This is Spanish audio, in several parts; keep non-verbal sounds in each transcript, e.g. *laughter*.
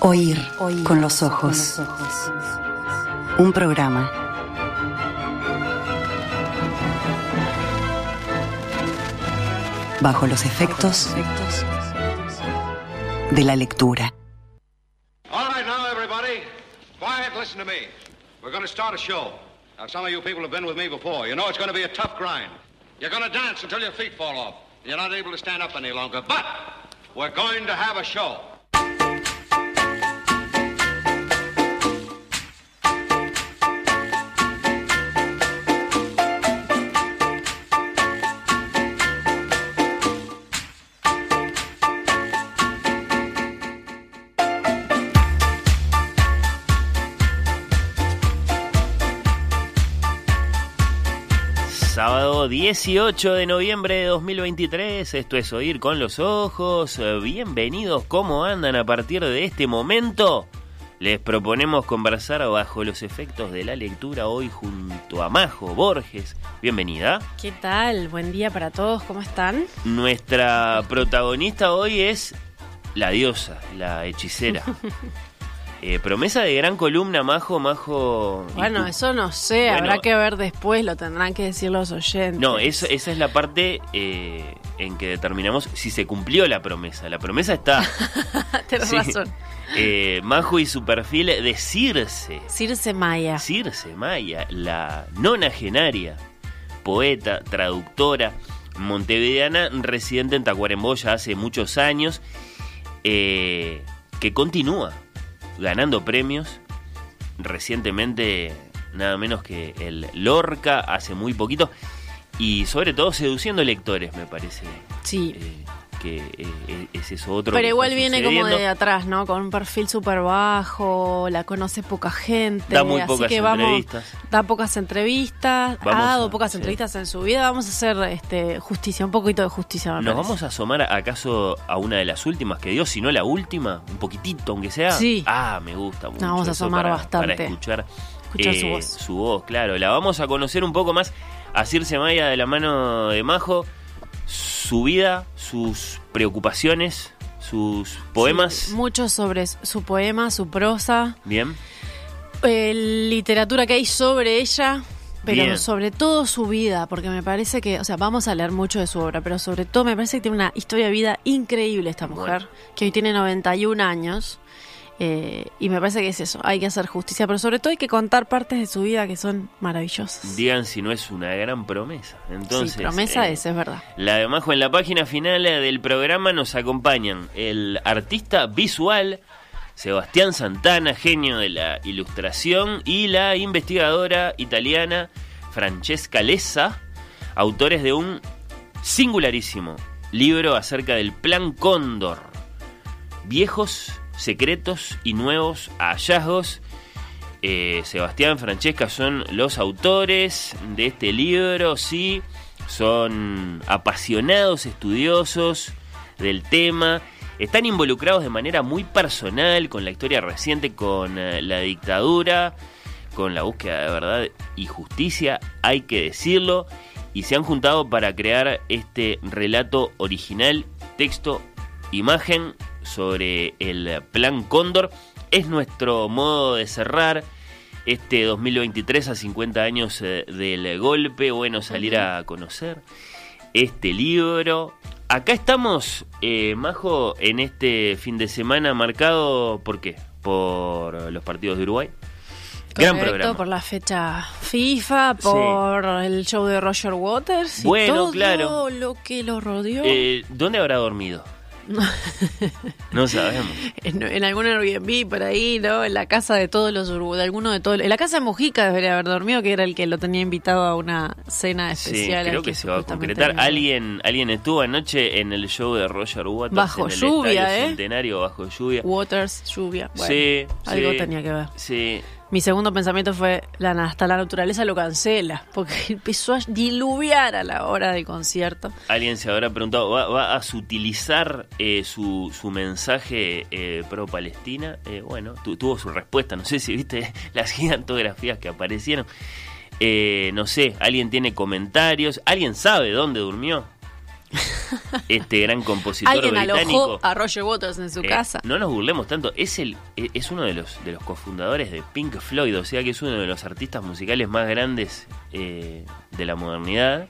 Oír, con los ojos. Un programa. Bajo los efectos de la lectura. All right, now, everybody, quiet, listen to me. We're going to start a show. Now, some of you people have been with me before. You know it's going to be a tough grind. You're going to dance until your feet fall off. You're not able to stand up any longer. But we're going to have a show. Sábado 18 de noviembre de 2023, esto es Oír con los Ojos. Bienvenidos, ¿cómo andan a partir de este momento? Les proponemos conversar bajo los efectos de la lectura hoy junto a Majo Borges. Bienvenida. ¿Qué tal? Buen día para todos, ¿cómo están? Nuestra protagonista hoy es la diosa, la hechicera. *laughs* Eh, promesa de gran columna, Majo, Majo. Bueno, tú. eso no sé, Bueno. habrá que ver después, lo tendrán que decir los oyentes. No, eso- esa es la parte eh, en que determinamos si se cumplió la promesa. La promesa está. *laughs* Sí. razón. Eh, Majo y su perfil de Circe. Circe Maya. Circe Maya, la nonagenaria, poeta, traductora, montevideana, residente en Tacuarembó ya hace muchos años, que continúa ganando premios. Recientemente, nada menos que el Lorca, hace muy poquito, y sobre todo seduciendo lectores, me parece. Sí. eh, que eh, es eso otro. Pero igual viene como de atrás, ¿no? Con un perfil súper bajo, la conoce poca gente. Da muy así pocas que vamos, entrevistas. Da pocas entrevistas, Vamos ha dado a- pocas sí. entrevistas en su vida. Vamos a hacer este justicia, un poquito de justicia. me ¿Nos parece. vamos a asomar acaso a una de las últimas que dio, si no la última? Un poquitito, aunque sea. Sí. Ah, me gusta mucho. vamos a asomar para, bastante. Para escuchar, Escuchar su eh, voz. Su voz, claro. La vamos a conocer un poco más a Circe Maya de la mano de Majo. Su vida, sus preocupaciones, sus poemas. Sí, mucho sobre su poema, su prosa. Bien. eh, literatura que hay sobre ella, pero Bien. sobre todo su vida, porque me parece que, o sea, vamos a leer mucho de su obra, pero sobre todo me parece que tiene una historia de vida increíble esta mujer, Bueno. que hoy tiene 91 años. Eh, y me parece que es eso, hay que hacer justicia, pero sobre todo hay que contar partes de su vida que son maravillosas. Digan si no es una gran promesa. Entonces, sí, promesa eh, es, es verdad. La de Majo en la página final del programa nos acompañan el artista visual Sebastián Santana, genio de la ilustración, y la investigadora italiana Francesca Lessa, autores de un singularísimo libro acerca del Plan Cóndor. Viejos, secretos y nuevos hallazgos. Eh, Sebastián, Francesca son los autores de este libro, sí, son apasionados estudiosos del tema, están involucrados de manera muy personal con la historia reciente, con eh, la dictadura, con la búsqueda de verdad y justicia, hay que decirlo, y se han juntado para crear este relato original, texto, imagen sobre el Plan Cóndor. Es nuestro modo de cerrar este 2023 a 50 años eh, del golpe. Bueno, salir a conocer este libro. Acá estamos, eh, Majo, en este fin de semana marcado, ¿por qué? Por los partidos de Uruguay. Gran Correcto, programa. por la fecha FIFA, por el show de Roger Waters y Bueno, todo claro. lo que lo rodeó. Eh, ¿Dónde habrá dormido? *laughs* no sabemos. En, en algún Airbnb por ahí, ¿no? En la casa de todos los de alguno de todos. En la casa de Mujica debería haber dormido, que era el que lo tenía invitado a una cena Sí, especial. creo que se va a concretar. Alguien, alguien estuvo anoche en el show de Roger Waters Bajo en el lluvia, ¿eh? Centenario bajo lluvia. Waters, lluvia. Bueno, sí, algo sí, tenía que ver. Sí, Mi segundo pensamiento fue, la, hasta la naturaleza lo cancela, porque *laughs* empezó a diluviar a la hora del concierto. Alguien se habrá preguntado, ¿va, a sutilizar eh, su, mensaje eh, pro-Palestina? Eh, bueno, tu- tuvo su respuesta. No sé si viste *laughs* las gigantografías que aparecieron. Eh, no sé, ¿alguien tiene comentarios? ¿Alguien sabe dónde durmió? *laughs* este gran compositor Alguien británico. alojó a Roger Waters en su Eh, casa. No nos burlemos tanto. Es el eh, es uno de los de los cofundadores de Pink Floyd, o sea que es uno de los artistas musicales más grandes eh, de la modernidad.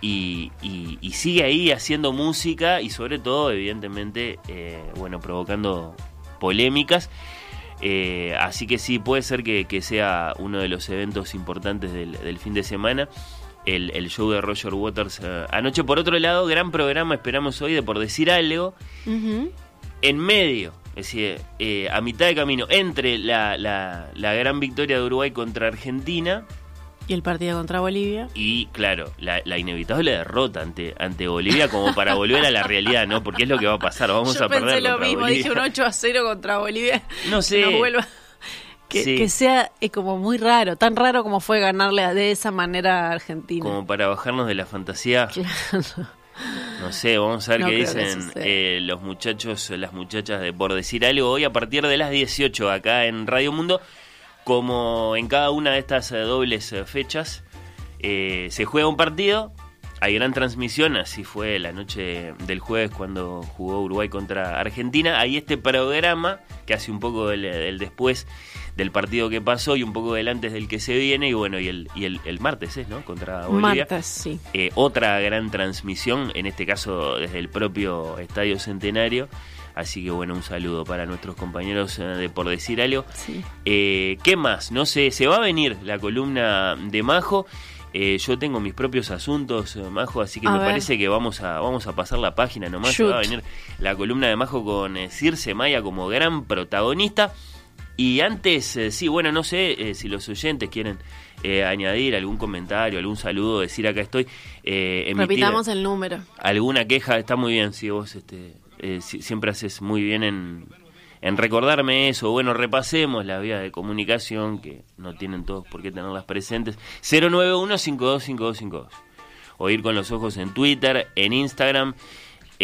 Y, y- y sigue ahí haciendo música y sobre todo, evidentemente, eh, bueno, provocando polémicas. Eh, así que sí, puede ser que, que sea uno de los eventos importantes del, del fin de semana. El, el show de Roger Waters eh, anoche. Por otro lado, gran programa esperamos hoy de Por Decir Algo en medio, es decir, eh, a mitad de camino, entre la, la- la gran victoria de Uruguay contra Argentina Y el partido contra Bolivia. y, claro, la, la inevitable derrota ante, ante Bolivia como para volver a la realidad, ¿no? Porque es lo que va a pasar, vamos Yo a perder pensé lo mismo, Bolivia. dije un 8 a 0 contra Bolivia. No sé. No vuelva. Que, Sí. que sea eh, como muy raro, tan raro como fue ganarle a- de esa manera a Argentina. Como para bajarnos de la fantasía, *laughs* Claro. no sé, vamos a ver No qué dicen eh, los muchachos, las muchachas de Por Decir Algo hoy a partir de las 18 acá en Radio Mundo, como en cada una de estas eh, dobles eh, fechas. Eh, se juega un partido, hay gran transmisión, así fue la noche del jueves cuando jugó Uruguay contra Argentina. Hay este programa que hace un poco del, del después del partido que pasó y un poco del antes del que se viene. Y bueno, y el, y el, el martes es, ¿no? Contra Bolivia. Martes, sí. Eh, otra gran transmisión, en este caso desde el propio Estadio Centenario. Así que bueno, un saludo para nuestros compañeros eh, de Por Decir Algo. sí. Eh, ¿Qué más? No sé, se va a venir la columna de Majo. Eh, yo tengo mis propios asuntos, Majo, así que A me ver. parece que vamos a, vamos a pasar la página nomás. Va a venir la columna de Majo con Circe Maya como gran protagonista. Y antes, eh, sí, bueno, no sé eh, si los oyentes quieren eh, añadir algún comentario, algún saludo, decir acá estoy. Eh, Repitamos el número. alguna queja, está muy bien, si vos este, si- siempre haces muy bien en, en recordarme eso. Bueno, repasemos las vías de comunicación que no tienen todos por qué tenerlas presentes. 091-525252. O ir con los ojos en Twitter, en Instagram.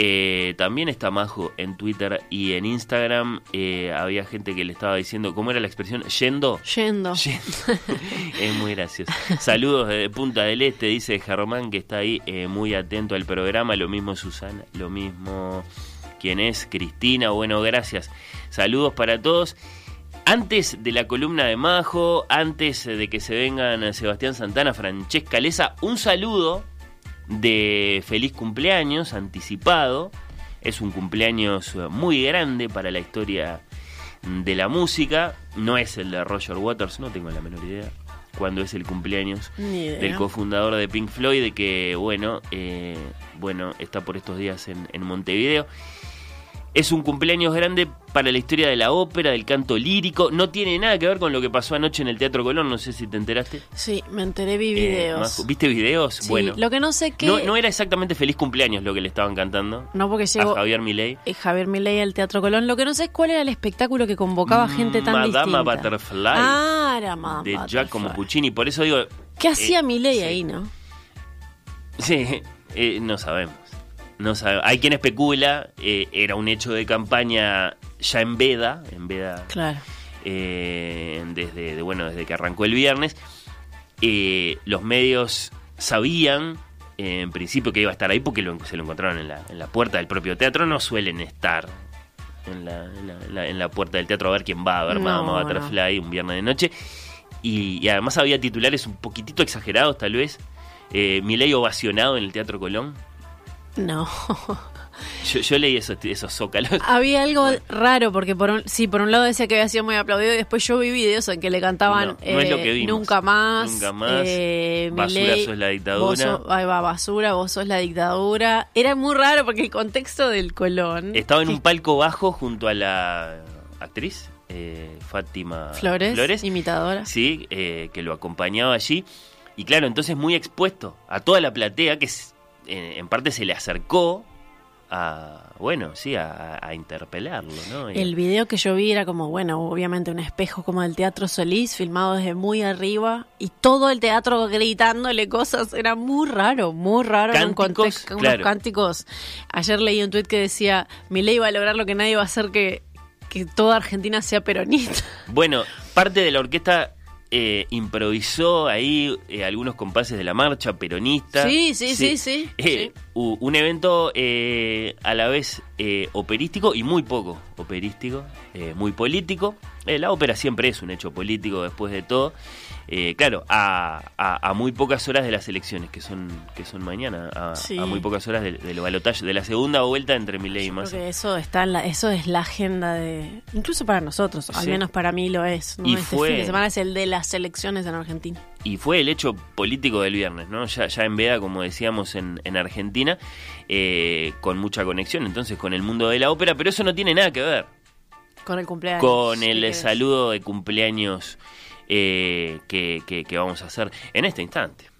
Eh, también está Majo en Twitter y en Instagram. Eh, había gente que le estaba diciendo, ¿cómo era la expresión? Yendo. Yendo. Yendo. *laughs* es muy gracioso. Saludos desde Punta del Este, dice Germán, que está ahí eh, muy atento al programa. Lo mismo Susana, lo mismo quien es Cristina. Bueno, gracias. Saludos para todos. Antes de la columna de Majo, antes de que se vengan Sebastián Santana, Francesca Lesa, un saludo de feliz cumpleaños anticipado. Es un cumpleaños eh, muy grande para la historia de la música. No es el de Roger Waters, no tengo la menor idea cuándo es el cumpleaños del cofundador de Pink Floyd, que bueno, eh, bueno, está por estos días en, en Montevideo. Es un cumpleaños grande para la historia de la ópera, del canto lírico. No tiene nada que ver con lo que pasó anoche en el Teatro Colón. No sé si te enteraste. Sí, me enteré, vi Eh, videos. ¿Viste videos? Sí, bueno, Lo que no sé qué. no, no era exactamente feliz cumpleaños lo que le estaban cantando No, porque llegó a Javier Milei. eh, Javier Milei al Teatro Colón. Lo que no sé es cuál era el espectáculo que convocaba gente tan Madama distinta. Butterfly, Ah, era Madama de Butterfly. Giacomo Puccini. Por eso digo, ¿Qué hacía Eh, Milei sí. ahí, no? Sí, eh, no sabemos. No sabe- Hay quien especula, eh, era un hecho de campaña ya en veda, en veda Claro. eh, desde, de- bueno, desde que arrancó el viernes. Eh, los medios sabían en principio que iba a estar ahí porque lo- se lo encontraron en la, en la puerta del propio teatro. No suelen estar en la, en la- en la- puerta del teatro a ver quién va a ver No, Madama no. Butterfly un viernes de noche. Y, y además había titulares un poquitito exagerados tal vez. Eh, Milei ovacionado en el Teatro Colón. No. Yo, yo leí esos, esos zócalos. Había algo raro porque por un, sí, por un lado decía que había sido muy aplaudido y después yo vi videos en que le cantaban No, no es lo eh, que vimos. Nunca más. Nunca más. eh, Basura sos la dictadura. sos- ahí va, basura, vos sos la dictadura. Era muy raro porque el contexto del Colón. Estaba en un palco bajo junto a la actriz eh, Fátima Flores, imitadora. Sí, eh, que lo acompañaba allí. Y claro, entonces muy expuesto a toda la platea que s- eh, en parte se le acercó a, bueno, sí, a, a interpelarlo, ¿no? Y- El video que yo vi era como, bueno, obviamente un espejo como del Teatro Solís, filmado desde muy arriba, y todo el teatro gritándole cosas, era muy raro, muy raro. en un Cánticos, contexto- unos claro. cánticos. Ayer leí un tuit que decía, Milei va a lograr lo que nadie va a hacer que, que toda Argentina sea peronista. Bueno, parte de la orquesta eh, improvisó ahí eh, algunos compases de la marcha peronista. Sí, sí, sí, sí, Eh, u- un evento eh, a la vez eh, operístico y muy poco operístico, eh, muy político. Eh, la ópera siempre es un hecho político después de todo. Eh, claro, a, a- a muy pocas horas de las elecciones, que son que son mañana, a, Sí. a muy pocas horas del, del balotaje, de la segunda vuelta entre Milei y Massa. eso está en la, eso es la agenda de incluso para nosotros, al menos para mí lo es. ¿no? Y este fue- fin de semana es el de las elecciones en Argentina. y fue el hecho político del viernes, ¿no? Ya, ya en veda, como decíamos, en, en Argentina, eh, con mucha conexión entonces con el mundo de la ópera, pero eso no tiene nada que ver Con el cumpleaños. con ¿Qué el saludo de cumpleaños eh, que, que- que vamos a hacer en este instante.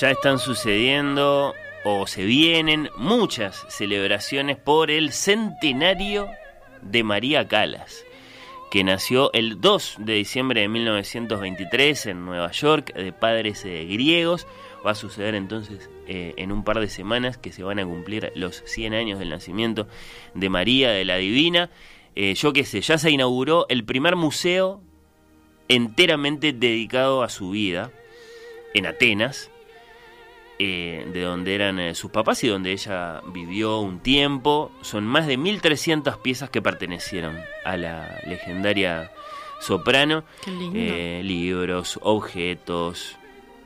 Ya están sucediendo o se vienen muchas celebraciones por el centenario de María Calas, que nació el 2 de diciembre de 1923 en Nueva York, de padres eh, griegos. Va a suceder entonces eh, en un par de semanas que se van a cumplir los 100 años del nacimiento de María de la Divina. Eh, yo qué sé, ya se inauguró el primer museo enteramente dedicado a su vida en Atenas, eh, de donde eran eh, sus papás y donde ella vivió un tiempo. Son más de 1.300 piezas que pertenecieron a la legendaria soprano. Qué lindo. Eh, libros, objetos,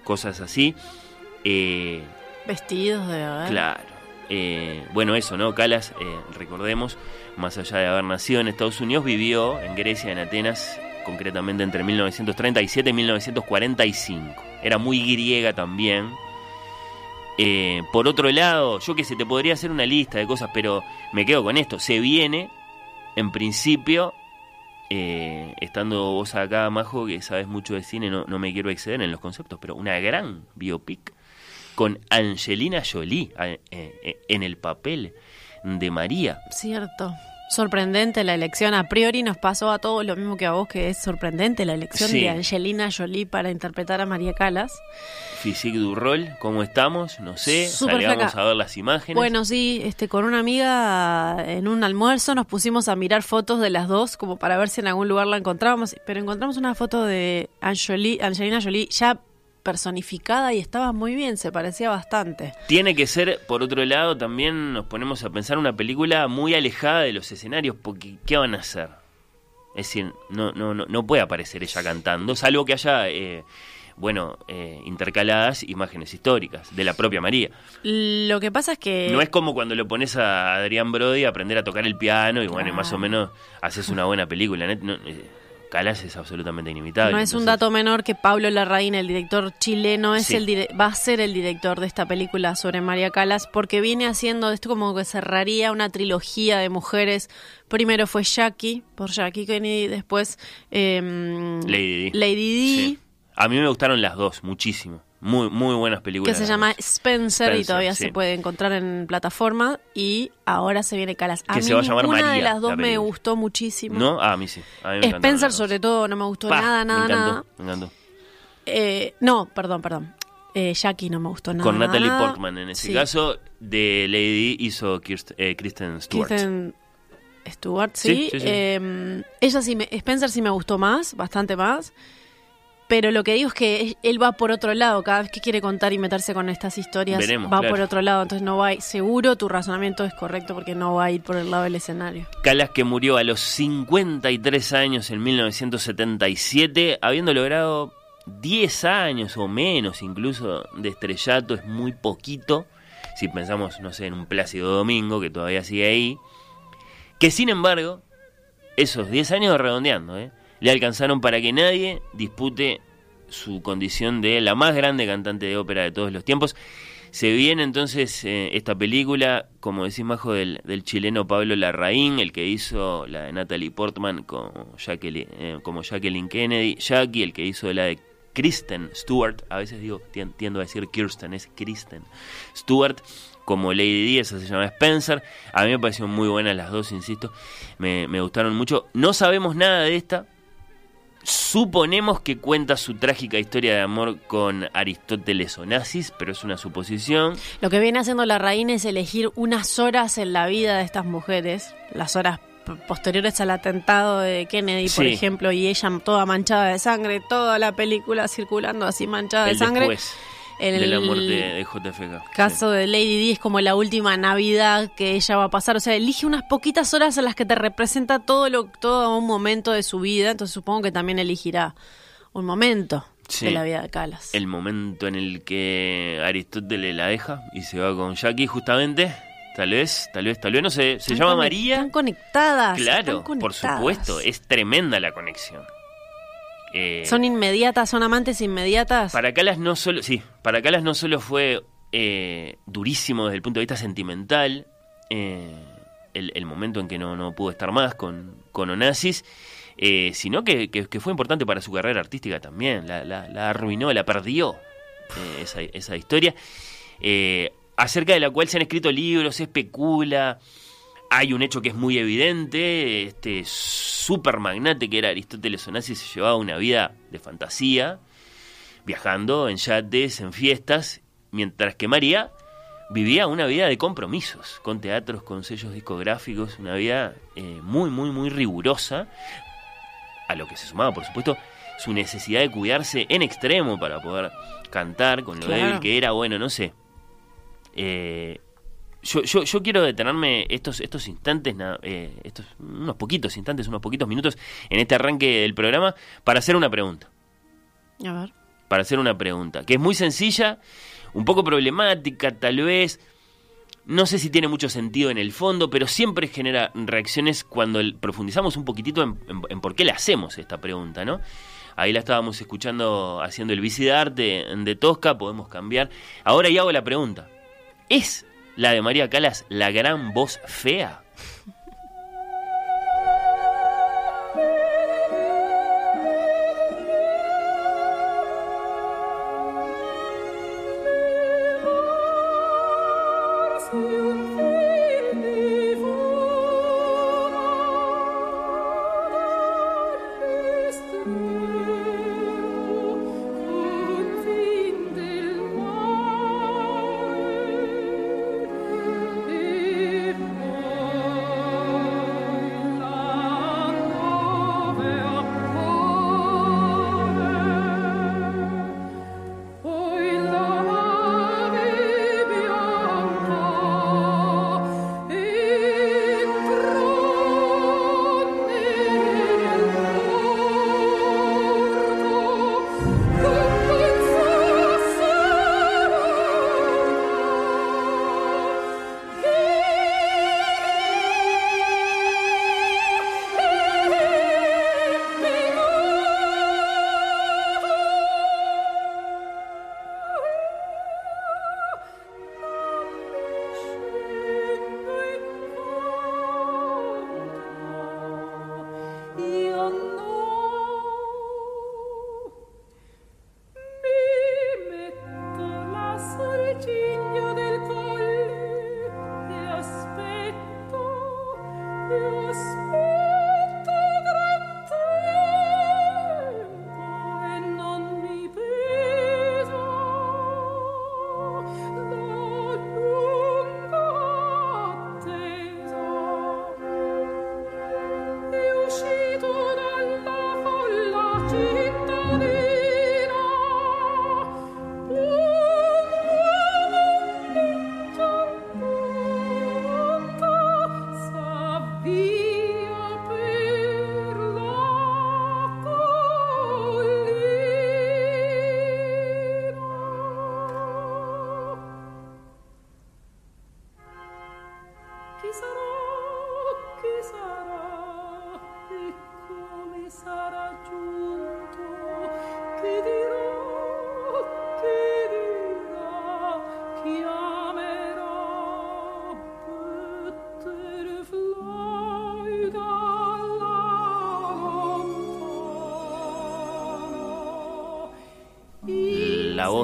cosas así. Eh, Vestidos de haber. Claro. Eh, bueno, eso, ¿no? Calas, eh, recordemos, más allá de haber nacido en Estados Unidos, vivió en Grecia, en Atenas, concretamente entre 1937 y 1945. Era muy griega también. Eh, por otro lado, yo que sé, te podría hacer una lista de cosas, pero me quedo con esto. Se viene, en principio, eh, estando vos acá, Majo, que sabes mucho de cine, no, no me quiero exceder en los conceptos, pero una gran biopic con Angelina Jolie eh, eh, en el papel de María. Cierto. Sorprendente la elección. A priori nos pasó a todos lo mismo que a vos, que es sorprendente la elección Sí. de Angelina Jolie para interpretar a María Calas. Physique du rol, ¿cómo estamos? No sé, salgamos a ver las imágenes. Bueno, sí, este, con una amiga en un almuerzo nos pusimos a mirar fotos de las dos como para ver si en algún lugar la encontrábamos, pero encontramos una foto de Angelina Jolie ya personificada y estaba muy bien, se parecía bastante. Tiene que ser, por otro lado, también nos ponemos a pensar una película muy alejada de los escenarios, porque ¿qué van a hacer? Es decir, no, no, no, no puede aparecer ella cantando, salvo que haya, eh, bueno, eh, intercaladas imágenes históricas de la propia María. Lo que pasa es que No es como cuando lo pones a Adrián Brody a aprender a tocar el piano y bueno, más o menos haces una buena película. ¿no? No, eh, Calas es absolutamente inimitable. No es un dato menor que Pablo Larraín, el director chileno, es Sí. el dire- va a ser el director de esta película sobre María Calas porque viene haciendo esto como que cerraría una trilogía de mujeres. Primero fue Jackie, por Jackie Kennedy, después em, Lady Di. Lady Di, Sí. A mí me gustaron las dos, muchísimo. Muy, muy buenas que películas. se las llama dos. Spencer, y Spencer, todavía sí. se puede encontrar en plataforma y ahora se viene Calas. A Que mí se va a llamar ninguna de María, las la dos me película. gustó muchísimo. ¿No? Ah, a mí sí. A mí me Spencer sobre todo no me gustó Pa, nada, nada, me encantó, nada. Me encantó. Eh, no, perdón, perdón. Eh, Jackie no me gustó nada. Con Natalie Portman en ese Sí. caso. De Lady hizo Kirst- eh, Kristen Stewart. Kristen Stewart, Sí, sí. sí, sí. Eh, ella sí, me, Spencer sí me gustó más, bastante más. Pero lo que digo es que él va por otro lado. Cada vez que quiere contar y meterse con estas historias, Veremos, va claro. por otro lado. Entonces no va a ir. Seguro tu razonamiento es correcto porque no va a ir por el lado del escenario. Calas que murió a los 53 años en 1977, habiendo logrado 10 años o menos incluso de estrellato, es muy poquito, si pensamos, no sé, en un Plácido Domingo, que todavía sigue ahí, que sin embargo, esos 10 años redondeando, ¿eh? Le alcanzaron para que nadie dispute su condición de la más grande cantante de ópera de todos los tiempos. Se viene entonces eh, esta película, como decís Majo, del, del chileno Pablo Larraín, el que hizo la de Natalie Portman como Jacqueline, eh, como Jacqueline Kennedy, Jackie, el que hizo la de Kristen Stewart, a veces digo, tien- tiendo a decir Kirsten, es Kristen Stewart, como Lady Di, se llama Spencer. A mí me parecieron muy buenas las dos, insisto, me, me gustaron mucho. No sabemos nada de esta, Suponemos que cuenta su trágica historia de amor con Aristóteles Onassis, pero es una suposición. Lo que viene haciendo la reina es elegir unas horas en la vida de estas mujeres, las horas posteriores al atentado de Kennedy, por ejemplo, y ella toda manchada de sangre, toda la película circulando así manchada de sangre. después El de la muerte de JFK. caso de Lady Di es como la última Navidad que ella va a pasar. O sea, elige unas poquitas horas en las que te representa todo lo todo un momento de su vida. Entonces supongo que también elegirá un momento Sí. de la vida de Calas. El momento en el que Aristóteles la deja y se va con Jackie, justamente. Tal vez, tal vez, tal vez, no sé. Se Están llama María. Están conectadas. Claro, están por supuesto. Es tremenda la conexión. Eh, Son inmediatas, son amantes inmediatas. Para Calas no solo, sí, para Calas no solo fue eh, durísimo desde el punto de vista sentimental, eh, el, el momento en que no, no pudo estar más con, con Onassis, eh, sino que, que- que fue importante para su carrera artística también. La, la- la arruinó, la perdió esa, esa historia, acerca de la cual se han escrito libros, se especula. Hay un hecho que es muy evidente, este super magnate que era Aristóteles Onassis se llevaba una vida de fantasía, viajando en yates, en fiestas, mientras que María vivía una vida de compromisos, con teatros, con sellos discográficos, una vida eh, muy, muy, muy rigurosa, a lo que se sumaba, por supuesto, su necesidad de cuidarse en extremo para poder cantar, con lo Claro. débil que era, bueno, no sé. Eh, yo, yo, yo quiero detenerme estos, estos instantes, eh, estos, unos poquitos instantes, unos poquitos minutos en este arranque del programa para hacer una pregunta A ver. para hacer una pregunta, que es muy sencilla, un poco problemática tal vez, no sé si tiene mucho sentido en el fondo, pero siempre genera reacciones cuando el- profundizamos un poquitito en, en- en por qué le hacemos esta pregunta, ¿no? Ahí la estábamos escuchando haciendo el bici de arte de Tosca, podemos cambiar. Ahora ya hago la pregunta. ¿Es la de María Calas la gran voz fea?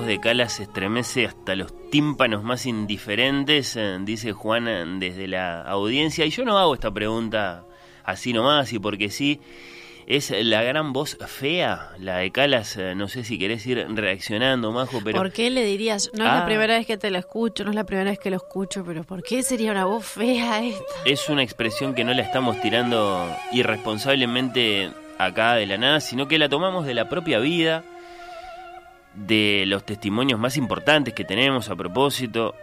Voz de Cala se estremece hasta los tímpanos más indiferentes, eh, dice Juan eh, desde la audiencia. Y yo no hago esta pregunta así nomás y porque sí. Es la gran voz fea, la de Calas. eh, No sé si querés ir reaccionando, Majo, pero. ¿Por qué le dirías? No es Ah. la primera vez que te la escucho, no es la primera vez que lo escucho, pero ¿por qué sería una voz fea esta? es una expresión que no la estamos tirando irresponsablemente acá de la nada, sino que la tomamos de la propia vida, de los testimonios más importantes que tenemos a propósito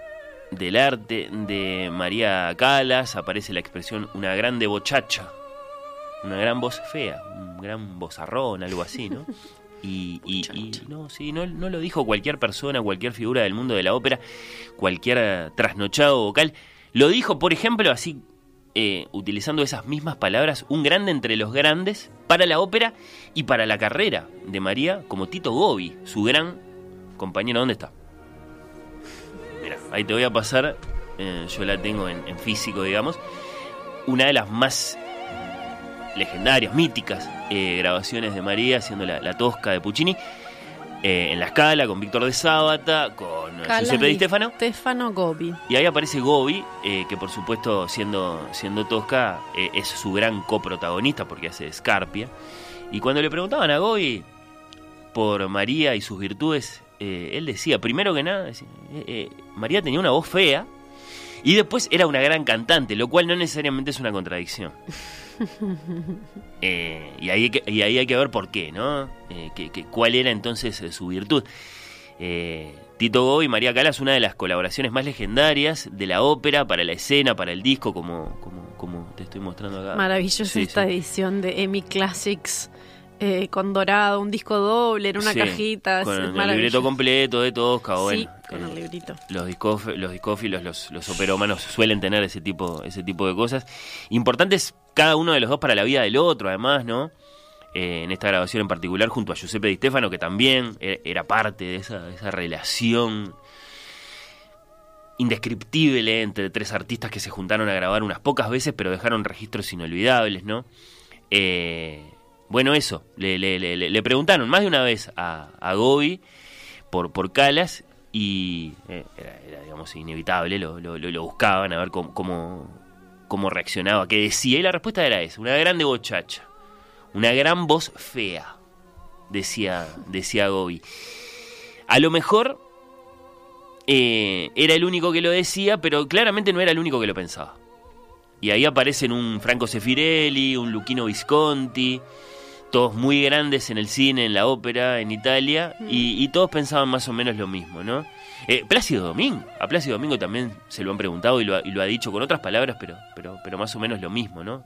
del arte de María Calas, aparece la expresión una grande bochacha, una gran voz fea, un gran vozarrón, algo así, ¿no? *laughs* Y, y- y no, sí, no, no lo dijo cualquier persona, cualquier figura del mundo de la ópera, cualquier trasnochado vocal. Lo dijo, por ejemplo, así, eh, utilizando esas mismas palabras, un grande entre los grandes para la ópera y para la carrera de María, como Tito Gobi, su gran compañero. ¿Dónde está? Mira, ahí te voy a pasar, eh, yo la tengo en, físico, digamos, una de las más legendarias, míticas eh, grabaciones de María, haciendo la tosca de Puccini, eh, en la escala, con Víctor de Sábata, con Calas Giuseppe Di Stefano. Stefano Gobi. Y ahí aparece Gobi, eh, que por supuesto siendo, siendo Tosca eh, es su gran coprotagonista porque hace Scarpia. Y cuando le preguntaban a Gobi por María y sus virtudes, eh, él decía, primero que nada, decía, María tenía una voz fea y después era una gran cantante, lo cual no necesariamente es una contradicción. *laughs* *laughs* Eh, y, ahí hay que, y ahí hay que ver por qué, ¿no? Eh, que- que- ¿Cuál era entonces eh, su virtud? Eh, Tito Gobi y María Calas, una de las colaboraciones más legendarias de la ópera, para la escena, para el disco, como, como, como te estoy mostrando acá. Maravillosa Sí, esta sí. edición de Emmy Classics eh, con dorado, un disco doble en una Sí, cajita. es Con el libreto completo de Tosca, bueno. Sí, con eh, el librito. los, discof- los discófilos, los, los operómanos suelen tener ese tipo, ese tipo de cosas. Importantes cada uno de los dos para la vida del otro, además, ¿no? Eh, en esta grabación en particular, junto a Giuseppe Di Stefano, que también e- era parte de esa, de esa relación indescriptible entre tres artistas que se juntaron a grabar unas pocas veces, pero dejaron registros inolvidables, ¿no? Eh, bueno, eso, le, le- le- le- le preguntaron más de una vez a, a Gobi por, por Calas y eh, era, digamos, inevitable, lo, buscaban a ver cómo, cómo, reaccionaba, qué decía, y la respuesta era esa, una grande bochacha, una gran voz fea, decía, decía Gobi. A lo mejor eh, era el único que lo decía, pero claramente no era el único que lo pensaba. Y ahí aparecen un Franco Sefirelli, un Luchino Visconti, todos muy grandes en el cine, en la ópera, en Italia, y, y todos pensaban más o menos lo mismo, ¿no? Eh, Plácido Domingo, a Plácido Domingo también se lo han preguntado y lo, ha, y lo ha dicho con otras palabras, pero, pero, pero más o menos lo mismo, ¿no?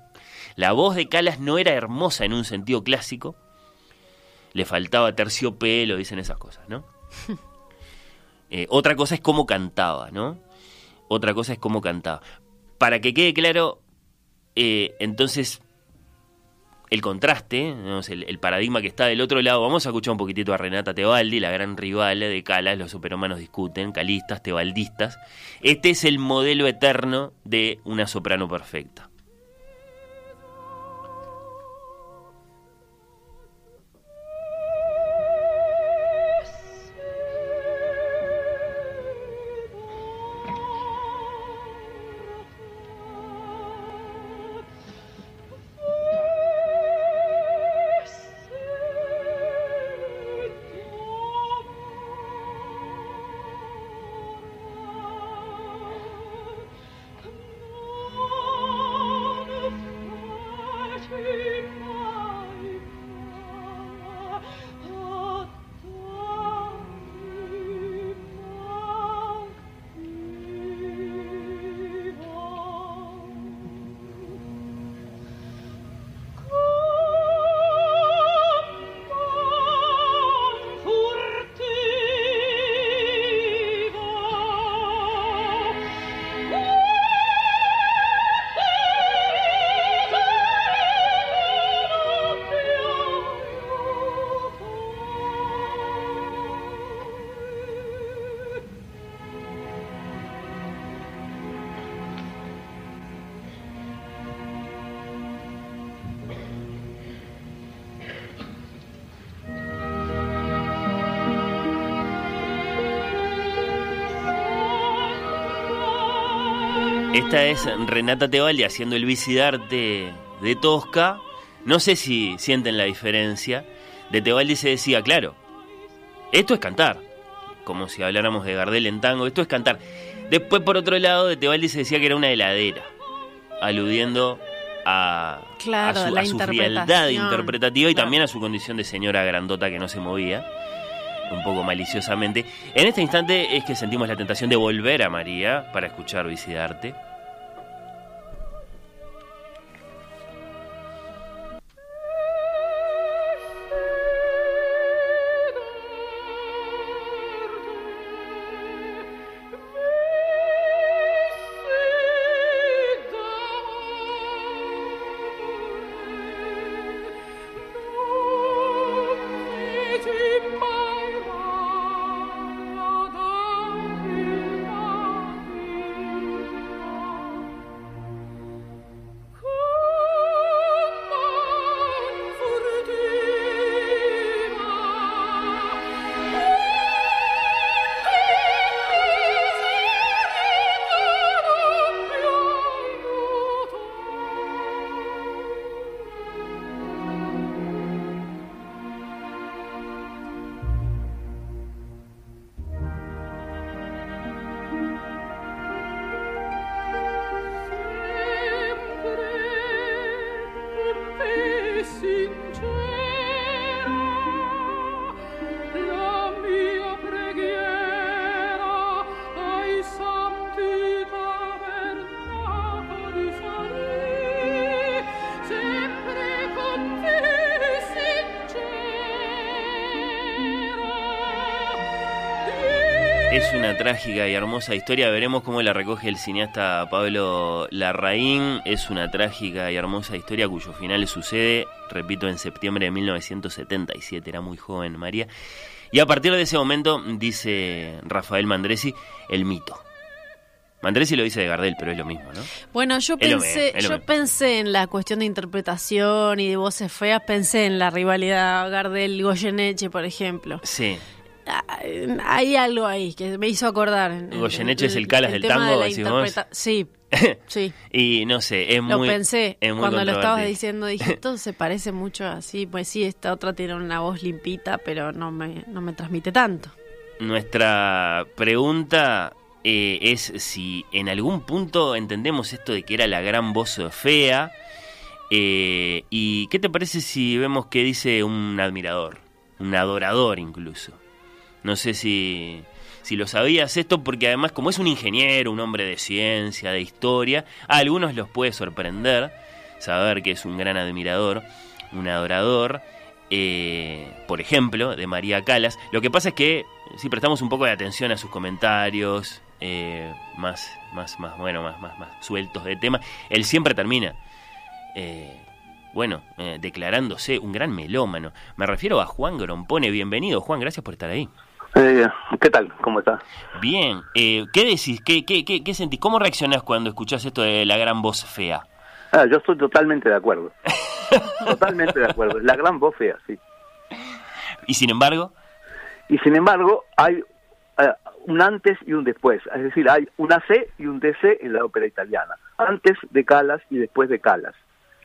La voz de Calas no era hermosa en un sentido clásico, le faltaba terciopelo, dicen esas cosas, ¿no? *laughs* Eh, otra cosa es cómo cantaba, ¿no? Otra cosa es cómo cantaba. Para que quede claro, eh, entonces, el contraste, el, el paradigma que está del otro lado, vamos a escuchar un poquitito a Renata Tebaldi, la gran rival de Calas, los superhumanos discuten, calistas, tebaldistas. Este es el modelo eterno de una soprano perfecta. Esta es Renata Tebaldi haciendo el bicidarte de Tosca. No sé si sienten la diferencia. De Tebaldi se decía, claro, esto es cantar. Como si habláramos de Gardel en tango, esto es cantar. Después, por otro lado, de Tebaldi se decía que era una heladera, aludiendo a, Claro, a su, la a su frialdad interpretativa y Claro. también a su condición de señora grandota que no se movía, un poco maliciosamente. En este instante es que sentimos la tentación de volver a María para escuchar Vicidarte. Trágica y hermosa historia. Veremos cómo la recoge el cineasta Pablo Larraín. Es una trágica y hermosa historia cuyo final sucede, repito, en septiembre de 1977. Era muy joven María. Y a partir de ese momento, dice Rafael Mandresi, el mito. Mandresi lo dice de Gardel, pero es lo mismo, ¿no? Bueno, yo pensé, yo mismo. pensé en la cuestión de interpretación y de voces feas, pensé en la rivalidad Gardel-Goyeneche, por ejemplo. Sí. Hay algo ahí que me hizo acordar. en- en- Goyeneche es el Calas del tango, de decís vos. Sí, *laughs* sí. Y no sé, es Lo muy. pensé es muy cuando lo estabas diciendo. Dije, *laughs* esto se parece mucho así. Pues sí, esta otra tiene una voz limpita, pero no me, no me transmite tanto. Nuestra pregunta eh, es si en algún punto entendemos esto de que era la gran voz fea. eh, ¿Y qué te parece si vemos qué dice un admirador? Un adorador incluso. No sé si, si lo sabías esto, porque además como es un ingeniero, un hombre de ciencia, de historia, a algunos los puede sorprender saber que es un gran admirador, un adorador, eh, por ejemplo, de María Calas. Lo que pasa es que si prestamos un poco de atención a sus comentarios, eh, más, más, más, bueno, más, más, más sueltos de tema, él siempre termina, eh, bueno, eh, declarándose un gran melómano. Me refiero a Juan Grompone. Bienvenido, Juan, gracias por estar ahí. Eh, ¿Qué tal? ¿Cómo está? Bien, eh, ¿qué decís? ¿Qué, qué, qué, qué sentís? ¿Cómo reaccionás cuando escuchás esto de la gran voz fea? Ah, yo estoy totalmente de acuerdo. *laughs* totalmente de acuerdo. La gran voz fea, sí. Y sin embargo, Y sin embargo, hay eh, un antes y un después. Es decir, hay un AC y un DC en la ópera italiana. Antes de Calas y después de Calas.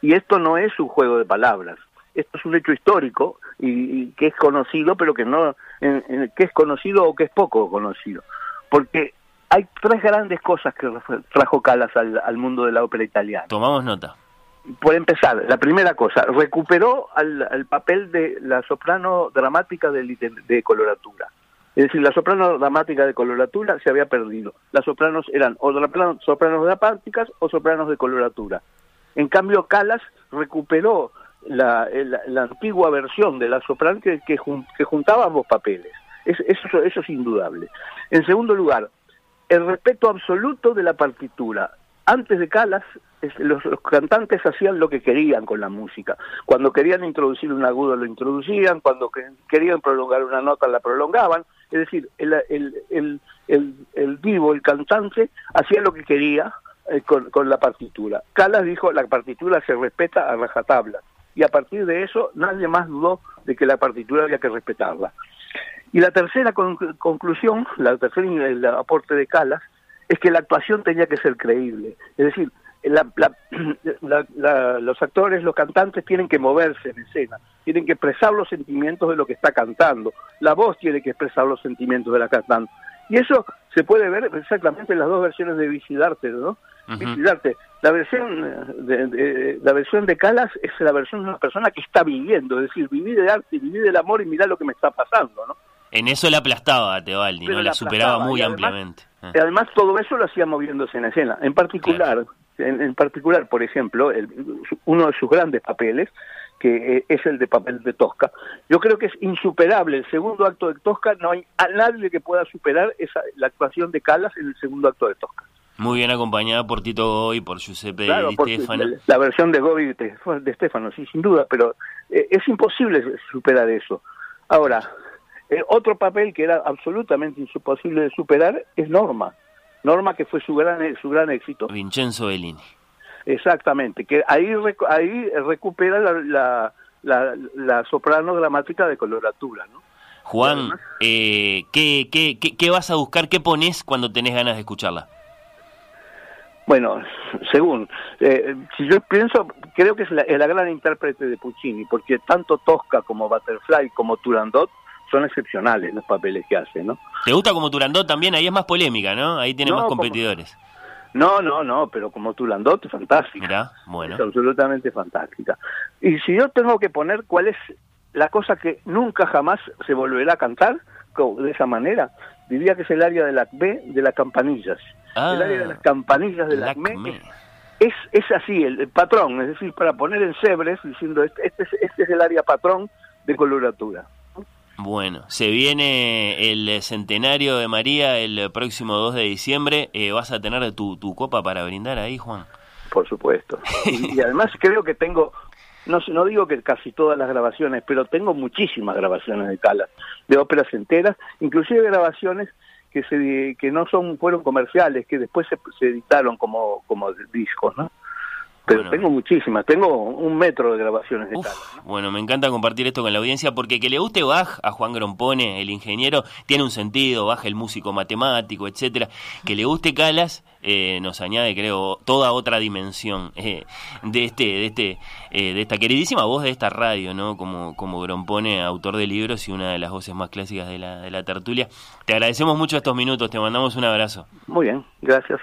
Y esto no es un juego de palabras. Esto es un hecho histórico y, y que es conocido, pero que no en- en- que es conocido o que es poco conocido. Porque hay tres grandes cosas que trajo Calas al- al mundo de la ópera italiana. tomamos nota. Por empezar, la primera cosa, recuperó al, al papel de la soprano dramática de, de coloratura. Es decir, la soprano dramática de coloratura se había perdido. Las sopranos eran o sopranos dramáticas o sopranos de coloratura. En cambio, Calas recuperó la, el- la antigua versión de la soprano que, que, jun- que juntaba ambos papeles. Es- eso, eso es indudable. En segundo lugar, el respeto absoluto de la partitura. Antes de Calas, los, cantantes hacían lo que querían con la música. Cuando querían introducir un agudo lo introducían, cuando que- querían prolongar una nota la prolongaban. Es decir, el, el, el, el, el vivo, el cantante, hacía lo que quería eh, con, con la partitura. Calas dijo, la partitura se respeta a rajatabla. Y a partir de eso, nadie más dudó de que la partitura había que respetarla. Y la tercera con- conclusión, la tercera el aporte de Calas, es que la actuación tenía que ser creíble. Es decir, *clears throat* los actores, los cantantes tienen que moverse en escena, tienen que expresar los sentimientos de lo que está cantando, la voz tiene que expresar los sentimientos de la cantante. Y eso se puede ver exactamente en las dos versiones de Vicidarte, ¿no? Vicidarte, la versión eh, de, de- la versión de Calas es la versión de una persona que está viviendo, es decir, viví de arte, viví del amor y mirá lo que me está pasando, ¿no? En eso la aplastaba a Tebaldi, ¿no? la La superaba muy además- ampliamente. Ah. Y además todo eso lo hacía moviéndose en escena. En particular, en, en particular, por ejemplo, el- uno de sus grandes papeles, que eh, es el de papel de Tosca. Yo creo que es insuperable. El segundo acto de Tosca, no hay a nadie que pueda superar esa, la actuación de Calas en el segundo acto de Tosca. Muy bien acompañada por Tito Goy, por Giuseppe Claro, Di Stefano. la, versión de Gobi de, de Stefano, sí, sin duda, pero eh, es imposible superar eso. Ahora, eh, otro papel que era absolutamente imposible de superar es Norma. Norma que fue su gran su gran éxito. Vincenzo Bellini. Exactamente, que ahí ahí recupera la, la, la, la soprano dramática de coloratura, ¿no? Juan, además- eh, ¿qué, qué, qué, qué vas a buscar? ¿Qué pones cuando tenés ganas de escucharla? Bueno, según, eh, si yo pienso, creo que es la, es la gran intérprete de Puccini, porque tanto Tosca como Butterfly como Turandot son excepcionales los papeles que hace, ¿no? ¿Te gusta como Turandot también? Ahí es más polémica, ¿no? Ahí tiene No, más como- competidores. No, no, no, pero como Turandot fantástica. Mirá, bueno. Es absolutamente fantástica. Y si yo tengo que poner cuál es la cosa que nunca jamás se volverá a cantar de esa manera, diría que es el área de la B de las campanillas. Ah, el área de las campanillas de la Lacme. es, es así, el, el patrón, es decir, para poner en cebres, diciendo, este, este, es, este es el área patrón de coloratura. Bueno, se viene el centenario de María el próximo 2 de diciembre. Eh, ¿Vas a tener tu, tu copa para brindar ahí, Juan? Por supuesto. *laughs* Y, y además creo que tengo, no no digo que casi todas las grabaciones, pero tengo muchísimas grabaciones de Calas, de óperas enteras, inclusive grabaciones que se que no son fueron comerciales, que después se, se editaron como como discos, ¿no? Pero Bueno. tengo muchísimas, tengo un metro de grabaciones de Uf. ¿no? bueno, me encanta compartir esto con la audiencia porque que le guste Bach a Juan Grompone, el ingeniero, tiene un sentido, Bach el músico matemático, etcétera. Que le guste Calas eh, nos añade, creo, toda otra dimensión eh, de este, de este, eh, de esta queridísima voz de esta radio, ¿no? Como, como Grompone, autor de libros y una de las voces más clásicas de la, de la tertulia. Te agradecemos mucho estos minutos, te mandamos un abrazo. Muy bien, gracias.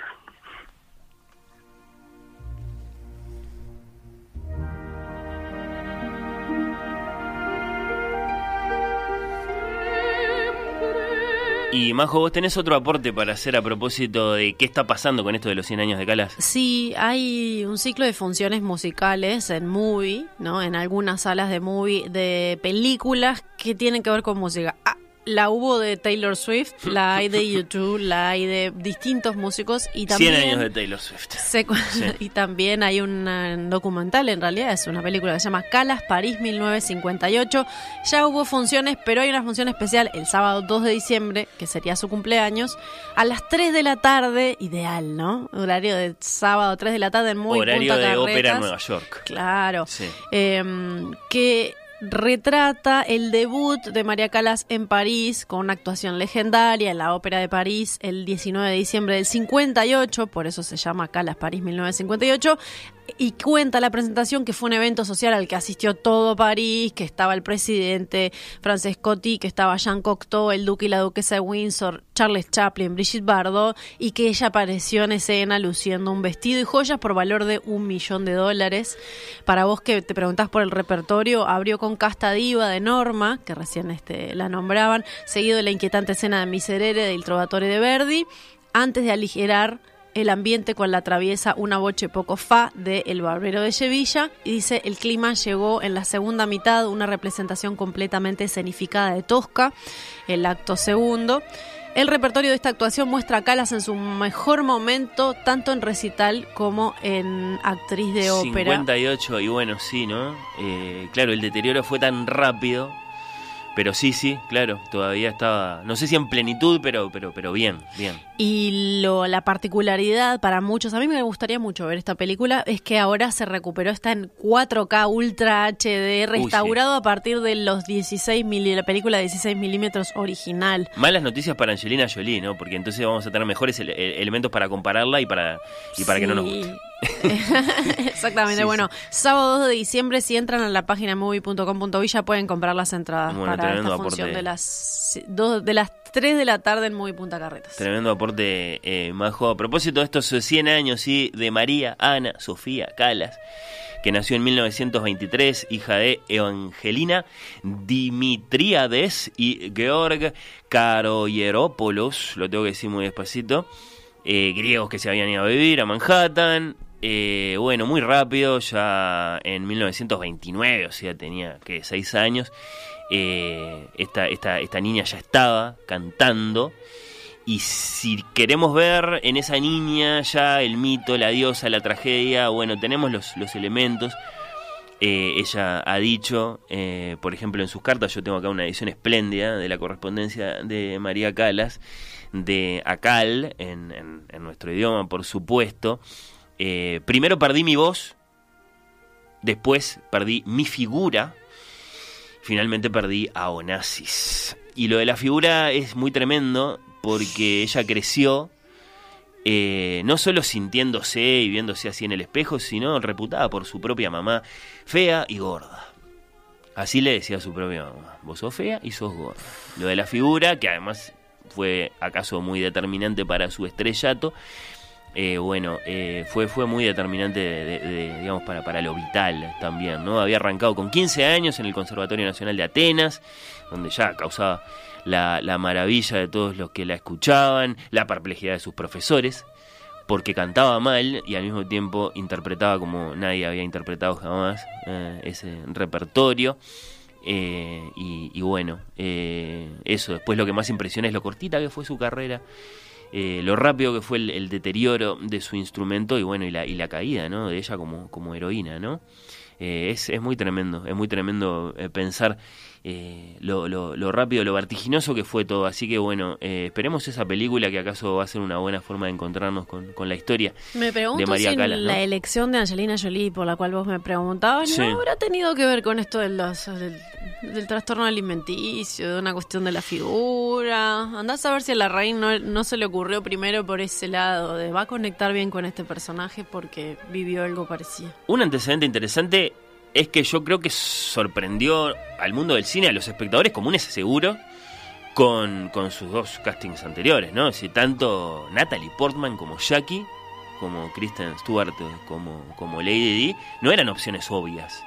Y Majo, vos tenés otro aporte para hacer a propósito de qué está pasando con esto de los 100 años de Calas. Sí, hay un ciclo de funciones musicales en movie, ¿no? En algunas salas de movie de películas que tienen que ver con música. Ah, la hubo de Taylor Swift, *laughs* la hay de YouTube, la hay de distintos músicos y 100 también años de Taylor Swift. se cu- Sí. *laughs* y también hay un eh, documental, en realidad es una película que se llama Calas París 1958. Ya hubo funciones, pero hay una función especial el sábado 2 de diciembre, que sería su cumpleaños, a las 3 de la tarde, ideal, ¿no? Horario de sábado 3 de la tarde muy Horario Punta de ópera Carretas. en Nueva York. Claro. Sí. Em, que retrata el debut de María Calas en París con una actuación legendaria en la Ópera de París el 19 de diciembre del 58, por eso se llama Calas París 1958, y cuenta la presentación que fue un evento social al que asistió todo París, que estaba el presidente Francescotti, que estaba Jean Cocteau, el duque y la duquesa de Windsor, Charles Chaplin, Brigitte Bardot, y que ella apareció en escena luciendo un vestido y joyas por valor de un millón de dólares. Para vos que te preguntás por el repertorio, abrió con Casta Diva de Norma, que recién este, la nombraban, seguido de la inquietante escena de Miserere del Trovatore de Verdi, antes de aligerar el ambiente con la traviesa Una boche poco fa de El Barbero de Sevilla y dice el clima llegó en la segunda mitad, una representación completamente escenificada de Tosca, el acto segundo. El repertorio de esta actuación muestra a Calas en su mejor momento, tanto en recital como en actriz de ópera. 58, y bueno, sí, ¿no? Eh, claro, el deterioro fue tan rápido Pero sí, sí, claro, todavía estaba, no sé si en plenitud, pero, pero, pero bien, bien. Y lo, la particularidad para muchos, a mí me gustaría mucho ver esta película, es que ahora se recuperó, está en 4K Ultra HD, restaurado a partir de los 16 mil, la película de 16 milímetros original. Malas noticias para Angelina Jolie, ¿no? Porque entonces vamos a tener mejores ele- ele- elementos para compararla y para, y para que no nos guste. *laughs* Exactamente, Sí, bueno, sábado 2 de diciembre, si entran a la página movie.com.uy ya pueden comprar las entradas Bueno, para esta función de las, dos, de las 3 de la tarde en Movie Punta Carretas. Tremendo aporte, eh, Majo. A propósito de estos 100 años, sí, de María Ana Sofía Calas, que nació en 1923, hija de Evangelina Dimitriades y Georg Karoyeropoulos, lo tengo que decir muy despacito, eh, griegos que se habían ido a vivir a Manhattan. Eh, bueno, muy rápido, ya en 1929, o sea, tenía que 6 años. eh, esta, niña ya estaba cantando. Y si queremos ver en esa niña ya el mito, la diosa, la tragedia, bueno, tenemos los, elementos. Eh, ella ha dicho, eh, por ejemplo, en sus cartas, yo tengo acá una edición espléndida de la correspondencia de María Calas, de Acal, en- en nuestro idioma, por supuesto. Eh, primero perdí mi voz, después perdí mi figura, finalmente perdí a Onassis. Y lo de la figura es muy tremendo porque ella creció eh, no solo sintiéndose y viéndose así en el espejo, sino reputada por su propia mamá, fea y gorda. Así le decía a su propia mamá, vos sos fea y sos gorda. Lo de la figura, que además fue acaso muy determinante para su estrellato, eh, bueno, eh, fue, fue muy determinante, de- de- digamos, para, para lo vital también, ¿no? Había arrancado con 15 años en el Conservatorio Nacional de Atenas, donde ya causaba la, la maravilla de todos los que la escuchaban, la perplejidad de sus profesores, porque cantaba mal y al mismo tiempo interpretaba como nadie había interpretado jamás eh, ese repertorio. Eh, y, y bueno, eh, eso, después lo que más impresiona es lo cortita que fue su carrera, eh, lo rápido que fue el, deterioro de su instrumento y bueno, y la, y la caída ¿no? de ella como, como heroína, ¿no? Eh, es, es muy tremendo, es muy tremendo eh, pensar eh, lo, lo, lo rápido, lo vertiginoso que fue todo. Así que bueno, eh, esperemos esa película que acaso va a ser una buena forma de encontrarnos con, con la historia. Me pregunto de María si Calas, ¿no? la elección de Angelina Jolie por la cual vos me preguntabas Sí. no habrá tenido que ver con esto de los- del, del trastorno alimenticio, de una cuestión de la figura. Andás a ver si a la reina no, no se le ocurrió primero por ese lado, de va a conectar bien con este personaje porque vivió algo parecido. Un antecedente interesante es que yo creo que sorprendió al mundo del cine, a los espectadores comunes seguro, con, con sus dos castings anteriores, ¿no? Es decir, tanto Natalie Portman como Jackie, como Kristen Stewart, eh, como, como Lady Di, no eran opciones obvias.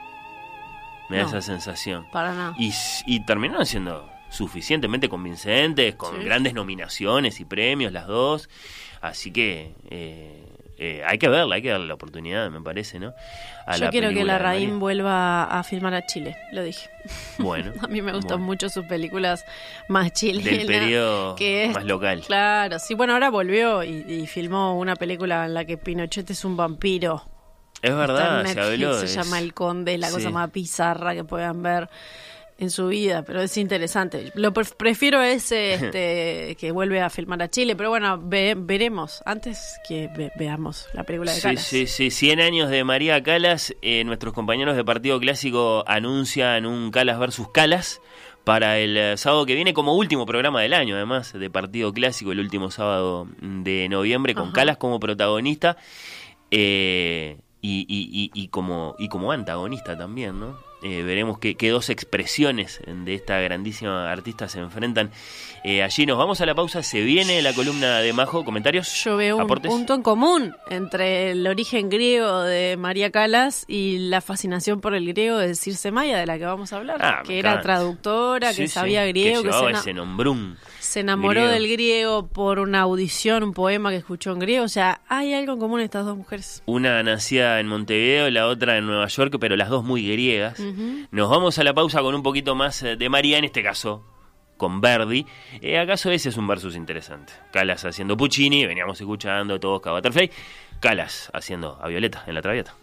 Me da No. esa sensación. Para nada. Y, y terminaron siendo suficientemente convincentes, con Sí. grandes nominaciones y premios las dos. Así que eh, eh, hay que verla, hay que darle la oportunidad, me parece, ¿no? A Yo quiero que la Raín vuelva a filmar a Chile, lo dije. Bueno. *laughs* A mí me gustan bueno. mucho sus películas más chilenas. Del periodo *laughs* que es- más local. Claro, sí, bueno, ahora volvió y, y filmó una película en la que Pinochet es un vampiro. Es verdad, en se Netflix, habló. se es- llama El Conde, es la cosa Sí. más bizarra que puedan ver en su vida, pero es interesante. Lo pref- prefiero ese *laughs* este, que vuelve a filmar a Chile, pero bueno, ve- veremos antes que ve- veamos la película de Sí, Calas. sí, sí, 100 años de María Calas. eh, nuestros compañeros de Partido Clásico anuncian un Calas versus Calas para el eh, sábado que viene como último programa del año, además de Partido Clásico, el último sábado de noviembre, con Ajá. Calas como protagonista eh, y, y- y- y como, y como antagonista también, ¿no? Eh, veremos qué, qué dos expresiones de esta grandísima artista se enfrentan eh, allí. Nos vamos a la pausa, se viene la columna de Majo, comentarios. Yo veo un punto en común entre el origen griego de María Calas y la fascinación por el griego de Circe Maya, de la que vamos a hablar, Ah, que era encanta. traductora, Sí, que sí, sabía griego, que, se, ese se enamoró griego. del griego por una audición, un poema que escuchó en griego. O sea, hay algo en común en estas dos mujeres. Una nacida en Montevideo, la otra en Nueva York, pero las dos muy griegas. Nos vamos a la pausa con un poquito más eh, de María, en este caso con Verdi. Eh, ¿Acaso ese es un versus interesante? Calas haciendo Puccini, veníamos escuchando todos Butterfly. Calas haciendo a Violeta en la Traviata.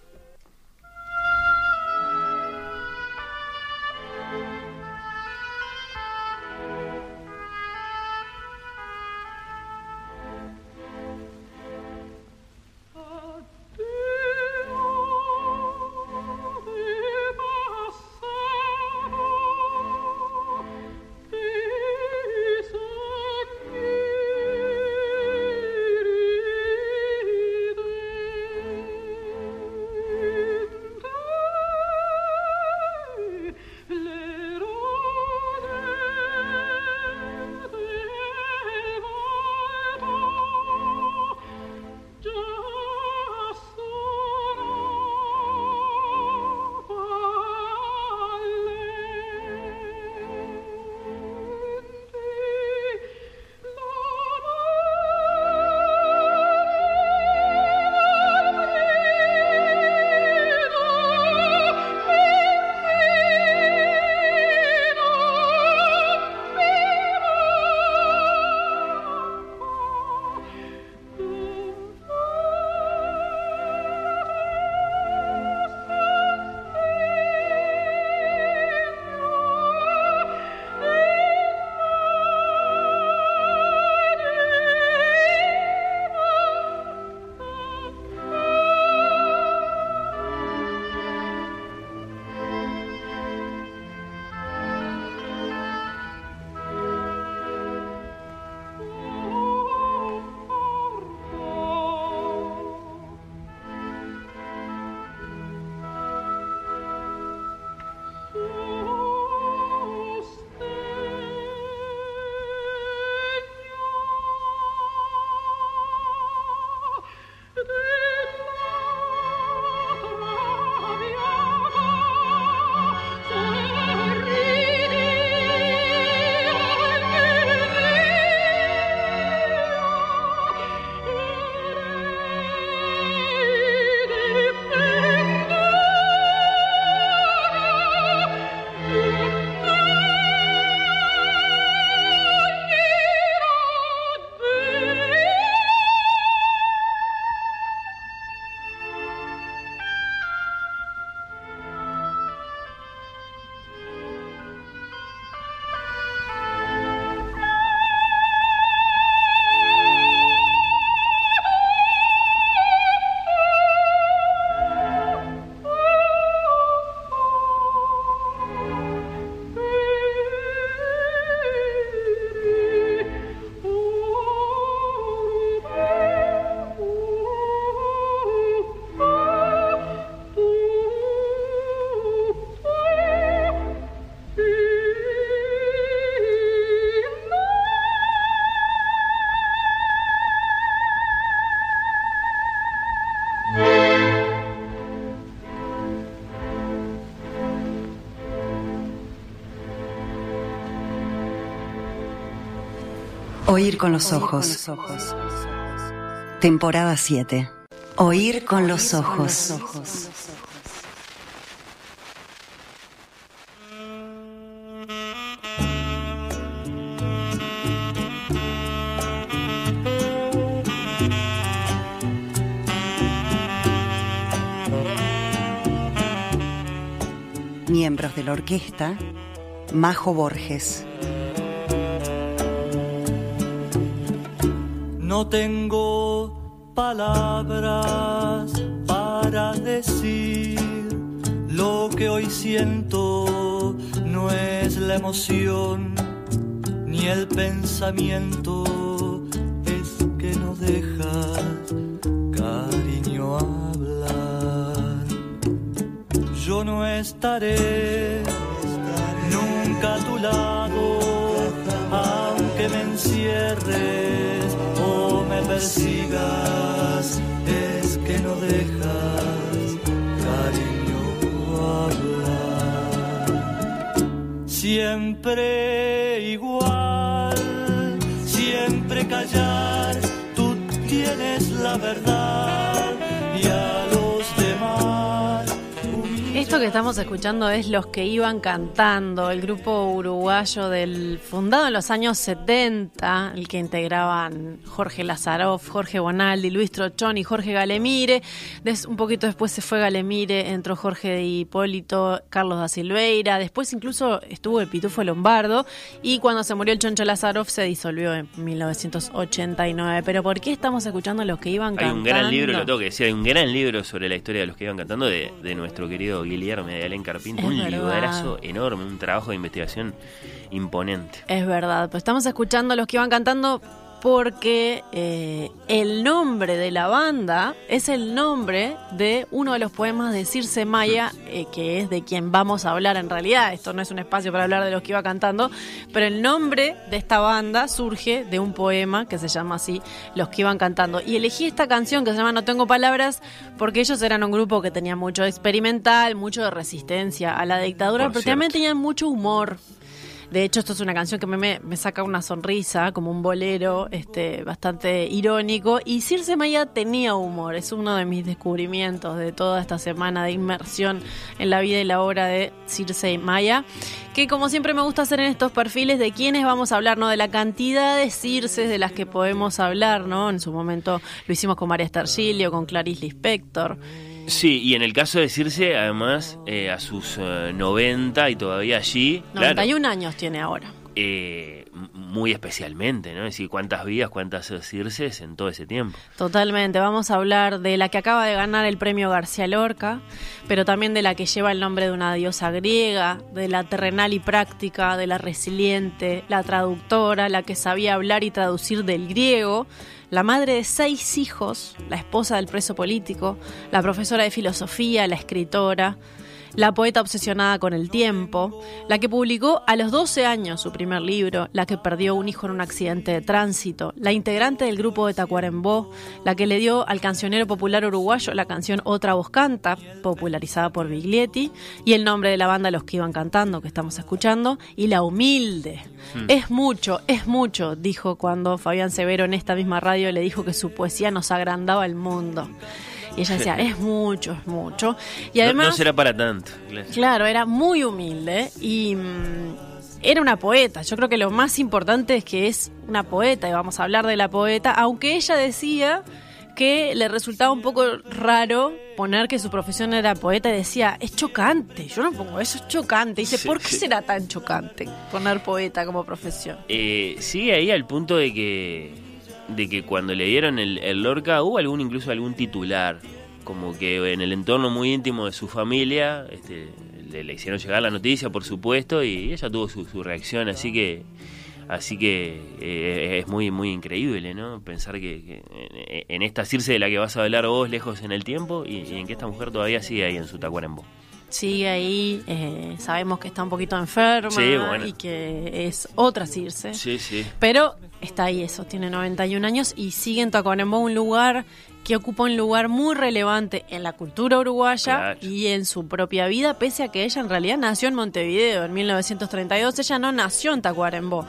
Oír con los ojos. Temporada 7. Oír con los ojos. Miembros de la orquesta, Majo Borges. Tengo palabras para decir lo que hoy siento, no es la emoción ni el pensamiento, es que no dejas cariño hablar. Yo no estaré persigas, es que no dejas cariño hablar. Siempre que estamos escuchando es Los que iban cantando, el grupo uruguayo del fundado en los años 70, el que integraban Jorge Lazaroff, Jorge Bonaldi, Luis Trochón y Jorge Galemire. Des- un poquito después se fue Galemire, entró Jorge de Hipólito, Carlos da Silveira, después incluso estuvo el Pitufo Lombardo y cuando se murió el Choncho Lazaroff se disolvió en 1989. Pero ¿por qué estamos escuchando Los que iban Hay cantando? un gran libro, lo tengo que decir, hay un gran libro sobre la historia de los que iban cantando de, de nuestro querido Guillermo de Alén Carpinto. Es un verdad. librazo enorme, un trabajo de investigación imponente. Es verdad, pues estamos escuchando los que iban cantando porque eh, el nombre de la banda es el nombre de uno de los poemas de Circe Maya, eh, que es de quien vamos a hablar en realidad. Esto no es un espacio para hablar de los que iba cantando, pero el nombre de esta banda surge de un poema que se llama así, Los que iban cantando. Y elegí esta canción que se llama No tengo palabras porque ellos eran un grupo que tenía mucho experimental, mucho de resistencia a la dictadura, Por pero también tenían mucho humor. De hecho, esto es una canción que me, me, saca una sonrisa, como un bolero este, bastante irónico. Y Circe Maya tenía humor, es uno de mis descubrimientos de toda esta semana de inmersión en la vida y la obra de Circe Maya. Que como siempre me gusta hacer en estos perfiles de quiénes vamos a hablar, ¿no? De la cantidad de Circes de las que podemos hablar, ¿no? En su momento lo hicimos con María Stargilio, con Clarice Lispector. Sí, y en el caso de Circe, además, eh, a sus eh, 90 y todavía allí, claro, 91 años tiene ahora. eh, muy especialmente, ¿no? Es decir, cuántas vidas, cuántas Circes en todo ese tiempo. Totalmente, vamos a hablar de la que acaba de ganar el premio García Lorca, pero también de la que lleva el nombre de una diosa griega, de la terrenal y práctica, de la resiliente, la traductora, la que sabía hablar y traducir del griego, la madre de seis hijos, la esposa del preso político, la profesora de filosofía, la escritora, la poeta obsesionada con el tiempo, la que publicó a los 12 años su primer libro, la que perdió un hijo en un accidente de tránsito, la integrante del grupo de Tacuarembó, la que le dio al cancionero popular uruguayo la canción Otra voz canta, popularizada por Biglietti, y el nombre de la banda Los que iban cantando, que estamos escuchando, y La Humilde. Es mucho, es mucho, dijo cuando Fabián Severo en esta misma radio le dijo que su poesía nos agrandaba el mundo. Y ella decía, es mucho, es mucho. Y No- además... no, será para tanto. claro. Claro, era muy humilde y mm, era una poeta. Yo creo que lo más importante es que es una poeta y vamos a hablar de la poeta, aunque ella decía que le resultaba un poco raro poner que su profesión era poeta y decía, es chocante, yo no pongo eso, es chocante. Y dice, Sí, ¿por qué sí. será tan chocante poner poeta como profesión? Eh, sigue ahí al punto de que de que cuando le dieron el, el Lorca hubo algún incluso algún titular como que en el entorno muy íntimo de su familia este, le, hicieron llegar la noticia por supuesto y ella tuvo su, su reacción así que así que eh, es muy muy increíble no pensar que, en, esta Circe de la que vas a hablar vos lejos en el tiempo y, y en que esta mujer todavía sigue ahí en su tacuarembó Sigue ahí, eh, sabemos que está un poquito enferma Sí, bueno. y que es otra Circe. sí sí Pero está ahí eso, tiene 91 años y sigue en Tacuarembó un lugar que ocupa un lugar muy relevante en la cultura uruguaya Claro. y en su propia vida, pese a que ella en realidad nació en Montevideo en 1932, ella no nació en Tacuarembó.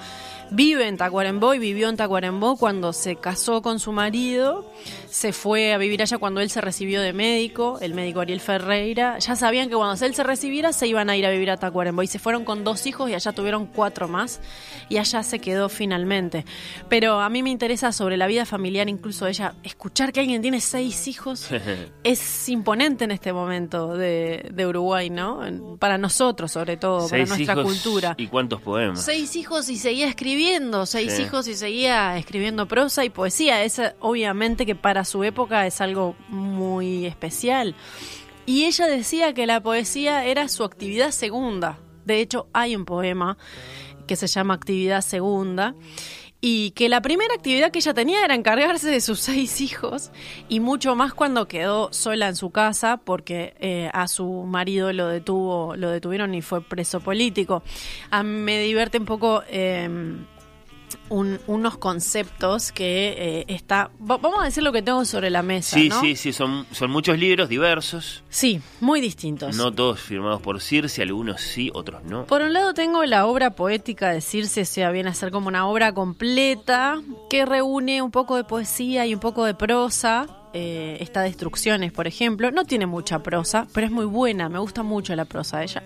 vive en Tacuarembó y vivió en Tacuarembó cuando se casó con su marido, se fue a vivir allá cuando él se recibió de médico, el médico Ariel Ferreira, ya sabían que cuando él se recibiera se iban a ir a vivir a Tacuarembó y se fueron con dos hijos y allá tuvieron cuatro más y allá se quedó finalmente. Pero a mí me interesa sobre la vida familiar, incluso ella, escuchar que alguien tiene seis hijos *laughs* es imponente en este momento de, de Uruguay, ¿no? Para nosotros sobre todo, Seis para nuestra hijos cultura. ¿Y cuántos poemas? Seis hijos y seguía escribiendo, seis Sí. hijos y seguía escribiendo prosa y poesía. Es obviamente que para su época es algo muy especial. Y ella decía que la poesía era su actividad segunda. De hecho, hay un poema que se llama Actividad Segunda. Y que la primera actividad que ella tenía era encargarse de sus *laughs* seis hijos y mucho más cuando quedó sola en su casa porque eh, a su marido lo detuvo, lo detuvieron y fue preso político. Me divierte un poco eh, un- unos conceptos que eh, está. va- Vamos a decir lo que tengo sobre la mesa. Sí, ¿no? sí, sí, son, son muchos libros diversos, Sí, muy distintos. no todos firmados por Circe, algunos sí, otros no. Por un lado tengo la obra poética de Circe, o sea, viene a ser como una obra completa que reúne un poco de poesía y un poco de prosa. Eh, está Destrucciones, por ejemplo. No tiene mucha prosa, pero es muy buena. Me gusta mucho la prosa de ella.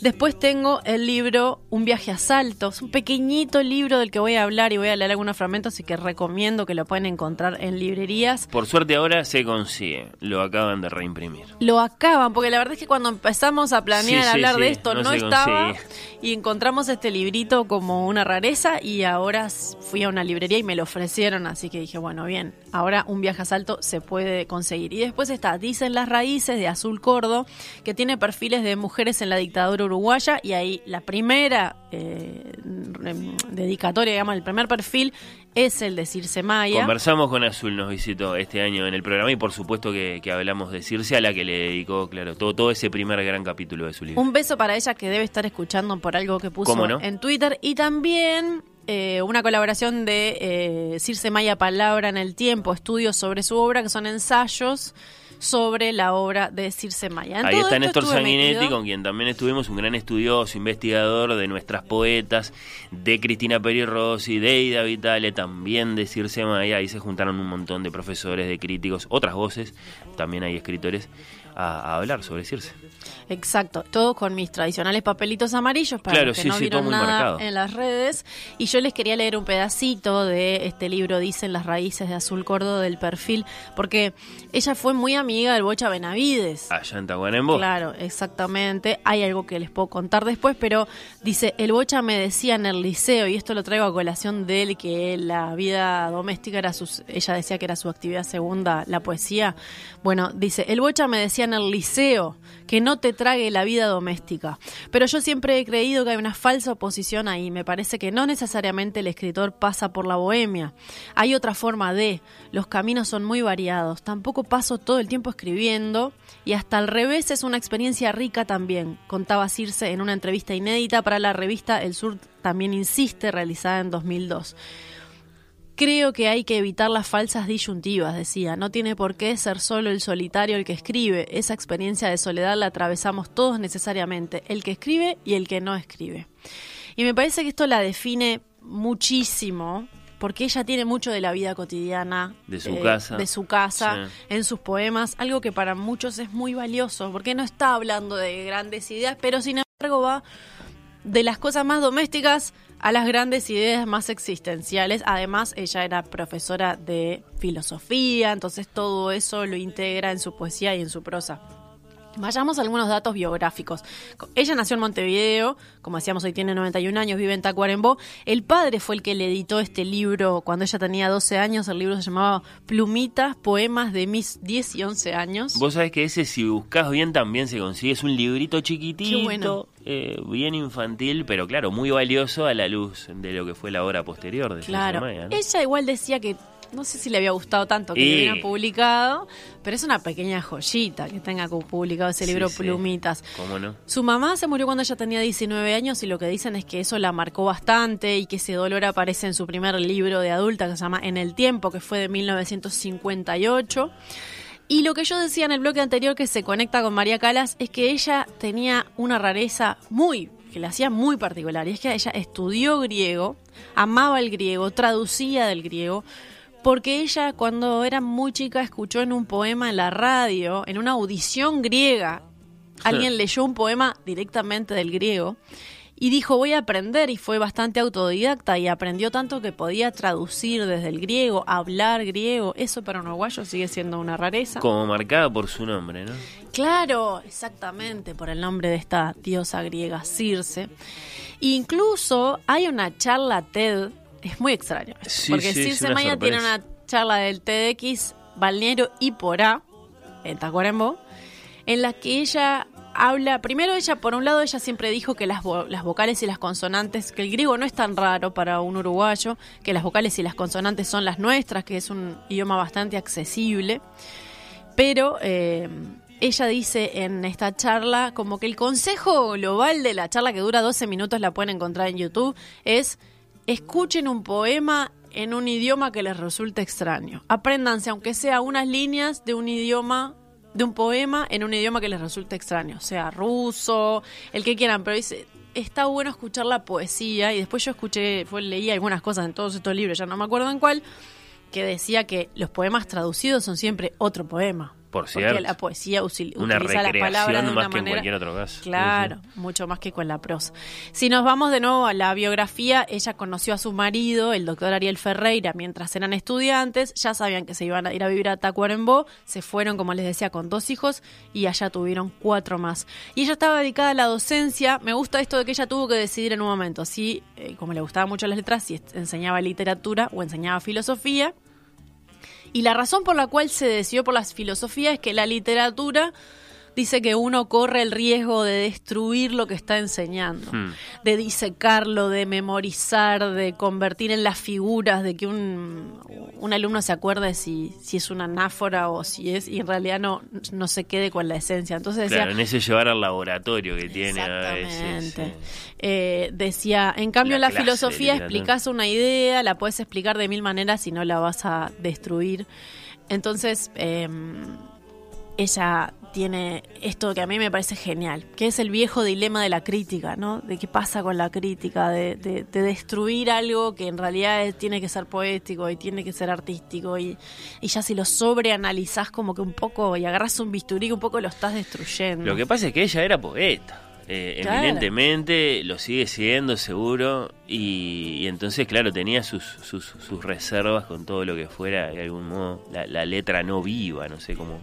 Después tengo el libro Un viaje a saltos, un pequeñito libro del que voy a hablar y voy a leer algunos fragmentos y que recomiendo que lo pueden encontrar en librerías. Por suerte ahora se consigue, lo acaban de reimprimir. Lo acaban, porque la verdad es que cuando empezamos a planear Sí, hablar sí, de esto no estaba consigue. y encontramos este librito como una rareza y ahora fui a una librería y me lo ofrecieron, así que dije, bueno, bien, ahora un viaje a salto se puede conseguir. Y después está Dicen las raíces de Azul Cordo, que tiene perfiles de mujeres en la dictadura uruguaya y ahí la primera eh, rem- dedicatoria, digamos, el primer perfil es el de Circe Maya. Conversamos con Azul, nos visitó este año en el programa y por supuesto que, que hablamos de Circe, a la que le dedicó, claro, todo, todo ese primer gran capítulo de su libro. Un beso para ella que debe estar escuchando por algo que puso en Twitter. Y también eh, una colaboración de eh, Circe Maya Palabra en el Tiempo, estudios sobre su obra, que son ensayos sobre la obra de Circe Maya. En Ahí está Néstor Sanguinetti, metido. con quien también estuvimos, un gran estudioso, investigador de nuestras poetas, de Cristina Peri Rossi, de Ida Vitale, también de Circe Maya. Ahí se juntaron un montón de profesores, de críticos, otras voces, también hay escritores, a, a hablar sobre Circe. Exacto, todo con mis tradicionales papelitos amarillos para Claro, los que sí, no sí, vieron nada marcado. en las redes. Y yo les quería leer un pedacito de este libro, Dicen las raíces de Azul Cordo del perfil, porque ella fue muy amiga del Bocha Benavides. Allá en Tacuarembó. Claro, exactamente. Hay algo que les puedo contar después, pero dice, el Bocha me decía en el liceo, y esto lo traigo a colación de él, que la vida doméstica era su, ella decía que era su actividad segunda, la poesía. Bueno, dice, el Bocha me decía en el liceo que no te trague la vida doméstica. Pero yo siempre he creído que hay una falsa oposición ahí. Me parece que no necesariamente el escritor pasa por la bohemia. Hay otra forma de. Los caminos son muy variados. Tampoco paso todo el tiempo escribiendo. Y hasta al revés es una experiencia rica también. Contaba Circe en una entrevista inédita para la revista El Sur también insiste, realizada en 2002. Creo que hay que evitar las falsas disyuntivas, decía. No tiene por qué ser solo el solitario el que escribe. Esa experiencia de soledad la atravesamos todos necesariamente, el que escribe y el que no escribe. Y me parece que esto la define muchísimo, porque ella tiene mucho de la vida cotidiana. eh, De su casa. De su casa, Sí. en sus poemas, algo que para muchos es muy valioso, porque no está hablando de grandes ideas, pero sin embargo va de las cosas más domésticas a las grandes ideas más existenciales. Además, ella era profesora de filosofía, entonces todo eso lo integra en su poesía y en su prosa. Vayamos a algunos datos biográficos. Ella nació en Montevideo, como decíamos, hoy tiene 91 años, vive en Tacuarembó. El padre fue el que le editó este libro cuando ella tenía 12 años. El libro se llamaba Plumitas, poemas de mis 10 y 11 años. Vos sabés que ese, si buscas bien, también se consigue. Es un librito chiquitito, bueno. eh, bien infantil, pero claro, muy valioso a la luz de lo que fue la obra posterior de Claro. Circe Maya, ¿no? Ella igual decía que no sé si le había gustado tanto que Y- le hubieran publicado, pero es una pequeña joyita que tenga publicado ese libro sí. Plumitas. ¿Cómo no? Su mamá se murió cuando ella tenía 19 años y lo que dicen es que eso la marcó bastante y que ese dolor aparece en su primer libro de adulta que se llama En el tiempo, que fue de 1958. Y lo que yo decía en el bloque anterior que se conecta con María Calas es que ella tenía una rareza muy que le hacía muy particular, y es que ella estudió griego, amaba el griego, traducía del griego, porque ella cuando era muy chica escuchó en un poema en la radio, en una audición griega, alguien leyó un poema directamente del griego y dijo voy a aprender y fue bastante autodidacta y aprendió tanto que podía traducir desde el griego, hablar griego, eso para un uruguayo sigue siendo una rareza. Como marcada por su nombre, ¿no? Claro, exactamente, por el nombre de esta diosa griega, Circe. Incluso hay una charla TED, es muy extraño, esto, Sí, porque sí, Circe Maya tiene una charla del TEDx Balneario y Porá, en Tacuarembó, en la que ella habla, primero ella, por un lado, ella siempre dijo que las, vo- las vocales y las consonantes, que el griego no es tan raro para un uruguayo, que las vocales y las consonantes son las nuestras, que es un idioma bastante accesible. Pero eh, ella dice en esta charla, como que el consejo global de la charla que dura 12 minutos, la pueden encontrar en YouTube, es escuchen un poema en un idioma que les resulte extraño. Apréndanse, aunque sea unas líneas de un idioma, de un poema en un idioma que les resulte extraño, sea ruso, el que quieran, pero dice, está bueno escuchar la poesía y después yo escuché, fue, leí algunas cosas en todos estos libros, ya no me acuerdo en cuál, que decía que los poemas traducidos son siempre otro poema. Por Porque cierto. la poesía usil- Una utiliza las palabras de más una que en manera. cualquier otro caso. Claro, mucho más que con la prosa. Si nos vamos de nuevo a la biografía, ella conoció a su marido, el doctor Ariel Ferreira, mientras eran estudiantes. Ya sabían que se iban a ir a vivir a Tacuarembó. Se fueron, como les decía, con dos hijos y allá tuvieron cuatro más. Y ella estaba dedicada a la docencia. Me gusta esto de que ella tuvo que decidir en un momento si, eh, como le gustaban mucho las letras, si enseñaba literatura o enseñaba filosofía. Y la razón por la cual se decidió por la filosofía es que la literatura dice que uno corre el riesgo de destruir lo que está enseñando, Hmm. de disecarlo, de memorizar, de convertir en las figuras, de que un, un alumno se acuerde si, si es una anáfora o si es, y en realidad no, no se quede con la esencia. Entonces decía, Claro, en ese llevar al laboratorio que tiene a veces. Exactamente. eh, decía, en cambio La filosofía explicás una idea, la puedes explicar de mil maneras y no la vas a destruir. Entonces, eh, ella tiene esto que a mí me parece genial, que es el viejo dilema de la crítica, ¿no? De qué pasa con la crítica, de, de- de destruir algo que en realidad tiene que ser poético y tiene que ser artístico y, y ya si lo sobreanalizás como que un poco y agarras un bisturí un poco lo estás destruyendo. Lo que pasa es que ella era poeta. eh, Claro. Eminentemente, lo sigue siendo seguro. Y, y entonces, claro, tenía sus, sus, sus reservas con todo lo que fuera, de algún modo, la, la letra no viva, no sé cómo,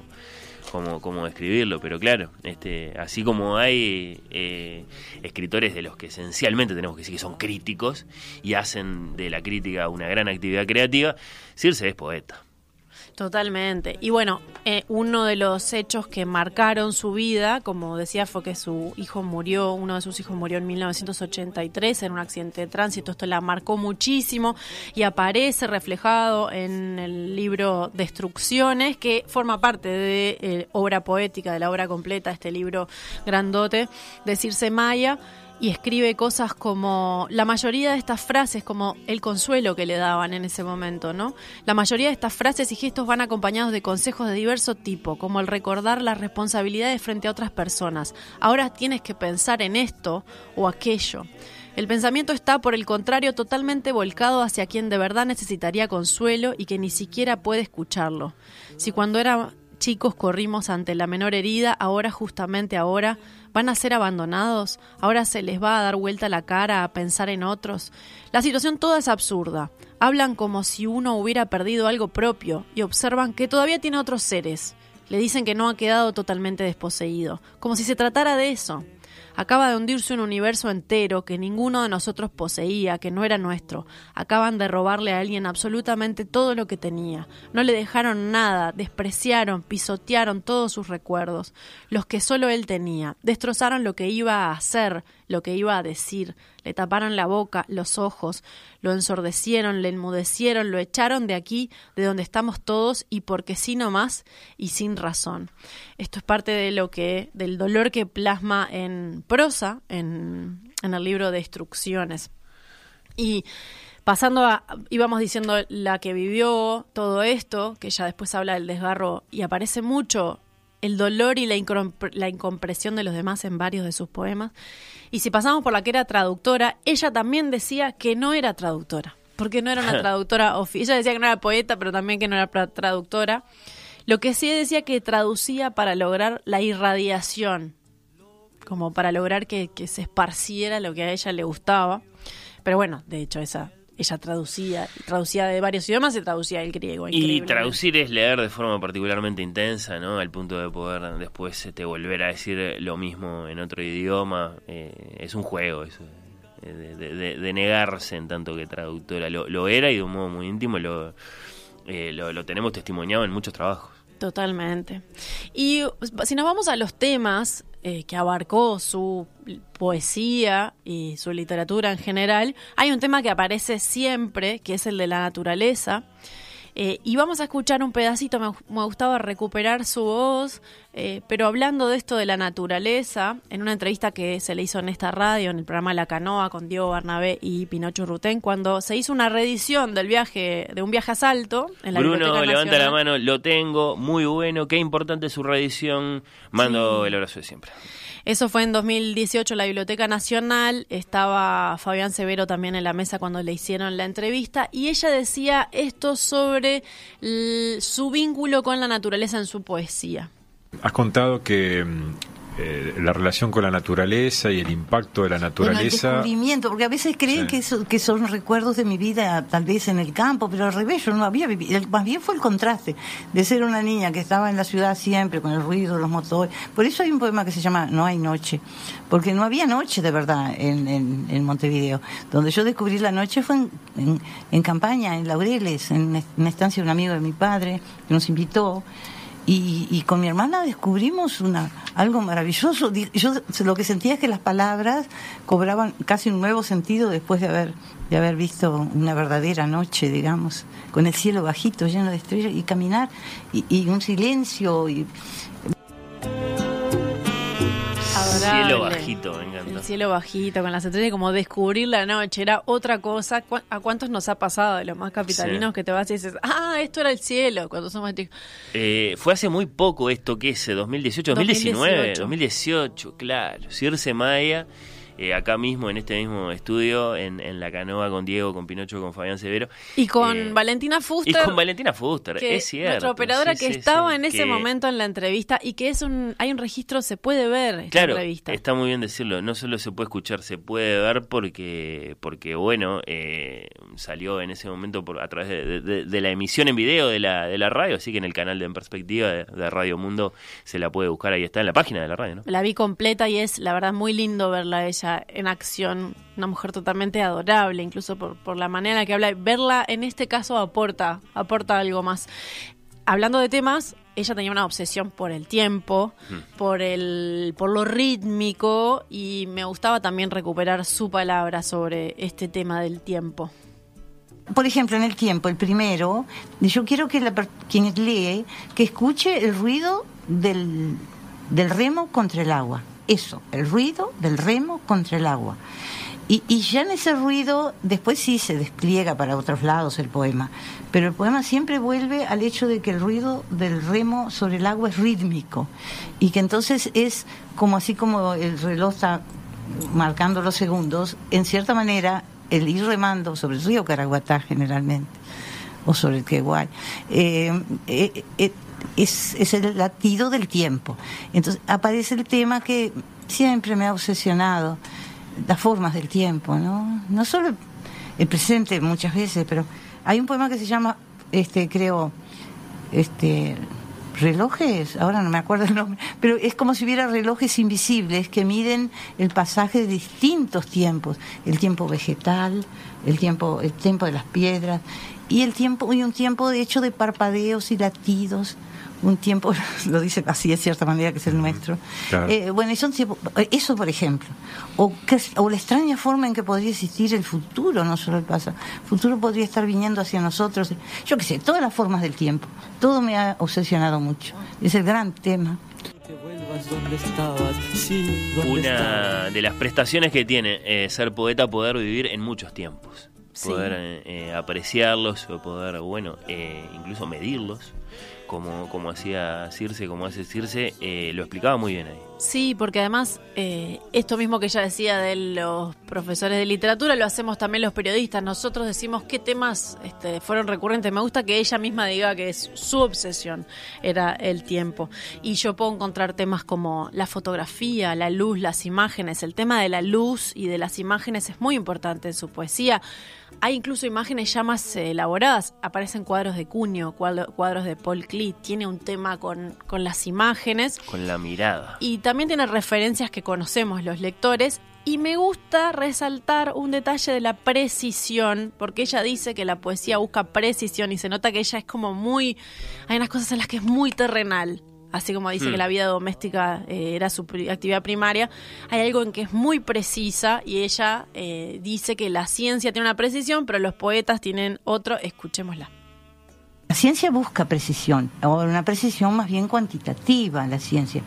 cómo, cómo describirlo. Pero claro, este así como hay eh, escritores de los que esencialmente tenemos que decir que son críticos y hacen de la crítica una gran actividad creativa, Circe es poeta. Totalmente. Y bueno, eh, uno de los hechos que marcaron su vida, como decía, fue que su hijo murió, uno de sus hijos murió en 1983 en un accidente de tránsito. Esto la marcó muchísimo y aparece reflejado en el libro Destrucciones, que forma parte de eh, obra poética, de la obra completa, este libro grandote de Circe Maya y escribe cosas como la mayoría de estas frases, como el consuelo que le daban en ese momento, ¿no? La mayoría de estas frases y gestos van acompañados de consejos de diverso tipo, como el recordar las responsabilidades frente a otras personas. Ahora tienes que pensar en esto o aquello. El pensamiento está, por el contrario, totalmente volcado hacia quien de verdad necesitaría consuelo y que ni siquiera puede escucharlo. Si cuando era chicos corrimos ante la menor herida, ahora justamente ahora van a ser abandonados, ahora se les va a dar vuelta la cara a pensar en otros. La situación toda es absurda. Hablan como si uno hubiera perdido algo propio y observan que todavía tiene otros seres. Le dicen que no ha quedado totalmente desposeído, como si se tratara de eso. Acaba de hundirse un universo entero que ninguno de nosotros poseía, que no era nuestro. Acaban de robarle a alguien absolutamente todo lo que tenía. No le dejaron nada, despreciaron, pisotearon todos sus recuerdos, los que solo él tenía. Destrozaron lo que iba a hacer, lo que iba a decir. Le taparon la boca, los ojos, lo ensordecieron, le enmudecieron, lo echaron de aquí, de donde estamos todos, y porque sí no más y sin razón. Esto es parte de lo que, del dolor que plasma en prosa, en, en el libro de Instrucciones. Y pasando a, íbamos diciendo la que vivió todo esto, que ella después habla del desgarro y aparece mucho el dolor y la, incompre- la incompresión de los demás en varios de sus poemas. Y si pasamos por la que era traductora, ella también decía que no era traductora, porque no era una *laughs* traductora oficial. Ella decía que no era poeta, pero también que no era traductora. Lo que sí decía que traducía para lograr la irradiación, como para lograr que, que se esparciera lo que a ella le gustaba. Pero bueno, de hecho, esa ella traducía, traducía de varios idiomas y traducía el griego. Y traducir es leer de forma particularmente intensa, ¿no? Al punto de poder después este, volver a decir lo mismo en otro idioma. Eh, es un juego eso, eh, de, de- de- de negarse en tanto que traductora. Lo, lo era y de un modo muy íntimo lo, eh, lo, lo tenemos testimoniado en muchos trabajos. Totalmente. Y si nos vamos a los temas eh, que abarcó su poesía y su literatura en general, hay un tema que aparece siempre, que es el de la naturaleza. Eh, y vamos a escuchar un pedacito, me, me gustaba recuperar su voz, eh, pero hablando de esto de la naturaleza, en una entrevista que se le hizo en esta radio, en el programa La Canoa, con Diego Barnabé y Pinocho Rutén, cuando se hizo una reedición del viaje, de un viaje a Salto, en la Bruno Biblioteca levanta Nacional. la mano, lo tengo, muy bueno, qué importante su reedición. Mando el abrazo de siempre. Eso fue en 2018 en la Biblioteca Nacional. Estaba Fabián Severo también en la mesa cuando le hicieron la entrevista. Y ella decía esto sobre su vínculo con la naturaleza en su poesía. Has contado que mm, eh, la relación con la naturaleza y el impacto de la Bueno, el naturaleza. descubrimiento, porque a veces creen Sí. que, eso- que son recuerdos de mi vida, tal vez en el campo, pero al revés, yo no había vivido. Más bien fue el contraste de ser una niña que estaba en la ciudad siempre con el ruido, los motores. Por eso hay un poema que se llama No hay noche, porque no había noche de verdad en, en- en Montevideo. Donde yo descubrí la noche fue en, en- en campaña, en Laureles, en una estancia de un amigo de mi padre que nos invitó. Y, y con mi hermana descubrimos una algo maravilloso. Yo lo que sentía es que las palabras cobraban casi un nuevo sentido después de haber de haber visto una verdadera noche, digamos, con el cielo bajito, lleno de estrellas y caminar y, y un silencio y Adorable. Cielo bajito, me encanta. El cielo bajito con las estrellas, como descubrir la noche, era otra cosa. ¿Cu- ¿A cuántos nos ha pasado de los más capitalinos Sí. que te vas y dices, ah, esto era el cielo cuando somos? Eh, fue hace muy poco esto, ¿qué es? ¿2018? ¿2019? 2018. 2018, claro. Circe Maya, eh, acá mismo, en este mismo estudio, en, en La Canoa, con Diego, con Pinocho, con Fabián Severo. Y con Eh, Valentina Y Fuster. con Valentina Fuster, es cierto. Nuestra operadora sí, que sí, estaba sí, en ese que- momento en la entrevista y que es un hay un registro, se puede ver esta Claro, entrevista. está muy bien decirlo. No solo se puede escuchar, se puede ver porque, porque bueno, eh, salió en ese momento por, a través de, de- de la emisión en video de la, de la radio, así que en el canal de En Perspectiva de, de Radio Mundo se la puede buscar, ahí está en la página de la radio, ¿no? La vi completa y es la verdad muy lindo verla a ella en acción, una mujer totalmente adorable, incluso por, por la manera en la que habla. Verla en este caso aporta, aporta algo más. Hablando de temas, ella tenía una obsesión por el tiempo, por el, por lo rítmico y me gustaba también recuperar su palabra sobre este tema del tiempo. por ejemplo, en el tiempo, el primero, yo quiero que la, per- quien lee, que escuche el ruido del, del remo contra el agua. Eso, el ruido del remo contra el agua. Y, y ya en ese ruido, después sí se despliega para otros lados el poema, pero el poema siempre vuelve al hecho de que el ruido del remo sobre el agua es rítmico y que entonces es como así como el reloj está marcando los segundos, en cierta manera el ir remando sobre el río Caraguatá generalmente, o sobre el Queguay, eh, eh, eh, es, es el latido del tiempo. Entonces aparece el tema que siempre me ha obsesionado, las formas del tiempo, ¿no? No solo el, presente muchas veces, pero hay un poema que se llama, este creo, este relojes, ahora no me acuerdo el nombre, pero es como si hubiera relojes invisibles que miden el pasaje de distintos tiempos, el tiempo vegetal, el tiempo, el tiempo de las piedras, y el tiempo, y un tiempo de hecho de parpadeos y latidos, un tiempo, *laughs* lo dice así de cierta manera que es el nuestro. claro. Eh, bueno, y son eso por ejemplo, o, que, o la extraña forma en que podría existir el futuro, no solo el pasado. El futuro podría estar viniendo hacia nosotros, yo qué sé, todas las formas del tiempo. Todo me ha obsesionado mucho. Es el gran tema. Una de las prestaciones que tiene eh, ser poeta, poder vivir en muchos tiempos. Poder eh, eh, apreciarlos, o poder, bueno, eh, incluso medirlos. Como, como hacía Circe, como hace Circe, eh, lo explicaba muy bien ahí. Sí, porque además eh, esto mismo que ella decía de los profesores de literatura lo hacemos también los periodistas. Nosotros decimos qué temas este, fueron recurrentes. Me gusta que ella misma diga que es su obsesión era el tiempo. Y yo puedo encontrar temas como la fotografía, la luz, las imágenes. El tema de la luz y de las imágenes es muy importante en su poesía. Hay incluso imágenes ya más eh, elaboradas. Aparecen cuadros de cuadro- cuadros de Paul Klee. Tiene un tema con, con las imágenes. Con la mirada. Y también tiene referencias que conocemos los lectores. Y me gusta resaltar un detalle de la precisión, porque ella dice que la poesía busca precisión y se nota que ella es como muy... Hay unas cosas en las que es muy terrenal. Así como dice Hmm. que la vida doméstica eh, era su pri- actividad primaria, hay algo en que es muy precisa y ella eh, dice que la ciencia tiene una precisión, pero los poetas tienen otro. Escuchémosla. La ciencia busca precisión, o una precisión más bien cuantitativa la ciencia.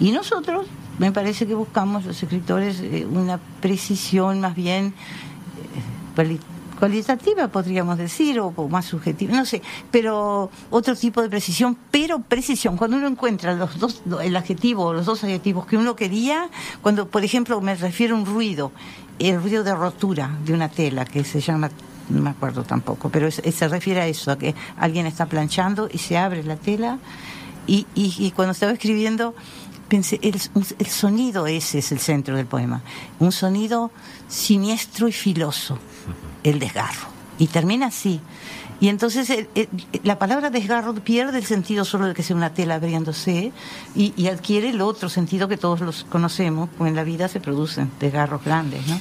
Y nosotros, me parece que buscamos, los escritores, eh, una precisión más bien eh, cuali- cualitativa, podríamos decir, o, más subjetiva, no sé, pero otro tipo de precisión, pero precisión. Cuando uno encuentra los dos, el adjetivo los dos adjetivos que uno quería, cuando, por ejemplo, me refiero a un ruido, el ruido de rotura de una tela que se llama no me acuerdo tampoco, pero se refiere a eso, a que alguien está planchando y se abre la tela y, y- y cuando estaba escribiendo pensé, el, el sonido ese es el centro del poema, un sonido siniestro y filoso, el desgarro. Y termina así. Y entonces la palabra desgarro pierde el sentido solo de que sea una tela abriéndose y, adquiere el otro sentido que todos los conocemos, porque en la vida se producen desgarros grandes, ¿no?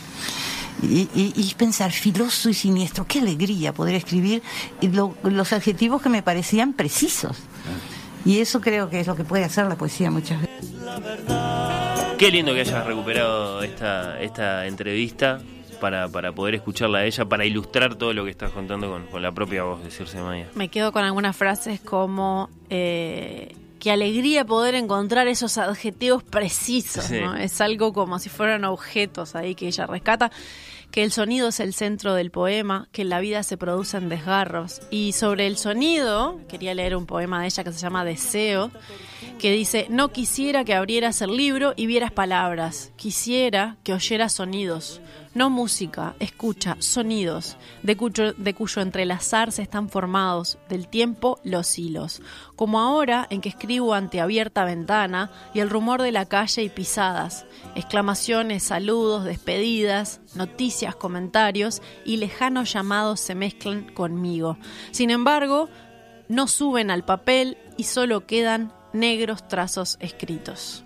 Y, pensar filoso y siniestro, qué alegría poder escribir lo- los adjetivos que me parecían precisos. Y eso creo que es lo que puede hacer la poesía muchas veces. Qué lindo que hayas recuperado esta, esta entrevista para, para poder escucharla a ella, para ilustrar todo lo que estás contando con, con la propia voz de Circe Maya. Me quedo con algunas frases como eh, qué alegría poder encontrar esos adjetivos precisos, Sí. ¿no? Es algo como si fueran objetos ahí que ella rescata, que el sonido es el centro del poema, que en la vida se producen desgarros. Y sobre el sonido, quería leer un poema de ella que se llama Deseo, que dice, no quisiera que abrieras el libro y vieras palabras, quisiera que oyeras sonidos, no música, escucha, sonidos, de cuyo, de cuyo entrelazar se están formados del tiempo los hilos, como ahora en que escribo ante abierta ventana y el rumor de la calle y pisadas, exclamaciones, saludos, despedidas, noticias, comentarios y lejanos llamados se mezclan conmigo. Sin embargo, no suben al papel y solo quedan negros trazos escritos.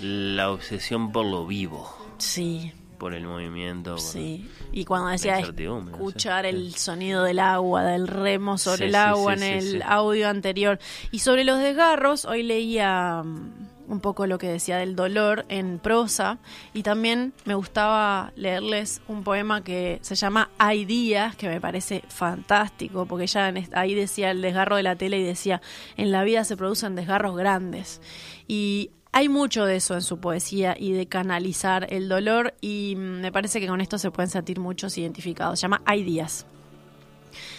La obsesión por lo vivo, Sí, por el movimiento. por- sí. Y cuando decía escuchar sí. el sonido del agua, del remo sobre Sí, el agua en el audio anterior. Y sobre los desgarros, hoy leía mm, un poco lo que decía del dolor en prosa y también me gustaba leerles un poema que se llama Hay días, que me parece fantástico, porque ya en ahí decía el desgarro de la tele y decía, en la vida se producen desgarros grandes. Y hay mucho de eso en su poesía y de canalizar el dolor y mm, me parece que con esto se pueden sentir muchos identificados. Se llama Hay días.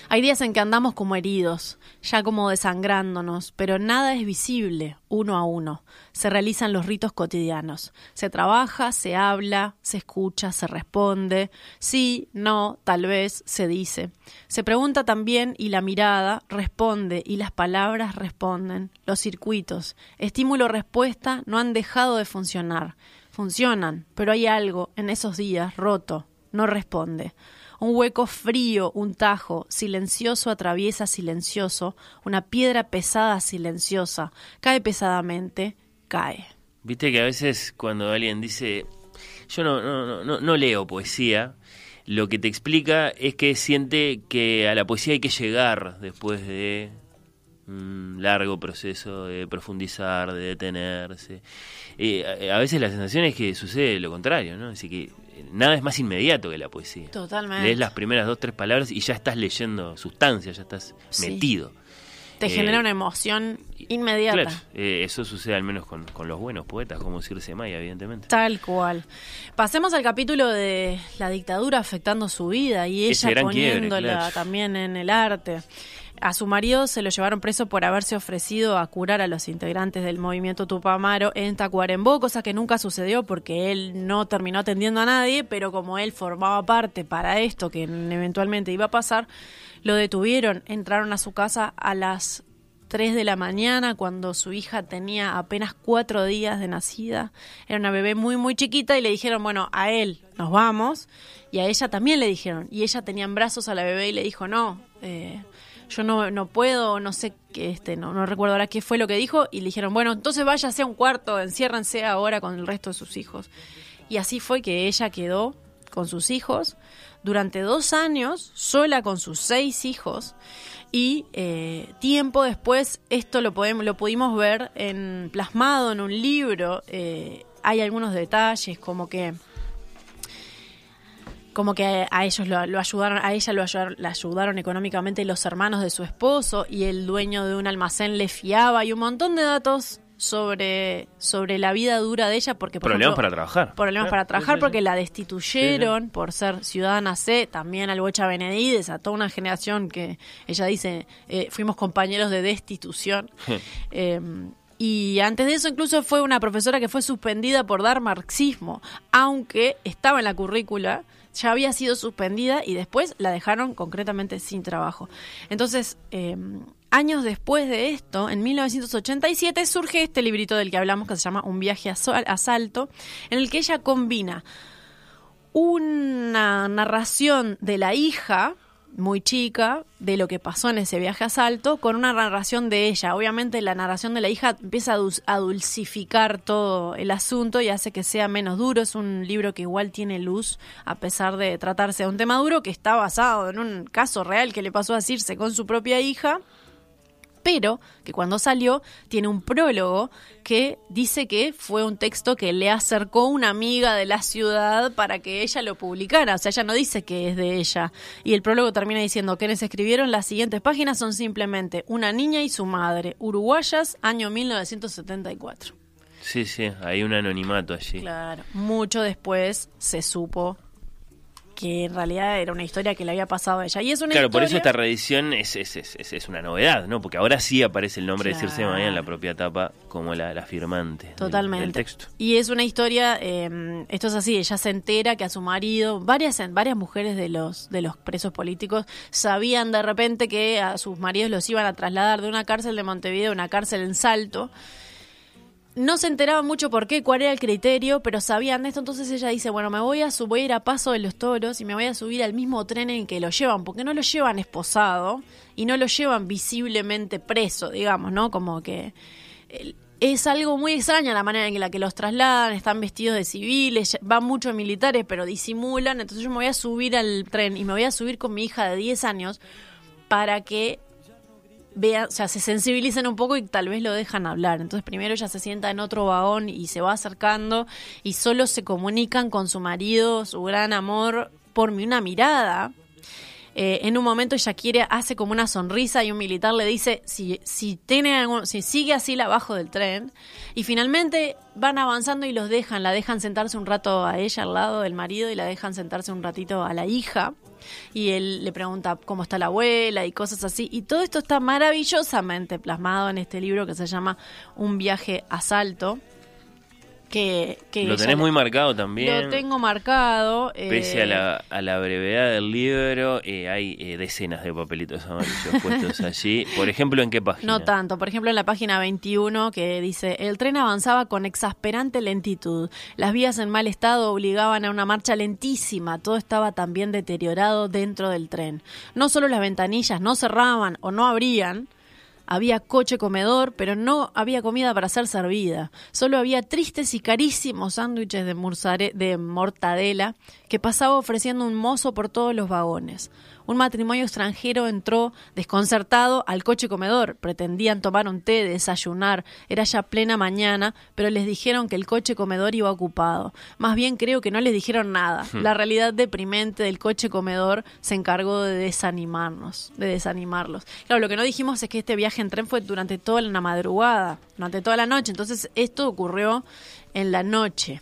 Hay días en que andamos como heridos, ya como desangrándonos, pero nada es visible, uno a uno. Se realizan los ritos cotidianos. Se trabaja, se habla, se escucha, se responde. Sí, no, tal vez, se dice. Se pregunta también y la mirada responde y las palabras responden. Los circuitos, estímulo-respuesta, no han dejado de funcionar. Funcionan, pero hay algo en esos días roto, no responde. Un hueco frío, un tajo, silencioso atraviesa silencioso, una piedra pesada silenciosa, cae pesadamente, cae. Viste que a veces cuando alguien dice, yo no, no, no, no, leo poesía, lo que te explica es que siente que a la poesía hay que llegar después de un largo proceso de profundizar, de detenerse. Eh, a, veces la sensación es que sucede lo contrario, ¿no? Así que nada es más inmediato que la poesía. Totalmente. Lees las primeras dos, tres palabras y ya estás leyendo sustancia, ya estás Sí. metido. Te Eh, genera una emoción inmediata. Claro, eh, eso sucede al menos con, con los buenos poetas, como Circe Maya, evidentemente. Tal cual. Pasemos al capítulo de la dictadura afectando su vida y ella quiebre, poniéndola claro. también en el arte. A su marido se lo llevaron preso por haberse ofrecido a curar a los integrantes del movimiento Tupamaro en Tacuarembó, cosa que nunca sucedió porque él no terminó atendiendo a nadie, pero como él formaba parte para esto que eventualmente iba a pasar, lo detuvieron, entraron a su casa a las 3 de la mañana cuando su hija tenía apenas cuatro días de nacida. Era una bebé muy, muy chiquita y le dijeron, bueno, a él nos vamos. Y a ella también le dijeron. Y ella tenía en brazos a la bebé y le dijo, no, eh, yo no, no puedo, no sé qué, este, no, no recuerdo ahora qué fue lo que dijo. Y le dijeron, bueno, entonces váyase a un cuarto, enciérrense ahora con el resto de sus hijos. Y así fue que ella quedó con sus hijos durante dos años, sola con sus seis hijos y eh, tiempo después esto lo podemos lo pudimos ver en plasmado en un libro eh, hay algunos detalles como que como que a ellos lo, lo ayudaron a ella lo ayudaron, la ayudaron económicamente los hermanos de su esposo y el dueño de un almacén le fiaba y un montón de datos sobre, sobre la vida dura de ella porque por Problemas ejemplo, para trabajar. problemas Eh, para trabajar sí, porque sí. la destituyeron por ser ciudadana C, también al Bocha Benevides, a toda una generación que ella dice, eh, fuimos compañeros de destitución. *laughs* Eh, y antes de eso incluso fue una profesora que fue suspendida por dar marxismo, aunque estaba en la currícula, ya había sido suspendida y después la dejaron concretamente sin trabajo. Entonces, eh, años después de esto, en 1987, surge este librito del que hablamos que se llama Un viaje a, Sol- a Salto, en el que ella combina una narración de la hija muy chica de lo que pasó en ese viaje a Salto con una narración de ella. Obviamente la narración de la hija empieza a, dulc- a dulcificar todo el asunto y hace que sea menos duro. Es un libro que igual tiene luz a pesar de tratarse de un tema duro que está basado en un caso real que le pasó a Circe con su propia hija pero que cuando salió tiene un prólogo que dice que fue un texto que le acercó una amiga de la ciudad para que ella lo publicara. O sea, ella no dice que es de ella. Y el prólogo termina diciendo que les escribieron las siguientes páginas son simplemente una niña y su madre, uruguayas, año 1974. Sí, sí, hay un anonimato allí. Claro. Mucho después se supo que en realidad era una historia que le había pasado a ella. Y es una Claro, por eso esta reedición es, es, es, es- es una novedad, ¿no? Porque ahora sí aparece el nombre de Circe. Maya en la propia tapa como la, la firmante del- Totalmente. del texto. Y es una historia, eh, esto es así, ella se entera que a su marido, varias, varias mujeres de los, de los presos políticos sabían de repente que a sus maridos los iban a trasladar de una cárcel de Montevideo a una cárcel en Salto. No se enteraban mucho por qué, cuál era el criterio, pero sabían de esto, entonces ella dice, bueno, me voy a, su- voy a Paso de los Toros y me voy a subir al mismo tren en que lo llevan, porque no lo llevan esposado y no lo llevan visiblemente preso, digamos, ¿no? Como que es algo muy extraño la manera en la que los trasladan, están vestidos de civiles, van muchos militares, pero disimulan, entonces yo me voy a subir al tren y me voy a subir con mi hija de 10 años para que vean, o sea, se sensibilicen un poco y tal vez lo dejan hablar. Entonces primero ella se sienta en otro vagón y se va acercando y solo se comunican con su marido, su gran amor, por una mirada. Eh, en un momento ella quiere, hace como una sonrisa y un militar le dice si, si tiene algún, si sigue así la bajo del tren. Y finalmente van avanzando y los dejan, la dejan sentarse un rato a ella al lado del marido y la dejan sentarse un ratito a la hija. Y él le pregunta cómo está la abuela y cosas así. Y todo esto está maravillosamente plasmado en este libro que se llama Un viaje a salto. Que, que Lo tenés muy marcado también. Lo tengo marcado. Pese eh, a la, a la brevedad del libro, eh, hay eh, decenas de papelitos amarillos puestos *laughs* allí. Por ejemplo, ¿en qué página? No tanto. Por ejemplo, en la página 21 que dice, el tren avanzaba con exasperante lentitud. Las vías en mal estado obligaban a una marcha lentísima. Todo estaba también deteriorado dentro del tren. No solo las ventanillas no cerraban o no abrían, había coche comedor, pero no había comida para ser servida. Solo había tristes y carísimos sándwiches de, de mortadela que pasaba ofreciendo un mozo por todos los vagones. Un matrimonio extranjero entró desconcertado al coche comedor. Pretendían tomar un té, desayunar. Era ya plena mañana, pero les dijeron que el coche comedor iba ocupado. Más bien creo que no les dijeron nada. Hmm. La realidad deprimente del coche comedor se encargó de desanimarnos, de desanimarlos. Claro, lo que no dijimos es que este viaje en tren fue durante toda la madrugada, durante toda la noche. Entonces esto ocurrió en la noche.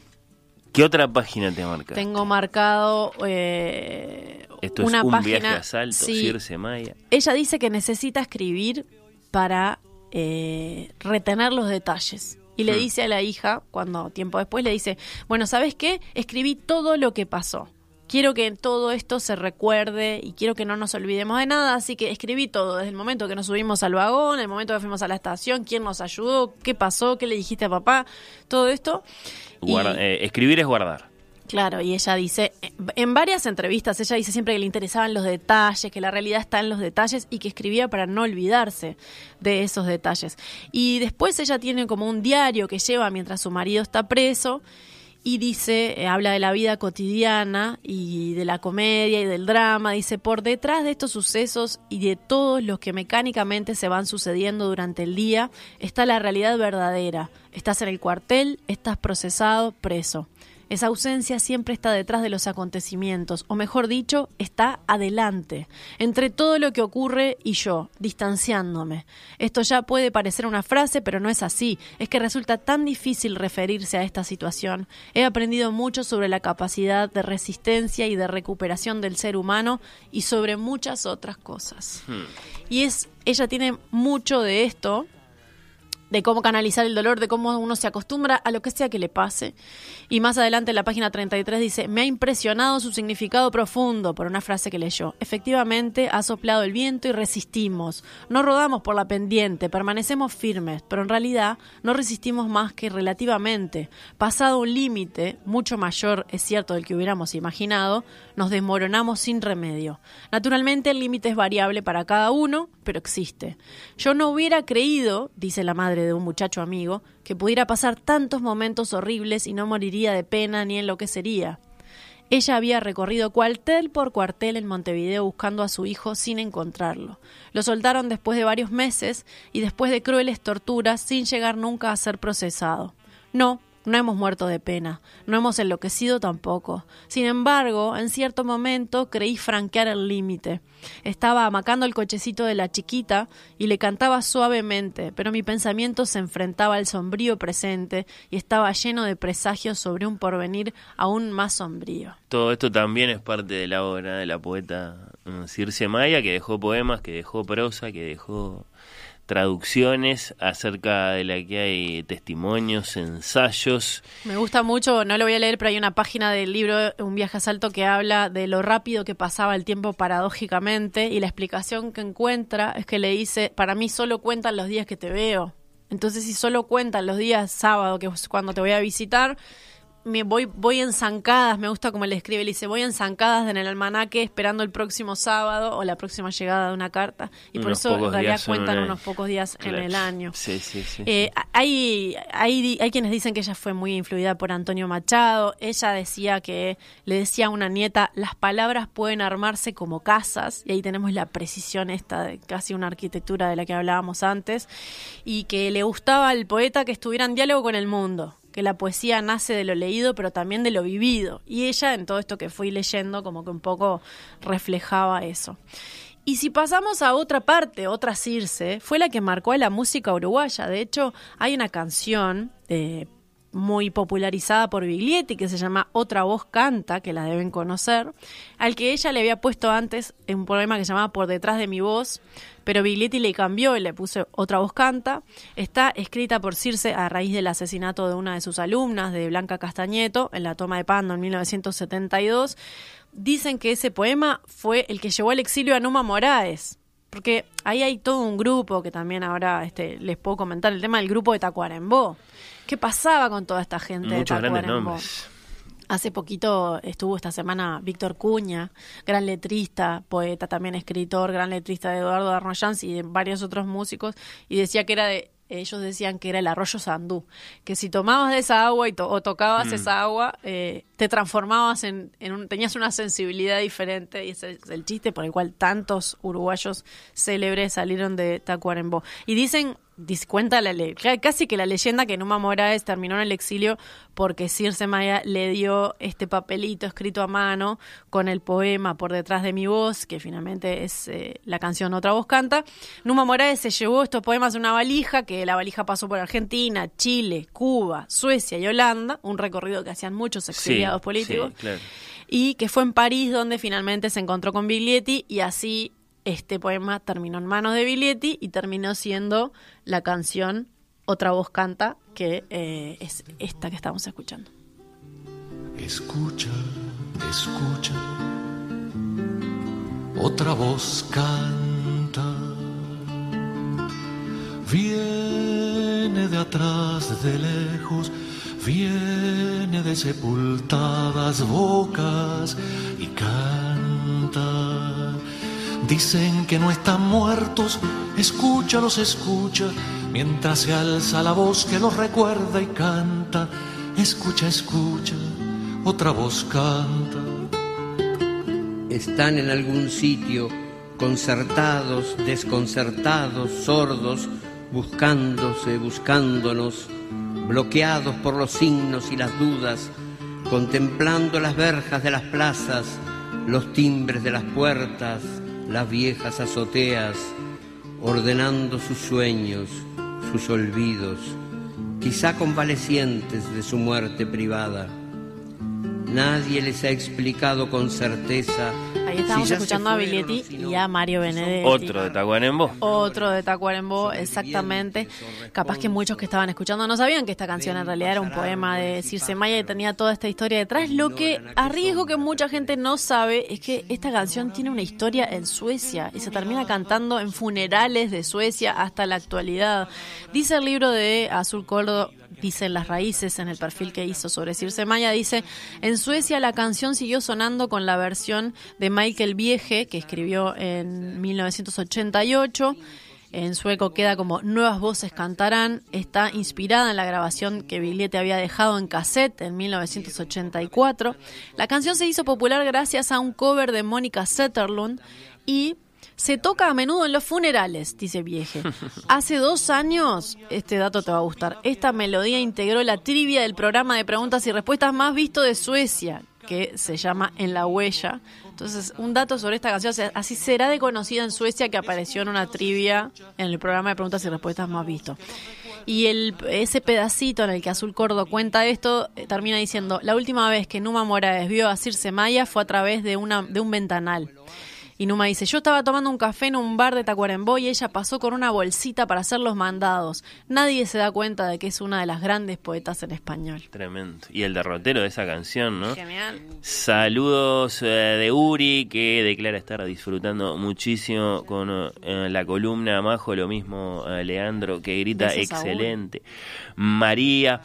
¿Qué otra página te marca? Tengo marcado eh, Esto una es un página. viaje a Salto, sí. Circe Maya. Ella dice que necesita escribir para eh, retener los detalles. Y le Hmm. dice a la hija, cuando tiempo después le dice, bueno, ¿sabes qué? Escribí todo lo que pasó. Quiero que todo esto se recuerde y quiero que no nos olvidemos de nada, así que escribí todo, desde el momento que nos subimos al vagón, el momento que fuimos a la estación, quién nos ayudó, qué pasó, qué le dijiste a papá, todo esto. Y- eh, escribir es guardar. Claro, y ella dice, en varias entrevistas, ella dice siempre que le interesaban los detalles, que la realidad está en los detalles y que escribía para no olvidarse de esos detalles. Y después ella tiene como un diario que lleva mientras su marido está preso y dice, eh, habla de la vida cotidiana y de la comedia y del drama, dice, por detrás de estos sucesos y de todos los que mecánicamente se van sucediendo durante el día, está la realidad verdadera. Estás en el cuartel, estás procesado, preso. Esa ausencia siempre está detrás de los acontecimientos, o mejor dicho, está adelante, entre todo lo que ocurre y yo, distanciándome. Esto ya puede parecer una frase, pero no es así. Es que resulta tan difícil referirse a esta situación. He aprendido mucho sobre la capacidad de resistencia y de recuperación del ser humano y sobre muchas otras cosas. Y es, ella tiene mucho de esto, de cómo canalizar el dolor, de cómo uno se acostumbra a lo que sea que le pase. Y más adelante en la página 33 dice, me ha impresionado su significado profundo por una frase que leyó. Efectivamente, ha soplado el viento y resistimos. No rodamos por la pendiente, permanecemos firmes, pero en realidad no resistimos más que relativamente. Pasado un límite, mucho mayor, es cierto, del que hubiéramos imaginado, nos desmoronamos sin remedio. Naturalmente el límite es variable para cada uno, pero existe. Yo no hubiera creído, dice la madre de un muchacho amigo, que pudiera pasar tantos momentos horribles y no moriría de pena ni enloquecería. Ella había recorrido cuartel por cuartel en Montevideo buscando a su hijo sin encontrarlo. Lo soltaron después de varios meses y después de crueles torturas sin llegar nunca a ser procesado. No, no hemos muerto de pena, no hemos enloquecido tampoco. Sin embargo, en cierto momento creí franquear el límite. Estaba amacando el cochecito de la chiquita y le cantaba suavemente, pero mi pensamiento se enfrentaba al sombrío presente y estaba lleno de presagios sobre un porvenir aún más sombrío. Todo esto también es parte de la obra de la poeta mm, Circe Maya, que dejó poemas, que dejó prosa, que dejó traducciones acerca de la que hay testimonios, ensayos. Me gusta mucho, no lo voy a leer, pero hay una página del libro Un viaje a salto que habla de lo rápido que pasaba el tiempo paradójicamente y la explicación que encuentra es que le dice, para mí solo cuentan los días que te veo. Entonces si solo cuentan los días sábado, que es cuando te voy a visitar, me voy, voy en zancadas, me gusta como le escribe, le dice, voy en zancadas en el almanaque esperando el próximo sábado o la próxima llegada de una carta. Y por Unos eso en realidad cuentan unos pocos días Claro. en el año. Sí, sí, sí. Eh, hay, hay, hay quienes dicen que ella fue muy influida por Antonio Machado. Ella decía que le decía a una nieta, las palabras pueden armarse como casas, y ahí tenemos la precisión esta de casi una arquitectura de la que hablábamos antes, y que le gustaba al poeta que estuviera en diálogo con el mundo que la poesía nace de lo leído, pero también de lo vivido. Y ella, en todo esto que fui leyendo, como que un poco reflejaba eso. Y si pasamos a otra parte, otra Circe, fue la que marcó a la música uruguaya. De hecho, hay una canción eh, muy popularizada por Biglietti que se llama Otra voz canta, que la deben conocer, al que ella le había puesto antes un poema que se llamaba Por detrás de mi voz, pero Biglietti le cambió y le puso Otra voz canta. Está escrita por Circe a raíz del asesinato de una de sus alumnas, de Blanca Castañeto, en la toma de Pando en 1972. Dicen que ese poema fue el que llevó al exilio a Numa Moraes. Porque ahí hay todo un grupo que también ahora este, les puedo comentar, el tema del grupo de Tacuarembó. ¿Qué pasaba con toda esta gente Muchos de grandes Tacuarembó? nombres. Hace poquito estuvo esta semana Víctor Cuña, gran letrista, poeta, también escritor, gran letrista de Eduardo Arnoyanz y de varios otros músicos, y decía que era de, ellos decían que era el arroyo Sandú, que si tomabas de esa agua y to- o tocabas Mm. esa agua, eh, te transformabas en, en un, tenías una sensibilidad diferente, y ese es el chiste por el cual tantos uruguayos célebres salieron de Tacuarembó. Y dicen Dice- Cuenta la le- ca- casi que la leyenda que Numa Moraes terminó en el exilio porque Circe Maya le dio este papelito escrito a mano con el poema por detrás de mi voz, que finalmente es eh, la canción Otra voz canta. Numa Moraes se llevó estos poemas en una valija, que la valija pasó por Argentina, Chile, Cuba, Suecia y Holanda, un recorrido que hacían muchos exiliados Sí, políticos sí, claro. y que fue en París donde finalmente se encontró con Biglietti y así este poema terminó en manos de Biglietti y terminó siendo la canción Otra voz canta, que eh, es esta que estamos escuchando. Escucha, escucha, otra voz canta. Viene de atrás, de lejos, viene de sepultadas bocas y canta. Dicen que no están muertos, escúchalos, escucha, mientras se alza la voz que los recuerda y canta. Escucha, escucha, otra voz canta. Están en algún sitio, concertados, desconcertados, sordos, buscándose, buscándonos, bloqueados por los signos y las dudas, contemplando las verjas de las plazas, los timbres de las puertas, las viejas azoteas, ordenando sus sueños, sus olvidos, quizá convalecientes de su muerte privada. Nadie les ha explicado con certeza. Ahí estábamos si escuchando a fueron Biglietti o si no. y a Mario Benedetti. Otro de Tacuarembó. Otro de Tacuarembó, exactamente. Capaz que muchos que estaban escuchando no sabían que esta canción en realidad era un poema de Circe Maya y tenía toda esta historia detrás. Lo que arriesgo que mucha gente no sabe es que esta canción tiene una historia en Suecia y se termina cantando en funerales de Suecia hasta la actualidad. Dice el libro de Azul Cordo dice en las raíces, en el perfil que hizo sobre Circe Maya, dice, en Suecia la canción siguió sonando con la versión de Michael Vieje, que escribió en 1988. En sueco queda como Nuevas voces cantarán. Está inspirada en la grabación que Biglietti había dejado en cassette en 1984. La canción se hizo popular gracias a un cover de Mónica Zetterlund y se toca a menudo en los funerales, dice Vieje. *laughs* Hace dos años, este dato te va a gustar, esta melodía integró la trivia del programa de preguntas y respuestas más visto de Suecia, que se llama En la Huella. Entonces, un dato sobre esta canción, o sea, así será de conocida en Suecia que apareció en una trivia en el programa de preguntas y respuestas más visto. Y el, ese pedacito en el que Azul Cordo cuenta esto eh, termina diciendo, la última vez que Numa Moraes vio a Circe Maya fue a través de, una, de un ventanal. Y Numa dice, yo estaba tomando un café en un bar de Tacuarembó y ella pasó con una bolsita para hacer los mandados. Nadie se da cuenta de que es una de las grandes poetas en español. Tremendo. Y el derrotero de esa canción, ¿no? Genial. Saludos eh, de Uri, que declara estar disfrutando muchísimo con eh, la columna Majo, lo mismo eh, Leandro, que grita excelente. María,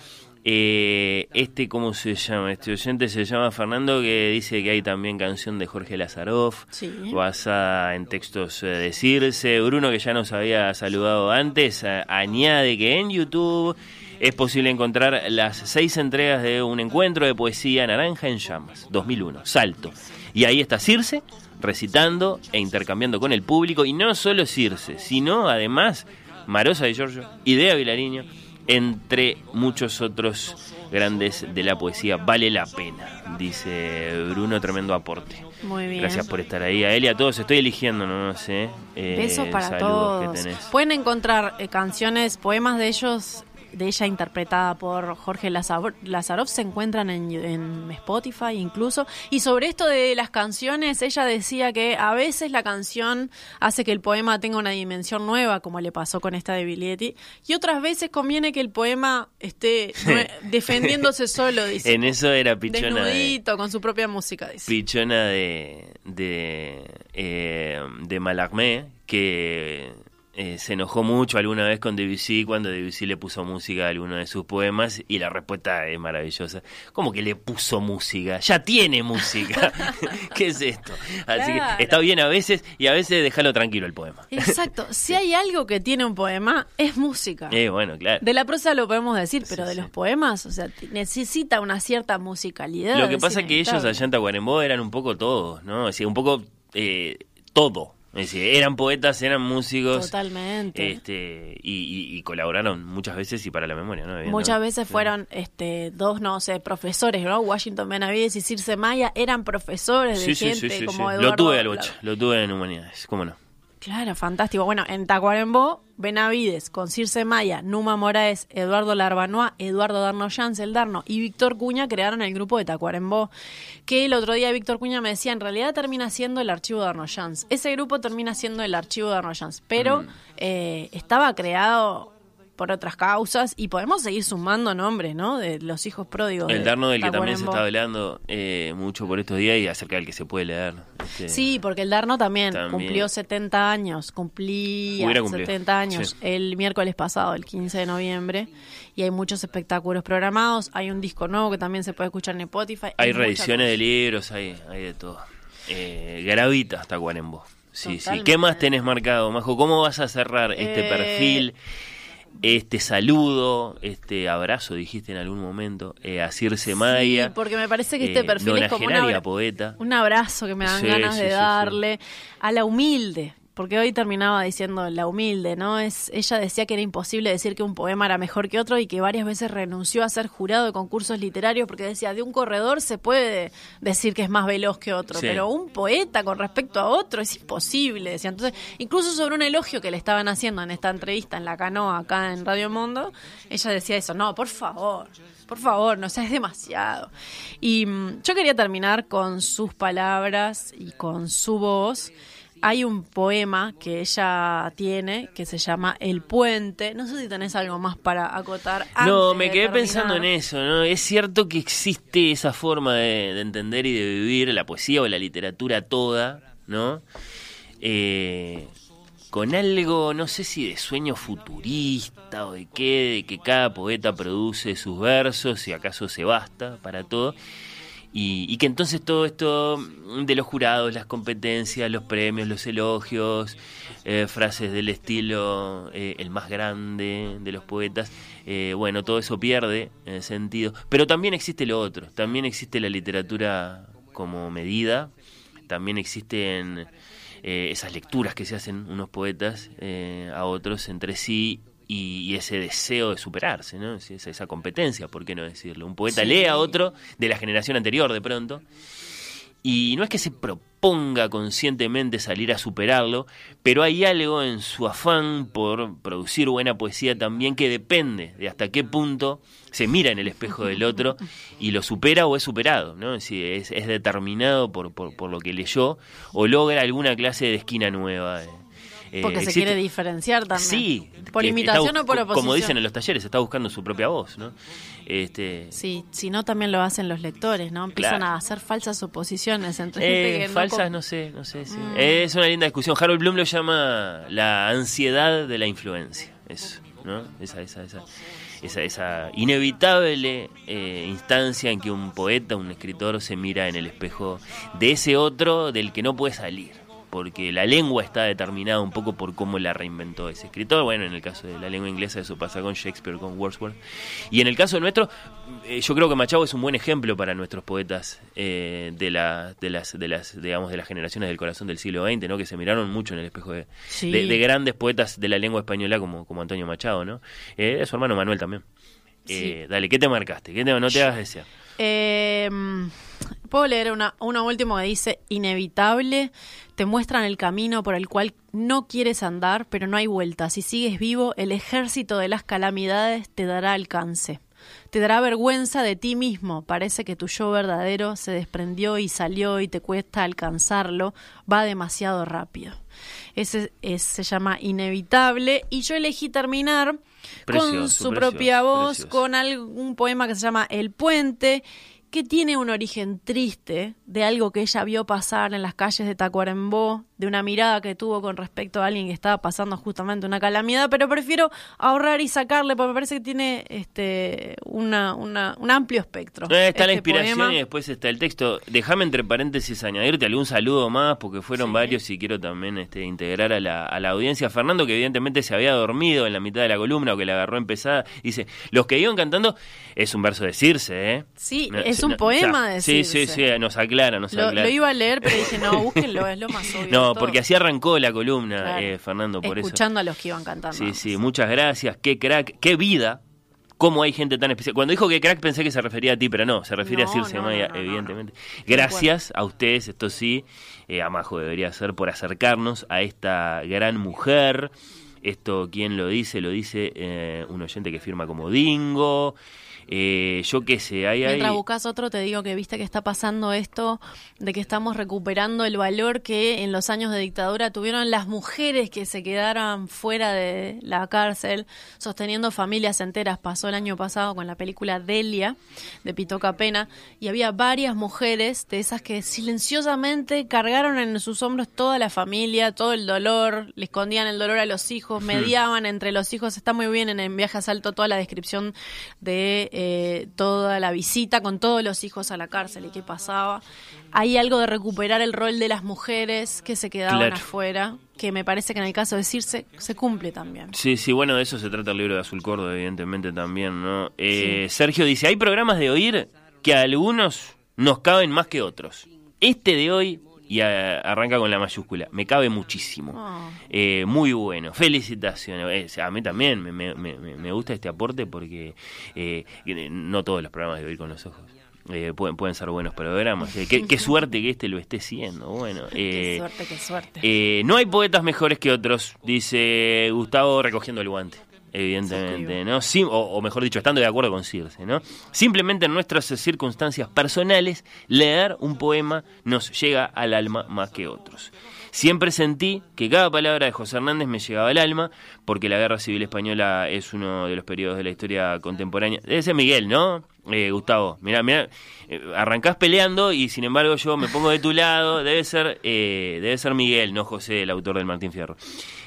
eh, este, ¿cómo se llama? Este oyente se llama Fernando, que dice que hay también canción de Jorge Lazaroff, Sí. basada en textos eh, de Circe. Bruno, que ya nos había saludado antes, a- añade que en YouTube es posible encontrar las seis entregas de un encuentro de poesía Naranja en Llamas, 2001, Salto. Y ahí está Circe recitando e intercambiando con el público, y no solo Circe, sino además Marosa de Giorgio, Idea Vilariño, entre muchos otros grandes de la poesía. Vale la pena, dice Bruno, tremendo aporte. Muy bien. Gracias por estar ahí. A él y a todos, estoy eligiendo, no, no sé. eh, Besos para todos. Pueden encontrar eh, canciones, poemas de ellos, de ella interpretada por Jorge Lazar- Lazaroff, se encuentran en, en Spotify incluso. Y sobre esto de las canciones, ella decía que a veces la canción hace que el poema tenga una dimensión nueva, como le pasó con esta de Biglietti, y otras veces conviene que el poema esté defendiéndose *laughs* solo, dice. En eso era pichona de, con su propia música, dice. pichona de, de, eh, de Mallarmé, que eh, se enojó mucho alguna vez con Debussy cuando Debussy le puso música a alguno de sus poemas y la respuesta es maravillosa. ¿Cómo que le puso música? Ya tiene música. *laughs* *laughs* ¿Qué es esto? Así Claro. que está bien a veces y a veces déjalo tranquilo el poema. Exacto. *laughs* Si hay algo que tiene un poema, es música. Eh, bueno, claro. De la prosa lo podemos decir, pero de los poemas, o sea, necesita una cierta musicalidad. Lo que pasa es que ellos allá en Tacuarembó eran un poco todos, ¿no? O sea, un poco eh, todo. Decir, eran poetas, eran músicos. Totalmente. Este, y, y- y colaboraron muchas veces y para la memoria, ¿no? Evidentemente. Muchas veces fueron este, dos, no sé, profesores, ¿no? Washington Benavides y Circe Maya eran profesores de Sí, sí, gente sí, sí, como sí. Eduardo. Lo tuve al bocha, lo tuve en humanidades, cómo no. Claro, fantástico. Bueno, en Tacuarembó, Benavides, con Circe Maya, Numa Moraes, Eduardo Larbanois, Eduardo Darno Jans, el Darno y Víctor Cuña crearon el grupo de Tacuarembó. Que el otro día Víctor Cuña me decía, en realidad termina siendo el archivo de Darno Jans. Ese grupo termina siendo el archivo de Darno Jans, pero Mm. eh, estaba creado por otras causas y podemos seguir sumando nombres, ¿no? De los hijos pródigos. El Darno del que también se está hablando eh, mucho por estos días y acerca del que se puede leer. Este, Sí, porque el Darno también, También. cumplió 70 años, cumplía Hubiera cumplido, 70 años sí. el miércoles pasado, el 15 de noviembre, y hay muchos espectáculos programados, hay un disco nuevo que también se puede escuchar en Spotify. Hay reediciones de libros, hay, hay de todo. Eh, Gravita hasta Guarembo. Sí, sí. Totalmente. ¿Qué más tenés marcado, Majo? ¿Cómo vas a cerrar este Eh, perfil, este saludo, este abrazo, dijiste en algún momento, eh, a Circe Maya? Sí, porque me parece que este eh, perfil es como una poeta. un abrazo que me dan Sí, ganas sí, de darle a la humilde. Porque hoy terminaba diciendo la humilde, ¿no? Es, ella decía que era imposible decir que un poema era mejor que otro y que varias veces renunció a ser jurado de concursos literarios porque decía, de un corredor se puede decir que es más veloz que otro, Sí. pero un poeta con respecto a otro es imposible, decía. Entonces, incluso sobre un elogio que le estaban haciendo en esta entrevista en la canoa acá en Radio Mundo, ella decía eso, no, por favor, por favor, no seas demasiado. Y mm, yo quería terminar con sus palabras y con su voz. Hay un poema que ella tiene que se llama El Puente. No sé si tenés algo más para acotar. No, me quedé pensando en eso, ¿no? Es cierto que existe esa forma de, de entender y de vivir la poesía o la literatura toda, ¿no? Eh, con algo, no sé si de sueño futurista o de qué, de que cada poeta produce sus versos y acaso se basta para todo. Y, y que entonces todo esto de los jurados, las competencias, los premios, los elogios, eh, frases del estilo eh, el más grande de los poetas, eh, bueno, todo eso pierde eh, sentido. Pero también existe lo otro, también existe la literatura como medida, también existen eh, esas lecturas que se hacen unos poetas a otros entre sí y, ese deseo de superarse, ¿no? Esa, esa competencia, ¿por qué no decirlo? Un poeta Sí. lee a otro de la generación anterior de pronto y no es que se proponga conscientemente salir a superarlo, pero hay algo en su afán por producir buena poesía también que depende de hasta qué punto se mira en el espejo del otro y lo supera o es superado, ¿no? Es, decir, es, es determinado por, por, por lo que leyó o logra alguna clase de esquina nueva. eh. Eh, Porque se quiere diferenciar también. Sí. Por imitación está o por oposición. Como dicen en los talleres, está buscando su propia voz, ¿no? Este, Sí, si no también lo hacen los lectores, ¿no? Empiezan Claro. a hacer falsas oposiciones entre gente Eh, que no falsas, no sé, no sé. sí. Mm. Es una linda discusión. Harold Bloom lo llama la ansiedad de la influencia. Eso, ¿no? Esa, esa, esa, esa, esa inevitable eh, instancia en que un poeta, un escritor se mira en el espejo de ese otro del que no puede salir. Porque la lengua está determinada un poco por cómo la reinventó ese escritor. Bueno, en el caso de la lengua inglesa eso pasa con Shakespeare, con Wordsworth. Y en el caso nuestro, eh, yo creo que Machado es un buen ejemplo para nuestros poetas eh, de, la, de las, de las, digamos, de las generaciones del corazón del siglo XX, ¿no? Que se miraron mucho en el espejo de, Sí. de, de grandes poetas de la lengua española como, como Antonio Machado, ¿no? Eh, su hermano Manuel también. Dale, ¿qué te marcaste? ¿Qué te- no te hagas desear. Eh, Puedo leer una, una última que dice, inevitable, te muestran el camino por el cual no quieres andar, pero no hay vuelta. Si sigues vivo, el ejército de las calamidades te dará alcance. Te dará vergüenza de ti mismo. Parece que tu yo verdadero se desprendió y salió y te cuesta alcanzarlo. Va demasiado rápido. Ese es- se llama Inevitable. Y yo elegí terminar con su precioso, propia voz, precioso. con algún poema que se llama El Puente, que tiene un origen triste de algo que ella vio pasar en las calles de Tacuarembó, de una mirada que tuvo con respecto a alguien que estaba pasando justamente una calamidad, pero prefiero ahorrar y sacarle porque me parece que tiene este una, una- un amplio espectro. Está la este inspiración poema. y después está el texto. Déjame entre paréntesis añadirte algún saludo más, porque fueron varios y quiero también este, integrar a la, a la audiencia. Fernando, que evidentemente se había dormido en la mitad de la columna o que la agarró empezada, dice, los que iban cantando, es un verso de Circe, ¿eh? Sí, No, es un poema de Sí, Circe. sí, sí, nos aclara, nos Lo, aclara. lo iba a leer, pero dije, no, búsquenlo, es lo más *laughs* obvio. No, No, todo. porque así arrancó la columna, Claro. eh, Fernando, por eso. Escuchando a los que iban cantando. Sí, sí, muchas gracias. Qué crack, qué vida. ¿Cómo hay gente tan especial? Cuando dijo que crack pensé que se refería a ti, pero no, se refiere a Circe no, Maya, no, evidentemente. Gracias a ustedes, esto sí, eh, a Majo debería ser, por acercarnos a esta gran mujer. Esto, ¿quién lo dice? Lo dice eh, un oyente que firma como Dingo. Eh, yo qué sé, hay ahí. Mientras buscas otro, te digo que viste que está pasando esto de que estamos recuperando el valor que en los años de dictadura tuvieron las mujeres que se quedaron fuera de la cárcel, sosteniendo familias enteras. Pasó el año pasado con la película Delia de Pitoca Pena y había varias mujeres de esas que silenciosamente cargaron en sus hombros toda la familia, todo el dolor, le escondían el dolor a los hijos, mediaban entre los hijos. Está muy bien en, en Viaje a Salto toda la descripción de eh, toda la visita con todos los hijos a la cárcel y qué pasaba. Hay algo de recuperar el rol de las mujeres que se quedaban Claro. afuera, que me parece que en el caso de Circe se cumple también. Sí, sí, bueno, de eso se trata el libro de Azul Córdoba, evidentemente también, ¿no? Eh, Sergio dice, hay programas de oír que a algunos nos caben más que otros. Este de hoy, y a- arranca con la mayúscula, me cabe muchísimo. Ah. Eh, muy bueno, felicitaciones. Eh, a mí también me, me- me- me gusta este aporte porque eh, no todos los programas de oír con los ojos. eh, pueden, pueden ser buenos programas. Eh, qué, qué *laughs* suerte que este lo esté siendo. Bueno, qué eh, suerte, qué suerte. eh, no hay poetas mejores que otros, dice Gustavo recogiendo el guante. Evidentemente, ¿no? Sim- o, o mejor dicho, estando de acuerdo con Circe, ¿no? Simplemente en nuestras circunstancias personales, leer un poema nos llega al alma más que otros. Siempre sentí que cada palabra de José Hernández me llegaba al alma, porque la Guerra Civil Española es uno de los periodos de la historia contemporánea. Debe ser Miguel, ¿no? Eh, Gustavo, mira, mira, arrancás peleando y sin embargo yo me pongo de tu lado. *laughs* Debe ser, eh, debe ser Miguel, no José, el autor del Martín Fierro.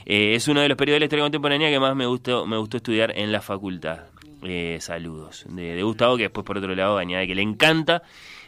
Eh, es uno de los periodos de la historia contemporánea que más me gustó, me gustó estudiar en la facultad. Eh, saludos de, de Gustavo, que después por otro lado añade que le encanta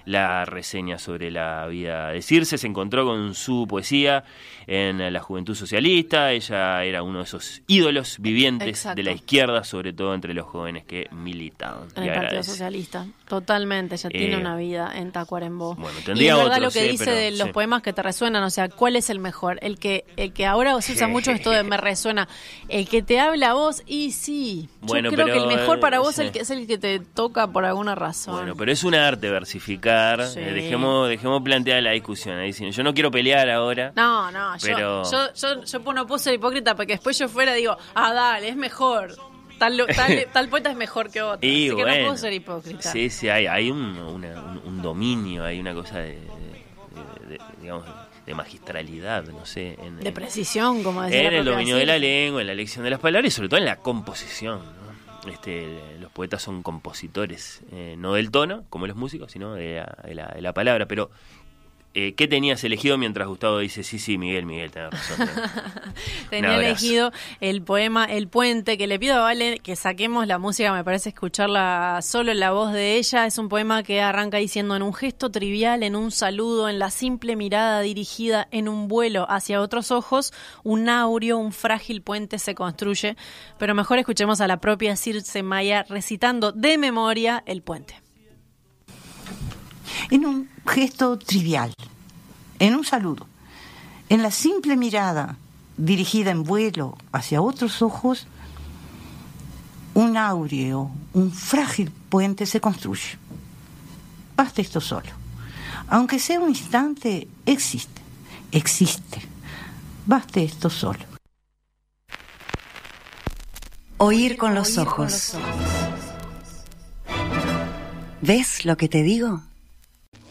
la reseña sobre la vida de Circe. Se encontró con su poesía en la Juventud Socialista. Ella era uno de esos ídolos vivientes Exacto. de la izquierda, sobre todo entre los jóvenes que militaban. En Y el Partido. Socialista, totalmente, ella tiene Eh, una vida en Tacuarembó. bueno, y tendría es verdad otros, lo que eh, dice pero de los sí. poemas que te resuenan, o sea, ¿cuál es el mejor? El que el que ahora se usa mucho esto de me resuena, el que te habla a vos y sí, Bueno, yo creo pero, que el mejor para eh, vos sí. el que es el que te toca por alguna razón. Bueno, pero es un arte versificar. Sí. Eh, dejemos, dejemos planteada la discusión. Ahí. Yo no quiero pelear ahora. No, no, Pero- yo, yo, yo, no puedo ser hipócrita porque después yo fuera digo, ah, dale, es mejor. Tal, tal, *laughs* tal poeta es mejor que otro. Y así que no puedo ser hipócrita. Sí, sí, hay, hay un, una- un- un dominio, hay una cosa de, de- de- digamos, de magistralidad, no sé. En, De precisión, como decía en el dominio de la lengua, en la elección de las palabras y sobre todo en la composición. ¿no? Este, los poetas son compositores, eh, no del tono, como los músicos, sino de la, de la- de la palabra. Pero, eh, ¿qué tenías elegido mientras Gustavo dice, sí, sí, Miguel, Miguel, tenés razón? *laughs* Tenía elegido el poema El Puente, que le pido a Vale que saquemos la música, me parece escucharla solo en la voz de ella. Es un poema que arranca diciendo en un gesto trivial, en un saludo, en la simple mirada dirigida en un vuelo hacia otros ojos, un aureo, un frágil puente se construye. Pero mejor escuchemos a la propia Circe Maya recitando de memoria El Puente. en un gesto trivial, en un saludo, en la simple mirada dirigida en vuelo hacia otros ojos, un áureo, un frágil puente se construye. Basta esto solo. Aunque sea un instante, existe, existe. Basta esto solo. Oír con los ojos. ¿Ves lo que te digo?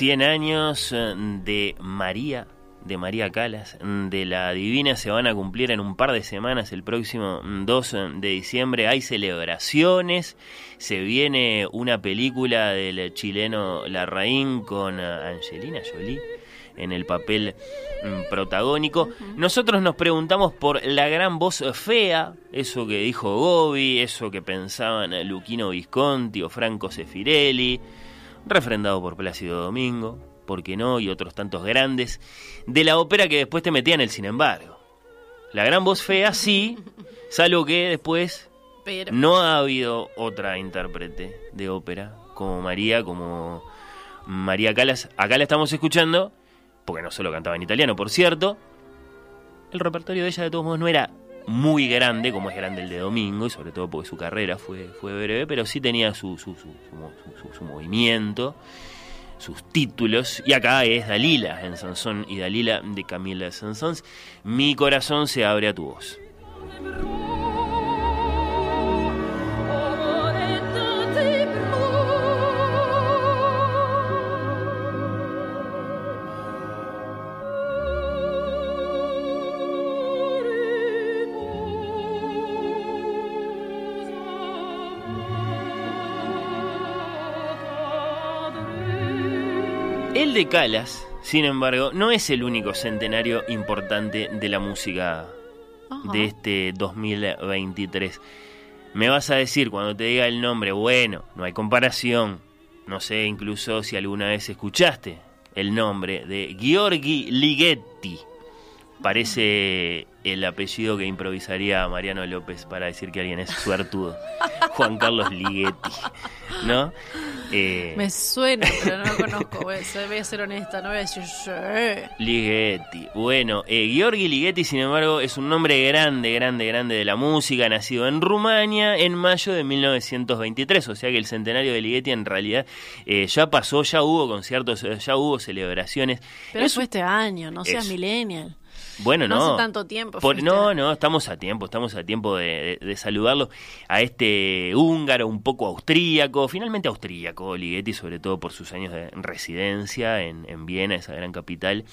100 años eh, de María, de María Calas, de la Divina, se van a cumplir en un par de semanas, el próximo 2 de diciembre. Hay celebraciones, se viene una película del chileno Larraín con eh, Angelina Jolie en el papel mm, protagónico. Nosotros nos preguntamos por la gran voz fea, eso que dijo Gobi, eso que pensaban Luquino Visconti o Franco Sefirelli, refrendado por Plácido Domingo, ¿por qué no? Y otros tantos grandes, de la ópera que después te metían el sin embargo. La gran voz fea sí, salvo que después Pero. no ha habido otra intérprete de ópera como María, como María Calas. Acá la estamos escuchando, porque no solo cantaba en italiano, por cierto. El repertorio de ella, de todos modos, no era muy grande, como es grande el de Domingo, y sobre todo porque su carrera fue, fue breve, pero sí tenía su, su, su, su- movimiento, sus títulos. Y acá es Dalila en Sansón y Dalila de Camila Sansons. Mi corazón se abre a tu voz. De Calas, sin embargo, no es el único centenario importante de la música de este 2023. Me vas a decir cuando te diga el nombre, bueno, no hay comparación. No sé incluso si alguna vez escuchaste el nombre de Giorgi Ligeti. Parece el apellido que improvisaría Mariano López para decir que alguien es suertudo. *laughs* Juan Carlos Ligeti, ¿no? Eh, Me suena, pero no lo conozco. Voy a ser, honesta, no voy a decir. Ligeti. Bueno, eh, Giorgi Ligeti, sin embargo, es un nombre grande, grande, grande de la música, nacido en Rumania en mayo de 1923. O sea que el centenario de Ligeti en realidad eh, ya pasó, ya hubo conciertos, eh, ya hubo celebraciones. Pero Es fue este año, no seas millennial. Bueno, No no. hace tanto tiempo, Por- no, no, estamos a tiempo, estamos a tiempo de, de- de saludarlo a este húngaro un poco austríaco, finalmente austríaco, Ligeti, sobre todo por sus años de residencia en, en Viena, esa gran capital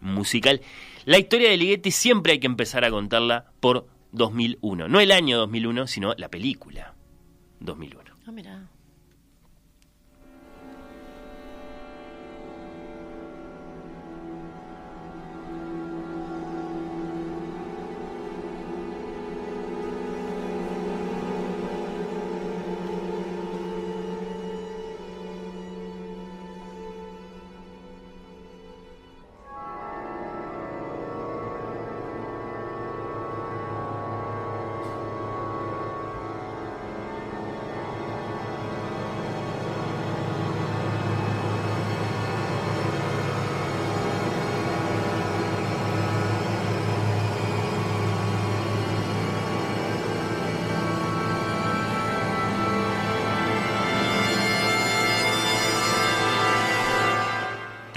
musical. La historia de Ligeti siempre hay que empezar a contarla por 2001. No el año 2001, sino la película 2001. Ah, mira.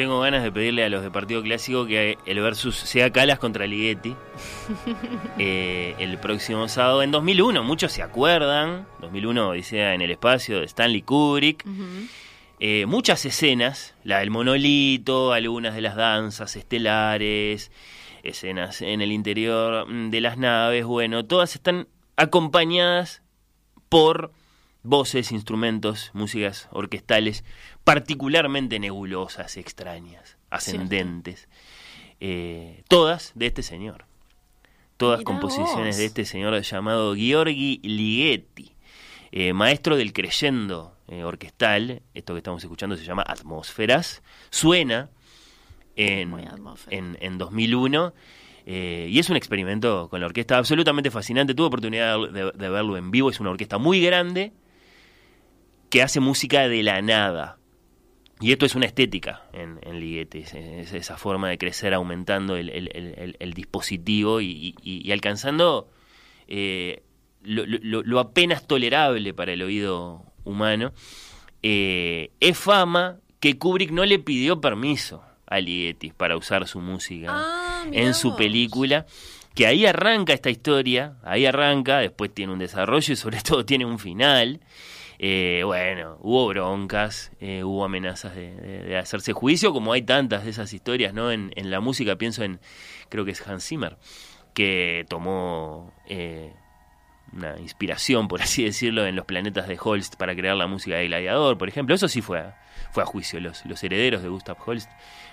Tengo ganas de pedirle a los de Partido Clásico que el versus sea Calas contra Ligeti *laughs* eh, el próximo sábado en 2001. Muchos se acuerdan. 2001, Odisea en el espacio de Stanley Kubrick. Eh, muchas escenas, la del monolito, algunas de las danzas estelares, escenas en el interior mm, de las naves, bueno, todas están acompañadas por voces, instrumentos, músicas orquestales particularmente nebulosas, extrañas, ascendentes, eh, todas de este señor, todas Mirá composiciones vos. de este señor llamado Giorgi Ligeti, eh, maestro del creyendo eh, orquestal, esto que estamos escuchando se llama Atmósferas, suena en, en, en 2001 eh, y es un experimento con la orquesta absolutamente fascinante. Tuve oportunidad de, de verlo en vivo, es una orquesta muy grande que hace música de la nada. Y esto es una estética en, en Ligeti, es, es esa forma de crecer aumentando el, el- el- el- el dispositivo y, y- y alcanzando eh, lo, lo- lo apenas tolerable para el oído humano. Eh, es fama que Kubrick no le pidió permiso a Ligeti para usar su música Ah, en su película. Que ahí arranca esta historia, ahí arranca, después tiene un desarrollo y sobre *laughs* todo tiene un final. Eh, bueno, hubo broncas, eh, hubo amenazas de, de- de hacerse juicio, como hay tantas de esas historias, ¿no? En, en la música pienso en, creo que es Hans Zimmer, que tomó eh, una inspiración, por así decirlo, en los planetas de Holst para crear la música de Gladiador, por ejemplo. Eso sí fue a, fue a juicio. Los, los herederos de Gustav Holst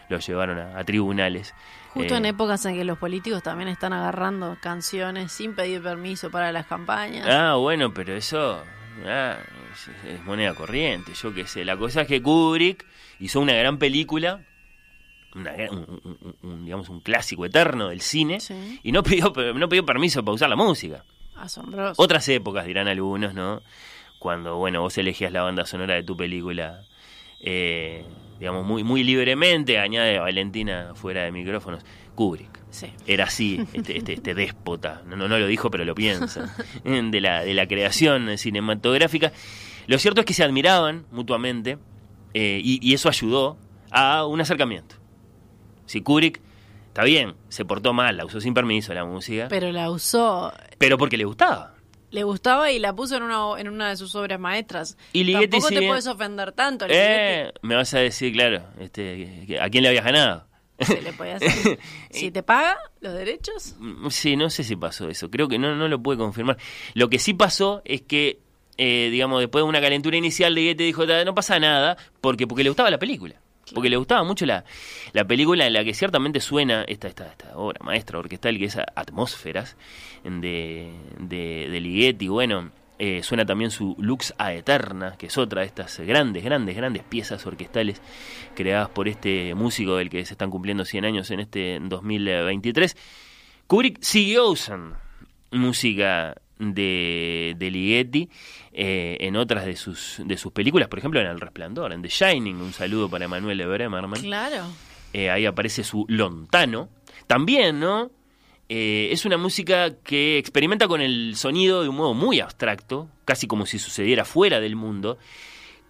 los llevaron a, a tribunales. Justo Eh, en épocas en que los políticos también están agarrando canciones sin pedir permiso para las campañas. Ah, bueno, pero eso ah, es, es moneda corriente, yo qué sé. La cosa es que Kubrick hizo una gran película, una un, un- un- un, digamos un clásico eterno del cine, y no pidió, *laughs* no pidió permiso para usar la música. Asombroso. Otras épocas, dirán algunos, ¿no? Cuando, bueno, vos elegías la banda sonora de tu película, eh, digamos, muy, muy libremente, añade Valentina fuera de micrófonos, Kubrick. Sí. Era así, este, este, este déspota, no, no, no lo dijo, pero lo piensa, *laughs* de la, de la creación cinematográfica. Lo cierto es que se admiraban mutuamente eh, y, y eso ayudó a un acercamiento. Si Kubrick, está bien, se portó mal, la usó sin permiso la música, Pero la usó, pero porque le gustaba. le gustaba y la puso en una, en una de sus obras maestras. Y Ligeti Tampoco te sigue- puedes ofender tanto. Eh, me vas a decir, claro, este, ¿a quién le habías ganado? Se le podía hacer. *laughs* si te paga los derechos, Mm, Sí, no sé si pasó eso. Creo que no, no lo pude confirmar. Lo que sí pasó es que, eh, digamos, después de una calentura inicial, Ligeti dijo, "Ta, no pasa nada, porque, porque le gustaba la película. Porque le gustaba mucho la, la película en la que ciertamente suena esta, esta, esta obra maestra orquestal que es Atmósferas de, de, de Ligeti. Bueno, eh, suena también su Lux Aeterna, que es otra de estas grandes, grandes, grandes piezas orquestales creadas por este músico del que se están cumpliendo 100 años en este 2023. Kubrick siguió usando música de, de Ligeti eh, en otras de sus, de sus películas, por ejemplo en El Resplandor, en The Shining, un saludo para Emanuele Bremerman. claro. Eh, ahí aparece su lontano. También, ¿no? Eh, es una música que experimenta con el sonido de un modo muy abstracto, casi como si sucediera fuera del mundo.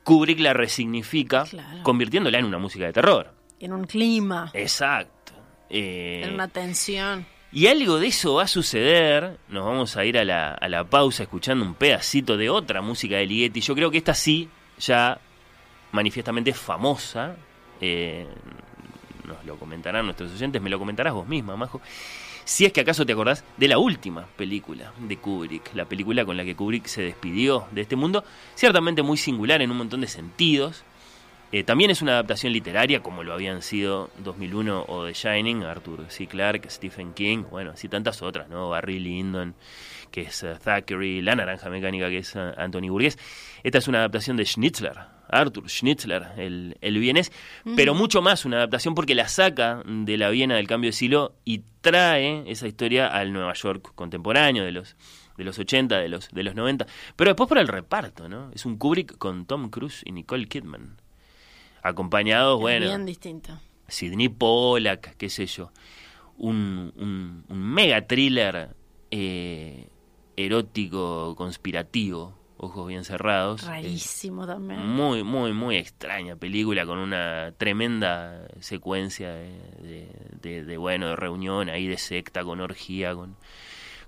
Kubrick la resignifica, convirtiéndola en una música de terror. En un clima, Exacto. En una tensión. Y algo de eso va a suceder. Nos vamos a ir a la, a la pausa escuchando un pedacito de otra música de Ligeti. Yo creo que esta sí, ya manifiestamente famosa. Eh, nos lo comentarán nuestros oyentes, me lo comentarás vos misma, Majo. Si es que acaso te acordás de la última película de Kubrick, la película con la que Kubrick se despidió de este mundo, ciertamente muy singular en un montón de sentidos. Eh, también es una adaptación literaria, como lo habían sido 2001 o The Shining, Arthur C. Clarke, Stephen King, bueno, así tantas otras, ¿no? Barry Lyndon, que es eh, Thackeray, La Naranja Mecánica, que es eh, Anthony Burgess. Esta es una adaptación de Schnitzler, Arthur Schnitzler, el, el vienés, Mm. pero mucho más una adaptación porque la saca de la Viena del cambio de siglo y trae esa historia al Nueva York contemporáneo de los de los 80, de los de los 90, pero después por el reparto, ¿no? Es un Kubrick con Tom Cruise y Nicole Kidman. Acompañados, bueno, Bien distinto. Sidney Pollack, qué sé yo. Un, un, un mega thriller eh, erótico, conspirativo, ojos bien cerrados. Rarísimo también. Muy, muy, muy extraña película con una tremenda secuencia de, de- de- de, bueno, de reunión ahí de secta, con orgía, con,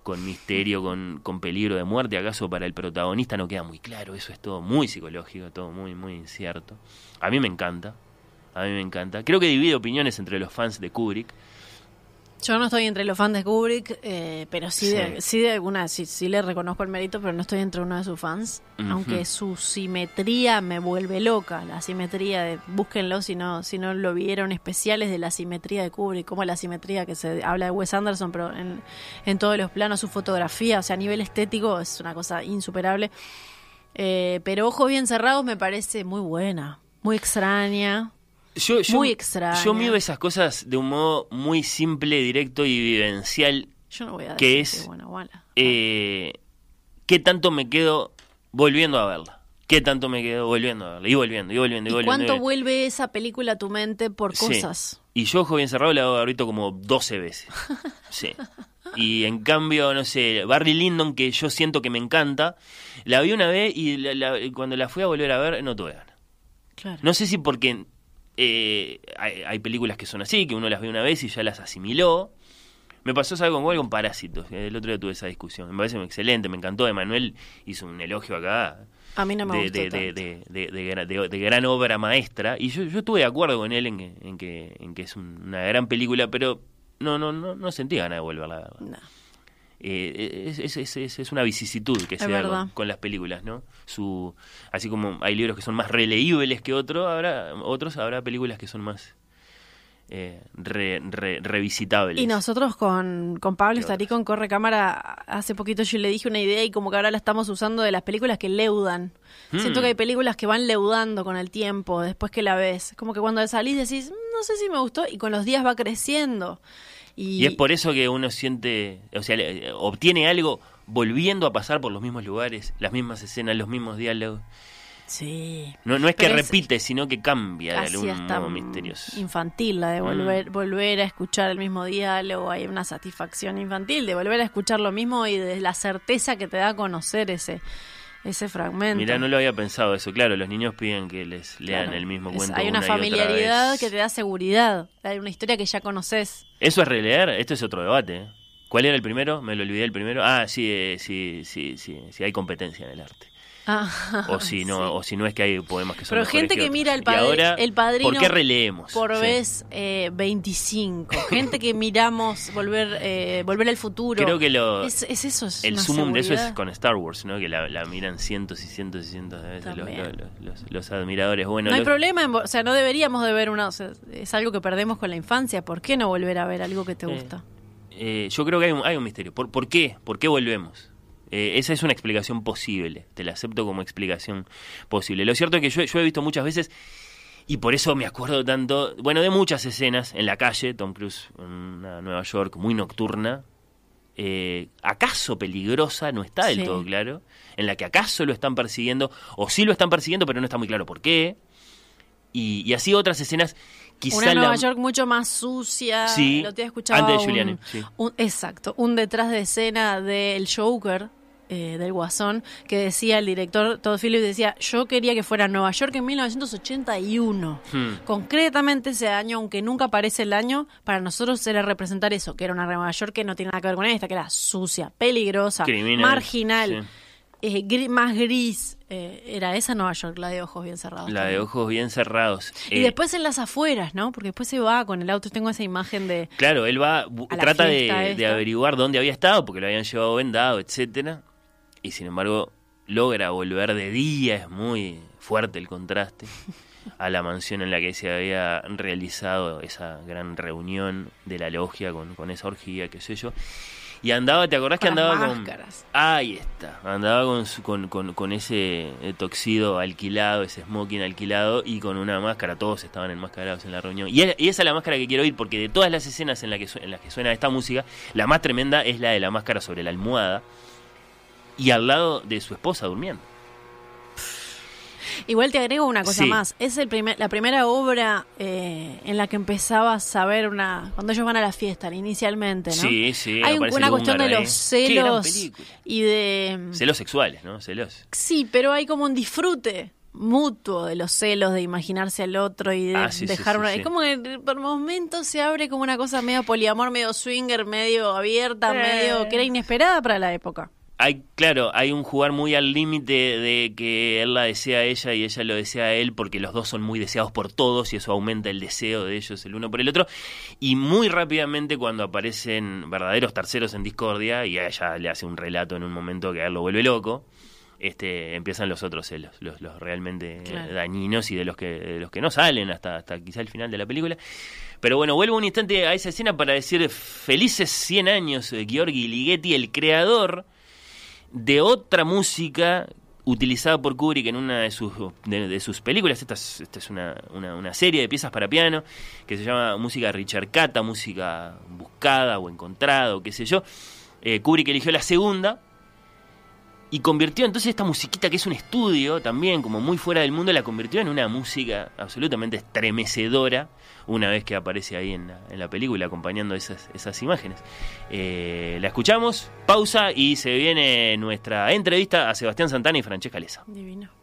con misterio, con, con peligro de muerte. ¿Acaso para el protagonista no queda muy claro? Eso es todo muy psicológico, todo muy, muy incierto. A mí me encanta, a mí me encanta. Creo que divide opiniones entre los fans de Kubrick. Yo no estoy entre los fans de Kubrick, eh, pero sí, De, sí de alguna, sí, sí le reconozco el mérito, pero no estoy entre uno de sus fans. Aunque su simetría me vuelve loca, la simetría de, búsquenlo si no, si no lo vieron, especiales de la simetría de Kubrick, como la simetría que se habla de Wes Anderson, pero en, en todos los planos, su fotografía, o sea, a nivel estético es una cosa insuperable. Eh, pero Ojos Bien Cerrados me parece muy buena, muy extraña. Yo, yo, Muy extraña. Yo miro esas cosas de un modo muy simple, directo y vivencial. Yo no voy a decir que que es buena o mala. eh, qué tanto me quedo volviendo a verla. Qué tanto me quedo volviendo a verla. Y volviendo, y volviendo, y ¿Y volviendo. cuánto y volviendo. vuelve esa película a tu mente por Sí. cosas? Y yo, ojo bien cerrado, la hago ahorita como 12 veces. *laughs* Sí. Y en cambio, no sé, Barry Lyndon, que yo siento que me encanta, la vi una vez y la- la- cuando la fui a volver a ver, no tuve ganas. Claro. No sé si porque eh, hay, hay películas que son así, que uno las ve una vez y ya las asimiló, Me pasó algo con, con Parásitos. El otro día tuve esa discusión. Me parece excelente, me encantó. Emanuel hizo un elogio acá A mí no me de, gustó de, gran obra maestra. Y yo, yo estuve de acuerdo con él en que, en que, en que es un- una gran película, pero no, no, no, no sentí ganas de volverla a ver. No. Eh, es, es, es, es- una vicisitud que se da con, con las películas, ¿no? Su, así como hay libros que son más releíbles que otros, habrá, otros habrá películas que son más eh, re- re- revisitables. Y nosotros con, con Pablo ¿Qué Estarí con Corre Cámara, hace poquito yo le dije una idea y como que ahora la estamos usando de las películas que leudan. Siento Hmm. que hay películas que van leudando con el tiempo, después que la ves. Como que cuando salís decís, "Mm, no sé si me gustó, y con los días va creciendo. Y, Y es por eso que uno siente, o sea, obtiene algo volviendo a pasar por los mismos lugares, las mismas escenas, los mismos diálogos. Sí. No, no es que es- repite, sino que cambia de algún modo misterioso. infantil la de Mm. volver, volver a escuchar el mismo diálogo, hay una satisfacción infantil de volver a escuchar lo mismo y de la certeza que te da conocer ese, ese fragmento. Mirá, no lo había pensado eso. Claro, los niños piden que les lean Claro. el mismo Es- cuento. hay una una y otra familiaridad que te da seguridad, hay una historia que ya conoces. ¿Eso es releer? Esto es otro debate. ¿eh? ¿Cuál era el primero? Me lo olvidé el primero. Ah, sí, eh, sí, sí, sí, sí, hay competencia en el arte. Ah, O si no, sí. o si no es que hay poemas que son Pero gente que otros. mira el, padre, ahora, el padrino ¿Por qué releemos? por Sí. vez eh, 25. Gente que miramos volver eh, volver al futuro. Creo que lo, es, es eso. es el sumum de eso es con Star Wars, ¿no? Que la, la miran cientos y cientos y cientos de veces los, admiradores. Bueno, no hay problema, en o sea, no deberíamos de ver una, o sea, es algo que perdemos con la infancia. ¿Por qué no volver a ver algo que te Eh, gusta? eh, yo creo que hay un, hay un misterio. ¿Por, por qué? ¿Por qué volvemos? Eh, esa es una explicación posible. Te la acepto como explicación posible. Lo cierto es que yo, yo he visto muchas veces, y por eso me acuerdo tanto, bueno, de muchas escenas en la calle, Tom Cruise en una Nueva York muy nocturna, eh, acaso peligrosa, no está del Sí. todo claro, en la que acaso lo están persiguiendo, o sí lo están persiguiendo, pero no está muy claro por qué. Y, y así otras escenas, quizá Una Nueva la- York mucho más sucia. Sí, el otro día escuchaba antes de un- Giuliani, sí. un- exacto, un detrás de escena del Joker, eh, del Guasón, que decía el director Todd Phillips, decía, yo quería que fuera Nueva York en 1981. Hmm. Concretamente ese año, aunque nunca aparece el año, para nosotros era representar eso, que era una Nueva York que no tiene nada que ver con esta, que era sucia, peligrosa, Criminal, marginal, sí. eh, más gris. Eh, era esa Nueva York, la de ojos bien cerrados. La de ojos bien cerrados. Y Eh, después en las afueras, ¿no? Porque después se va con el auto. Tengo esa imagen de. Claro, él va, trata de, averiguar dónde había estado, porque lo habían llevado vendado, etcétera Y sin embargo, logra volver de día, es muy fuerte el contraste, a la mansión en la que se había realizado esa gran reunión de la logia con, con esa orgía, qué sé yo. Y andaba, ¿te acordás que Con andaba con... máscaras. Ahí está, andaba con, su- con, con, con ese eh, toxido alquilado, ese smoking alquilado y con una máscara, todos estaban enmascarados en la reunión. Y, es- y esa es la máscara que quiero oír porque de todas las escenas en, la que en las que suena esta música, la más tremenda es la de la máscara sobre la almohada y al lado de su esposa durmiendo. Igual te agrego una cosa Sí. más. Es el primer, la primera obra eh, en la que empezabas a ver una. Cuando ellos van a la fiesta, inicialmente, ¿no? Sí, sí, Hay una cuestión de los celos y de. Celos sexuales, ¿no? Celos. Sí, pero hay como un disfrute mutuo de los celos, de imaginarse al otro y de Ah, sí, sí, dejar sí, una... sí. Es como que por momentos se abre como una cosa medio poliamor, medio swinger, medio abierta, Eh. medio... que era inesperada para la época. Hay, claro, hay un jugar muy al límite de que él la desea a ella y ella lo desea a él porque los dos son muy deseados por todos y eso aumenta el deseo de ellos el uno por el otro. Y muy rápidamente cuando aparecen verdaderos terceros en discordia y a ella le hace un relato en un momento que a él lo vuelve loco, este, empiezan los otros celos, los, los realmente Claro. dañinos y de los que de los que no salen hasta, hasta quizá el final de la película. Pero bueno, vuelvo un instante a esa escena para decir felices 100 años, eh, Gheorghi Ligeti, el creador de otra música utilizada por Kubrick en una de sus, de, sus películas. Esta es, esta es una, una- serie de piezas para piano que se llama música ricercata, música buscada o encontrada o qué sé yo. Eh, Kubrick eligió la segunda y convirtió entonces esta musiquita que es un estudio también como muy fuera del mundo, la convirtió en una música absolutamente estremecedora una vez que aparece ahí en la, en la película acompañando esas, esas imágenes. Eh, la escuchamos, pausa y se viene nuestra entrevista a Sebastián Santana y Francesca Leza. Divino.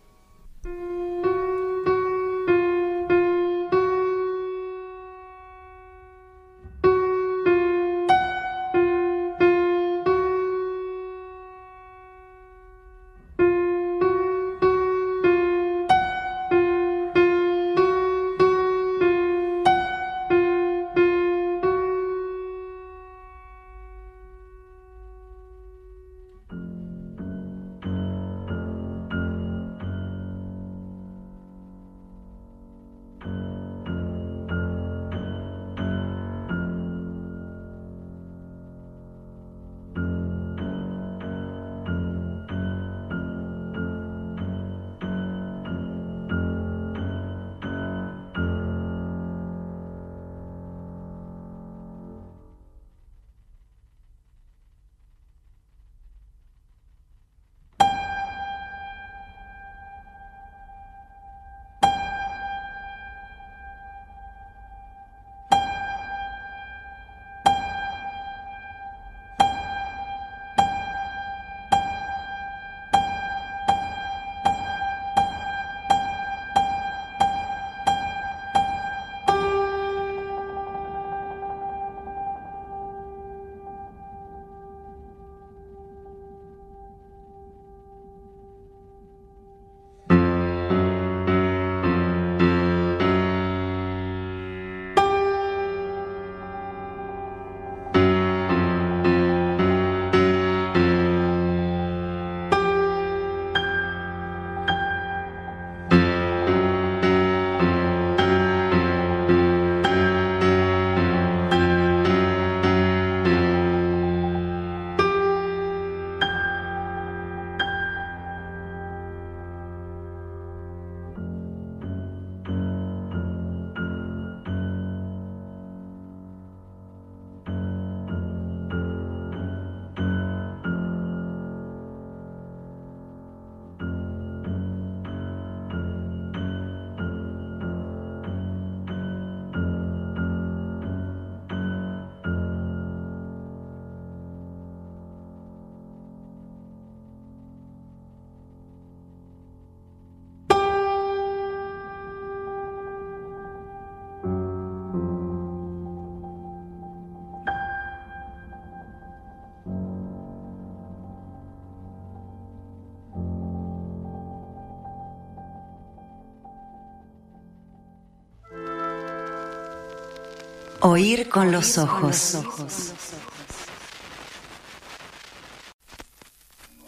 Oír con los ojos.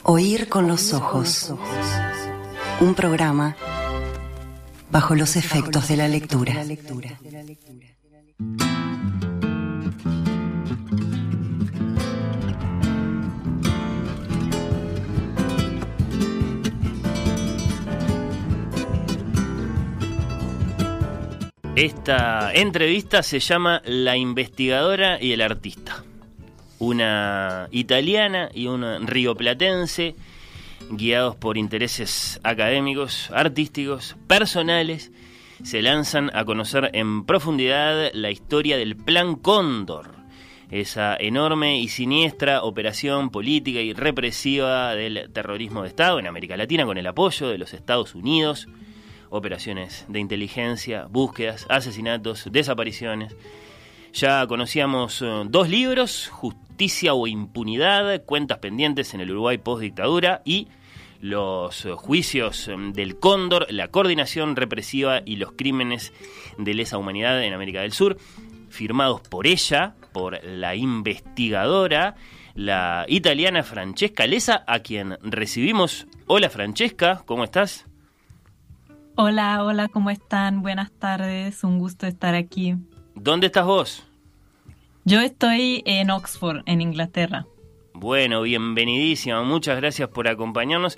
Oír con los ojos. Un programa bajo los efectos de la lectura. Esta entrevista se llama La investigadora y el artista. Una italiana y una rioplatense, guiados por intereses académicos, artísticos, personales, se lanzan a conocer en profundidad la historia del Plan Cóndor, esa enorme y siniestra operación política y represiva del terrorismo de Estado en América Latina con el apoyo de los Estados Unidos operaciones de inteligencia, búsquedas, asesinatos, desapariciones. Ya conocíamos eh, dos libros, Justicia o Impunidad, Cuentas pendientes en el Uruguay post-dictadura y los juicios eh, del Cóndor, la coordinación represiva y los crímenes de lesa humanidad en América del Sur, firmados por ella, por la investigadora, la italiana Francesca Lesa, a quien recibimos. Hola Francesca, ¿cómo estás? Hola, hola, ¿cómo están? Buenas tardes, un gusto estar aquí. ¿Dónde estás vos? Yo estoy en Oxford, en Inglaterra. Bueno, bienvenidísima, muchas gracias por acompañarnos.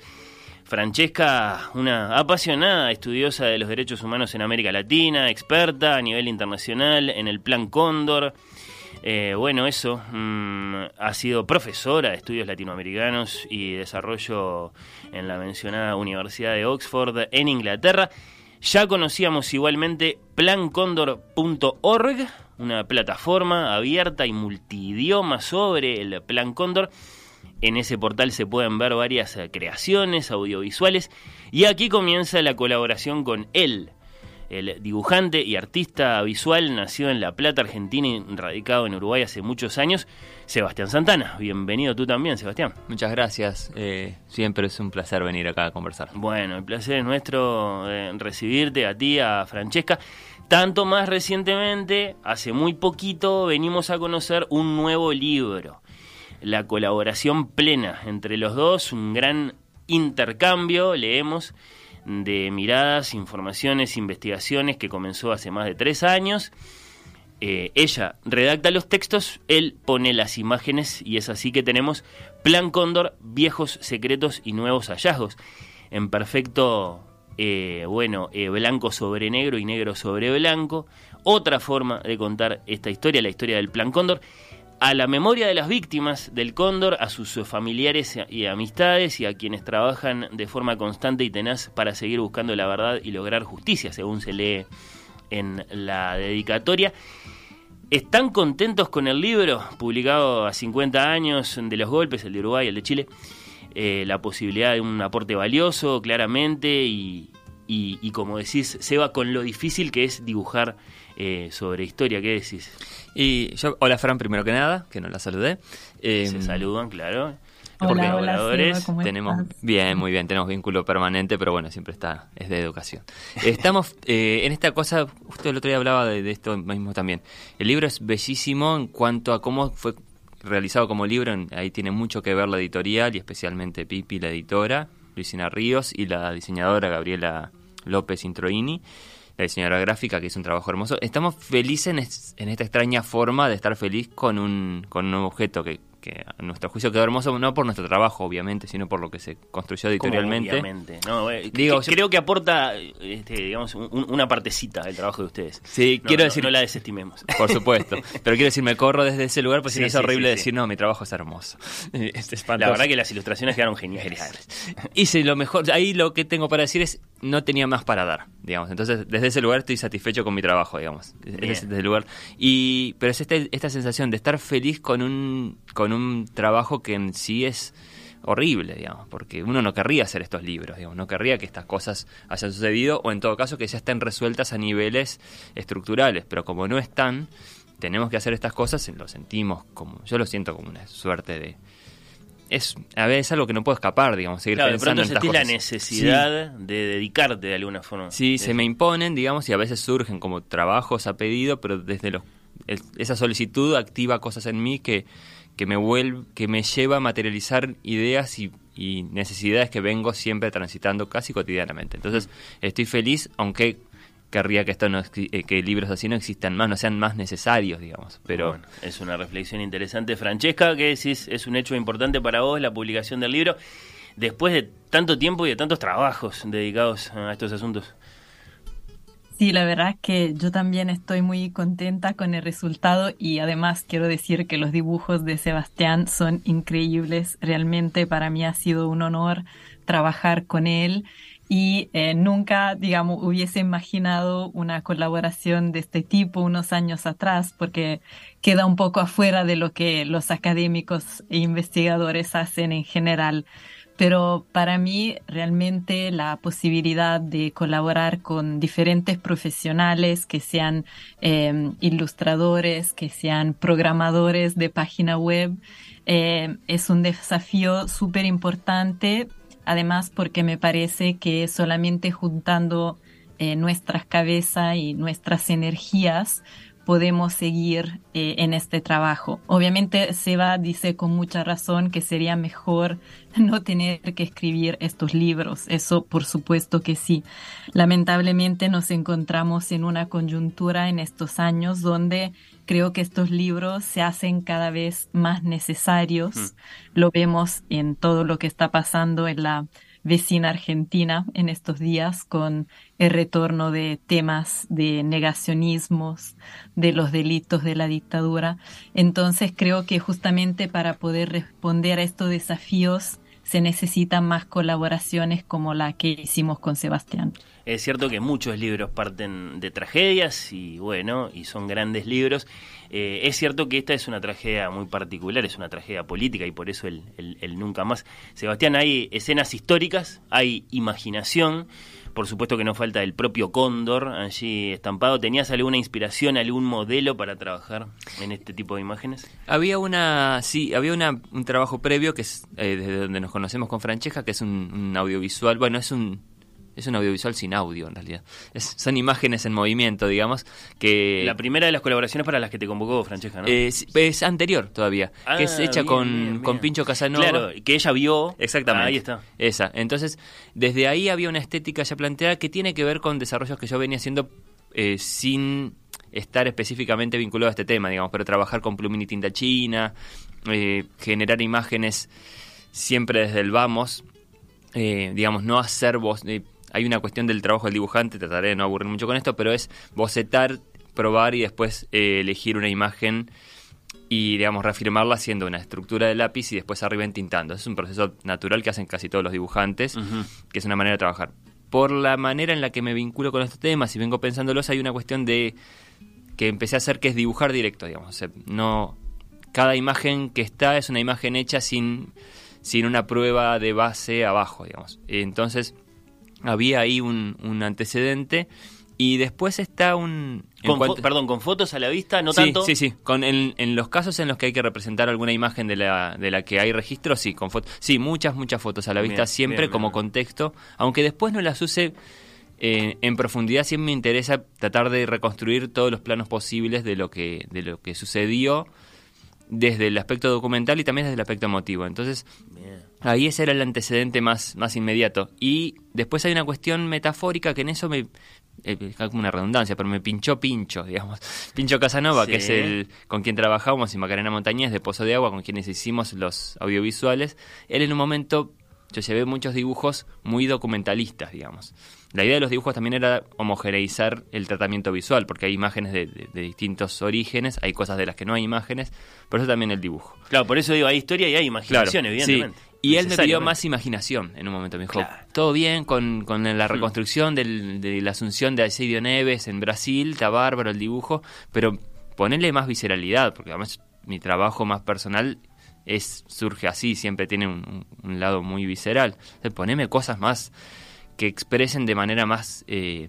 Francesca, una apasionada estudiosa de los derechos humanos en América Latina, experta a nivel internacional en el Plan Cóndor. Eh, bueno, eso, mm, ha sido profesora de estudios latinoamericanos y desarrollo en la mencionada Universidad de Oxford en Inglaterra. Ya conocíamos igualmente plancondor.org, una plataforma abierta y multidioma sobre el Plan Cóndor. En ese portal se pueden ver varias creaciones audiovisuales y aquí comienza la colaboración con él, el dibujante y artista visual nació en La Plata, Argentina y radicado en Uruguay hace muchos años, Sebastián Santana. Bienvenido tú también, Sebastián. Muchas gracias. Eh, siempre es un placer venir acá a conversar. Bueno, el placer es nuestro eh, recibirte a ti, a Francesca. Tanto más recientemente, hace muy poquito, venimos a conocer un nuevo libro. La colaboración plena entre los dos, un gran intercambio, leemos de miradas, informaciones, investigaciones que comenzó hace más de tres años. Eh, ella redacta los textos, él pone las imágenes y es así que tenemos Plan Cóndor, viejos secretos y nuevos hallazgos. En perfecto, eh, bueno, eh, blanco sobre negro y negro sobre blanco. Otra forma de contar esta historia, la historia del Plan Cóndor a la memoria de las víctimas del cóndor, a sus familiares y amistades y a quienes trabajan de forma constante y tenaz para seguir buscando la verdad y lograr justicia, según se lee en la dedicatoria. ¿Están contentos con el libro, publicado a 50 años de los golpes, el de Uruguay, el de Chile? Eh, la posibilidad de un aporte valioso, claramente, y, como decís, se va con lo difícil que es dibujar eh, sobre historia. ¿Qué decís? Y yo, hola Fran, primero que nada, que no la saludé. Se em, saludan, claro. Hola, hola, tenemos bien, muy bien, tenemos vínculo permanente, pero bueno, siempre está, es de educación. Estamos *laughs* eh, en esta cosa, usted el otro día hablaba de, esto mismo también. El libro es bellísimo en cuanto a cómo fue realizado como libro, ahí tiene mucho que ver la editorial y especialmente Pipi, la editora, Luisina Ríos y la diseñadora Gabriela López Introini la diseñadora gráfica, que hizo un trabajo hermoso. Estamos felices en, esta extraña forma de estar feliz con un, con un objeto que, que a nuestro juicio quedó hermoso, no por nuestro trabajo, obviamente, sino por lo que se construyó editorialmente. Obviamente. No, eh, Digo, creo que aporta, este, digamos, una partecita del trabajo de ustedes. Sí, quiero decir. No la desestimemos. Por supuesto. Pero quiero decir, me corro desde ese lugar, pues es horrible decir, no, mi trabajo es hermoso. *laughs* Es la verdad que las ilustraciones quedaron geniales. Hice lo mejor. Ahí lo que tengo para decir es, no tenía más para dar, digamos. Entonces, desde ese lugar estoy satisfecho con mi trabajo, digamos. Desde ese lugar. Y, pero es esta, esta sensación de estar feliz con un, con un trabajo que en sí es horrible, digamos, porque uno no querría hacer estos libros, digamos, no querría que estas cosas hayan sucedido o en todo caso que ya estén resueltas a niveles estructurales, pero como no están, tenemos que hacer estas cosas, lo sentimos como, yo lo siento como una suerte de es a veces algo que no puedo escapar, digamos, seguir pensando de pronto en la necesidad de dedicarte de alguna forma. Sí, se me imponen, digamos, y a veces surgen como trabajos a pedido, pero desde los el- esa solicitud activa cosas en mí que, que me vuelve, que me lleva a materializar ideas y, y necesidades que vengo siempre transitando casi cotidianamente. Entonces, estoy feliz, aunque querría que esto no eh, que libros así no existan más, no sean más necesarios, digamos. Pero Bueno, es una reflexión interesante. Francesca, que decís es un hecho importante para vos la publicación del libro, después de tanto tiempo y de tantos trabajos dedicados a estos asuntos. Sí, la verdad es que yo también estoy muy contenta con el resultado y además quiero decir que los dibujos de Sebastián son increíbles. Realmente para mí ha sido un honor trabajar con él y eh, nunca, digamos, hubiese imaginado una colaboración de este tipo unos años atrás porque queda un poco afuera de lo que los académicos e investigadores hacen en general. Pero para mí realmente la posibilidad de colaborar con diferentes profesionales que sean eh, ilustradores, que sean programadores de página web, eh, es un desafío súper importante, además porque me parece que solamente juntando eh, nuestras cabezas y nuestras energías podemos seguir eh, en este trabajo. Obviamente Seba dice con mucha razón que sería mejor *laughs* no tener que escribir estos libros. Eso por supuesto que sí. Lamentablemente nos encontramos en una coyuntura en estos años donde creo que estos libros se hacen cada vez más necesarios. Lo vemos en todo lo que está pasando en la vecina Argentina en estos días con el retorno de temas de negacionismos, de los delitos de la dictadura. Entonces creo que justamente para poder responder a estos desafíos se necesitan más colaboraciones como la que hicimos con Sebastián. Es cierto que muchos libros parten de tragedias y bueno, y son grandes libros. Eh, es cierto que esta es una tragedia muy particular, es una tragedia política y por eso el, el- el nunca más. Sebastián, hay escenas históricas, hay imaginación, por supuesto que no falta el propio cóndor allí estampado. ¿Tenías alguna inspiración, algún modelo para trabajar en este tipo de imágenes? Había una, sí, había una, un trabajo previo que es eh, desde donde nos conocemos con Francesca, que es un, un audiovisual, bueno, es un, es un audiovisual sin audio en realidad. Es- son imágenes en movimiento, digamos, que... La primera de las colaboraciones para las que te convocó Francesca, ¿no? Eh, es anterior todavía, Ah, que es hecha bien, con, bien, con bien. Pincho Casanova. Claro, que ella vio. Exactamente. Ahí está. Esa. Entonces, desde ahí había una estética ya planteada que tiene que ver con desarrollos que yo venía haciendo eh, sin estar específicamente vinculado a este tema, digamos, pero trabajar con plumín y tinta china, eh, generar imágenes siempre desde el vamos, eh, digamos, no hacer voz. eh, hay una cuestión del trabajo del dibujante, trataré de no aburrir mucho con esto, pero es bocetar, probar y después eh, elegir una imagen y, digamos, reafirmarla haciendo una estructura de lápiz y después arriba entintando. Es un proceso natural que hacen casi todos los dibujantes, que es una manera de trabajar. Por la manera en la que me vinculo con estos temas y vengo pensándolos, hay una cuestión de que empecé a hacer que es dibujar directo, digamos. O sea, no, cada imagen que está es una imagen hecha sin, sin una prueba de base abajo, digamos. Entonces, había ahí un, un antecedente y después está un... Con cuanto- perdón, con fotos a la vista, no sí, tanto. Sí, sí, con en, en los casos en los que hay que representar alguna imagen de la, de la que hay registro, sí, con fotos. Sí, muchas, muchas fotos a la vista, Bien, siempre bien, como bien. contexto, aunque después no las use eh, en profundidad, siempre me interesa tratar de reconstruir todos los planos posibles de lo que, de lo que sucedió desde el aspecto documental y también desde el aspecto emotivo. Entonces, ahí ese era el antecedente más, más inmediato. Y después hay una cuestión metafórica que en eso me... eh, es como una redundancia, pero me pinchó Pincho, digamos. *laughs* Pincho Casanova, que es el con quien trabajamos, y Macarena Montañez de Pozo de Agua, con quienes hicimos los audiovisuales. Él en un momento, yo llevé muchos dibujos muy documentalistas, digamos. La idea de los dibujos también era homogeneizar el tratamiento visual, porque hay imágenes de, de- de distintos orígenes, hay cosas de las que no hay imágenes, por eso también el dibujo. Claro, por eso digo, hay historia y hay imaginación, Claro, evidentemente. sí. Y él me pidió más imaginación en un momento. Me dijo, todo bien con, con la reconstrucción del- de la asunción de Alcidio Neves en Brasil, está bárbaro el dibujo, pero ponerle más visceralidad, porque además mi trabajo más personal es surge así, siempre tiene un, lado muy visceral. Entonces, poneme cosas más que expresen de manera más, eh,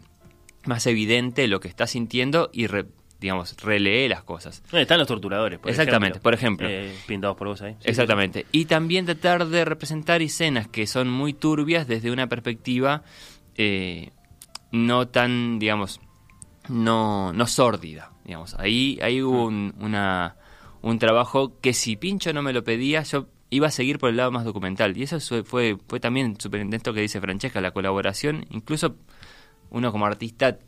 más evidente lo que está sintiendo y, re- digamos, relee las cosas. Están los torturadores, por Exactamente, ejemplo. por ejemplo. Eh, pintados por vos ahí. Sí, Exactamente. Y también tratar de representar escenas que son muy turbias desde una perspectiva eh, no tan, digamos, no, no sórdida. digamos. Ahí, ahí hubo un, una, un trabajo que si Pincho no me lo pedía, yo iba a seguir por el lado más documental. Y eso fue, fue, también súper esto que dice Francesca, la colaboración. Incluso uno como artista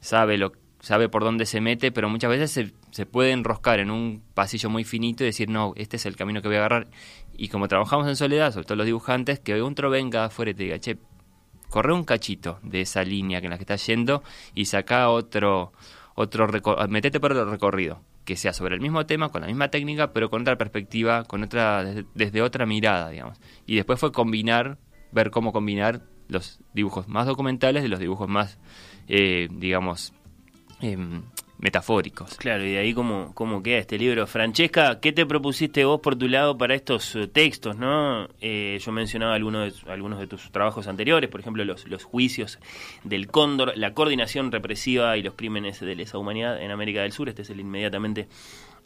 sabe lo sabe por dónde se mete, pero muchas veces se, se puede enroscar en un pasillo muy finito y decir, no, este es el camino que voy a agarrar. Y como trabajamos en soledad, sobre todo los dibujantes, que otro venga afuera y te diga, che, corre un cachito de esa línea en la que estás yendo y saca otro, otro metete por el recorrido, que sea sobre el mismo tema, con la misma técnica, pero con otra perspectiva, con otra, desde, otra mirada, digamos. Y después fue combinar, ver cómo combinar los dibujos más documentales de los dibujos más, eh, digamos, em, metafóricos. Claro, y de ahí cómo, cómo queda este libro. Francesca, ¿qué te propusiste vos por tu lado para estos eh, textos? no eh, Yo mencionaba algunos de, algunos de tus trabajos anteriores, por ejemplo, los, los juicios del cóndor, la coordinación represiva y los crímenes de lesa humanidad en América del Sur. Este es el inmediatamente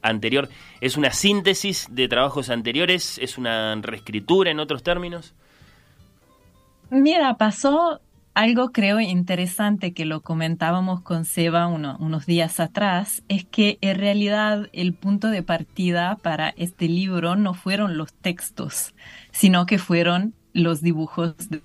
anterior. ¿Es una síntesis de trabajos anteriores? ¿Es una reescritura en otros términos? Mira, pasó algo creo interesante que lo comentábamos con Seba unos días atrás, es que en realidad el punto de partida para este libro no fueron los textos, sino que fueron los dibujos de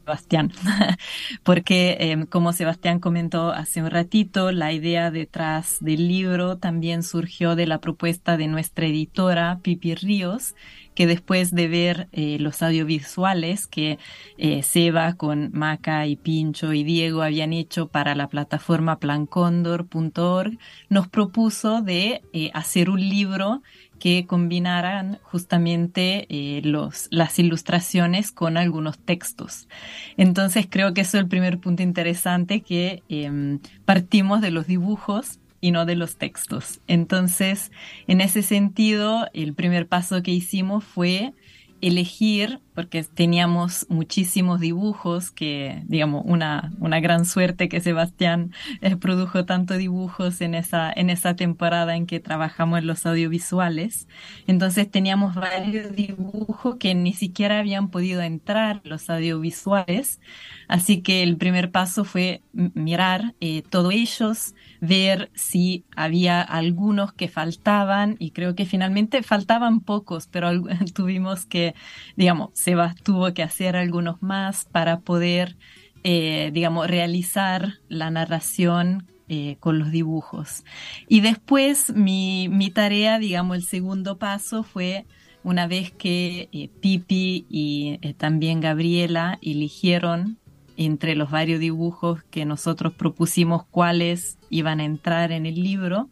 Sebastián, *laughs* porque em, como Sebastián comentó hace un ratito, la idea detrás del libro también surgió de la propuesta de nuestra editora Pipi Ríos, que después de ver eh, los audiovisuales que eh, Seba con Maca y Pincho y Diego habían hecho para la plataforma plancondor.org, nos propuso de eh, hacer un libro que combinaran justamente los, las ilustraciones con algunos textos. Entonces creo que eso es el primer punto interesante que em, partimos de los dibujos y no de los textos. Entonces, en ese sentido, el primer paso que hicimos fue elegir, porque teníamos muchísimos dibujos, que digamos, una, una gran suerte que Sebastián eh, produjo tantos dibujos en esa, en esa temporada en que trabajamos en los audiovisuales. Entonces teníamos varios dibujos que ni siquiera habían podido entrar los audiovisuales. Así que el primer paso fue mirar eh, todos ellos, ver si había algunos que faltaban y creo que finalmente faltaban pocos, pero *laughs* tuvimos que, digamos, Sebas tuvo que hacer algunos más para poder, eh, digamos, realizar la narración eh, con los dibujos. Y después mi, mi, tarea, digamos, el segundo paso fue una vez que eh, Pipi y también Gabriela eligieron entre los varios dibujos que nosotros propusimos cuáles iban a entrar en el libro,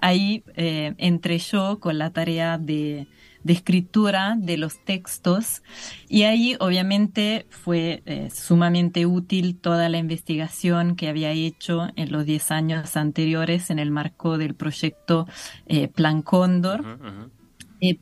ahí eh, entré yo con la tarea de, escritura de los textos y ahí obviamente fue eh, sumamente útil toda la investigación que había hecho en los 10 años anteriores en el marco del proyecto eh, Plan Cóndor.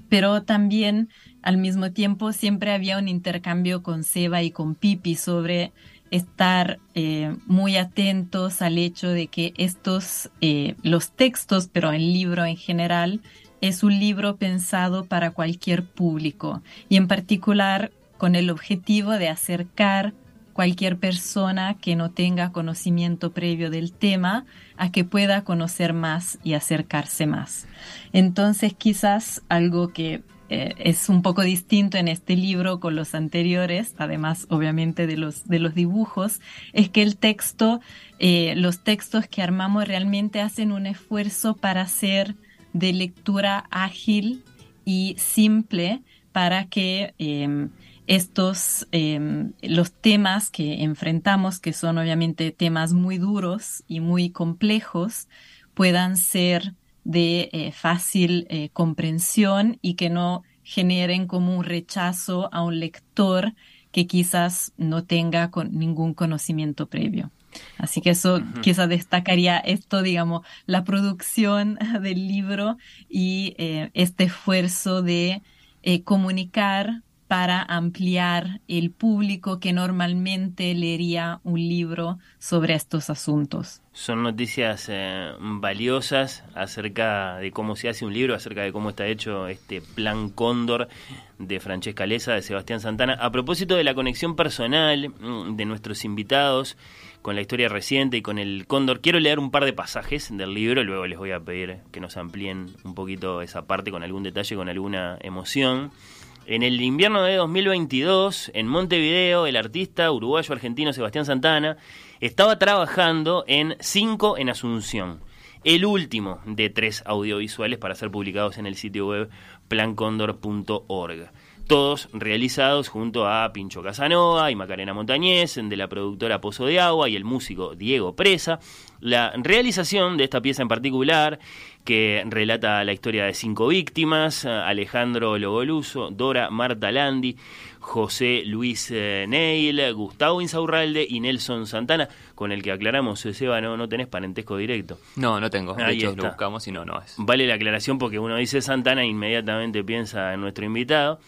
pero también al mismo tiempo siempre había un intercambio con Seba y con Pipi sobre estar eh, muy atentos al hecho de que estos, eh, los textos, pero el libro en general, es un libro pensado para cualquier público y en particular con el objetivo de acercar cualquier persona que no tenga conocimiento previo del tema a que pueda conocer más y acercarse más. Entonces quizás algo que eh, es un poco distinto en este libro con los anteriores, además obviamente de los, de los dibujos, es que el texto, eh, los textos que armamos realmente hacen un esfuerzo para ser de lectura ágil y simple para que em, estos, em, los temas que enfrentamos, que son obviamente temas muy duros y muy complejos, puedan ser de eh, fácil eh, comprensión y que no generen como un rechazo a un lector que quizás no tenga con ningún conocimiento previo. Así que eso quizás destacaría esto, digamos, la producción *laughs* del libro y eh, este esfuerzo de comunicar para ampliar el público que normalmente leería un libro sobre estos asuntos. Son noticias eh, valiosas acerca de cómo se hace un libro, acerca de cómo está hecho este plan Cóndor de Francesca Leza, de Sebastián Santana. A propósito de la conexión personal mm, de nuestros invitados con la historia reciente y con el Cóndor, quiero leer un par de pasajes del libro, luego les voy a pedir que nos amplíen un poquito esa parte con algún detalle, con alguna emoción. En el invierno de 2022, en Montevideo, el artista uruguayo-argentino Sebastián Santana estaba trabajando en Cinco en Asunción, el último de tres audiovisuales para ser publicados en el sitio web plancondor.org. Todos realizados junto a Pincho Casanova y Macarena Montañez, de la productora Pozo de Agua y el músico Diego Presa. La realización de esta pieza en particular que relata la historia de cinco víctimas, Alejandro Logoluso, Dora Marta Landi, José Luis eh, Neil, Gustavo Insaurralde y Nelson Santana, con el que aclaramos, eh, Seba, no, no tenés parentesco directo. No, no tengo. De Ahí hecho, está. lo buscamos y no, no es. Vale la aclaración porque uno dice Santana e inmediatamente piensa en nuestro invitado.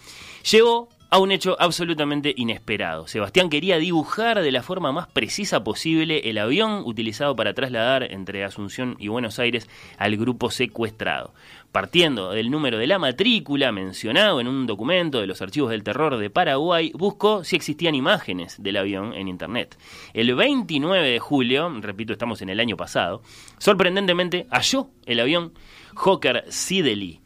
Llegó a un hecho absolutamente inesperado. Sebastián quería dibujar de la forma más precisa posible el avión utilizado para trasladar entre Asunción y Buenos Aires al grupo secuestrado. Partiendo del número de la matrícula mencionado en un documento de los archivos del terror de Paraguay, buscó si existían imágenes del avión en Internet. El 29 de julio, repito, estamos en el año pasado, sorprendentemente halló el avión Hawker Siddeley.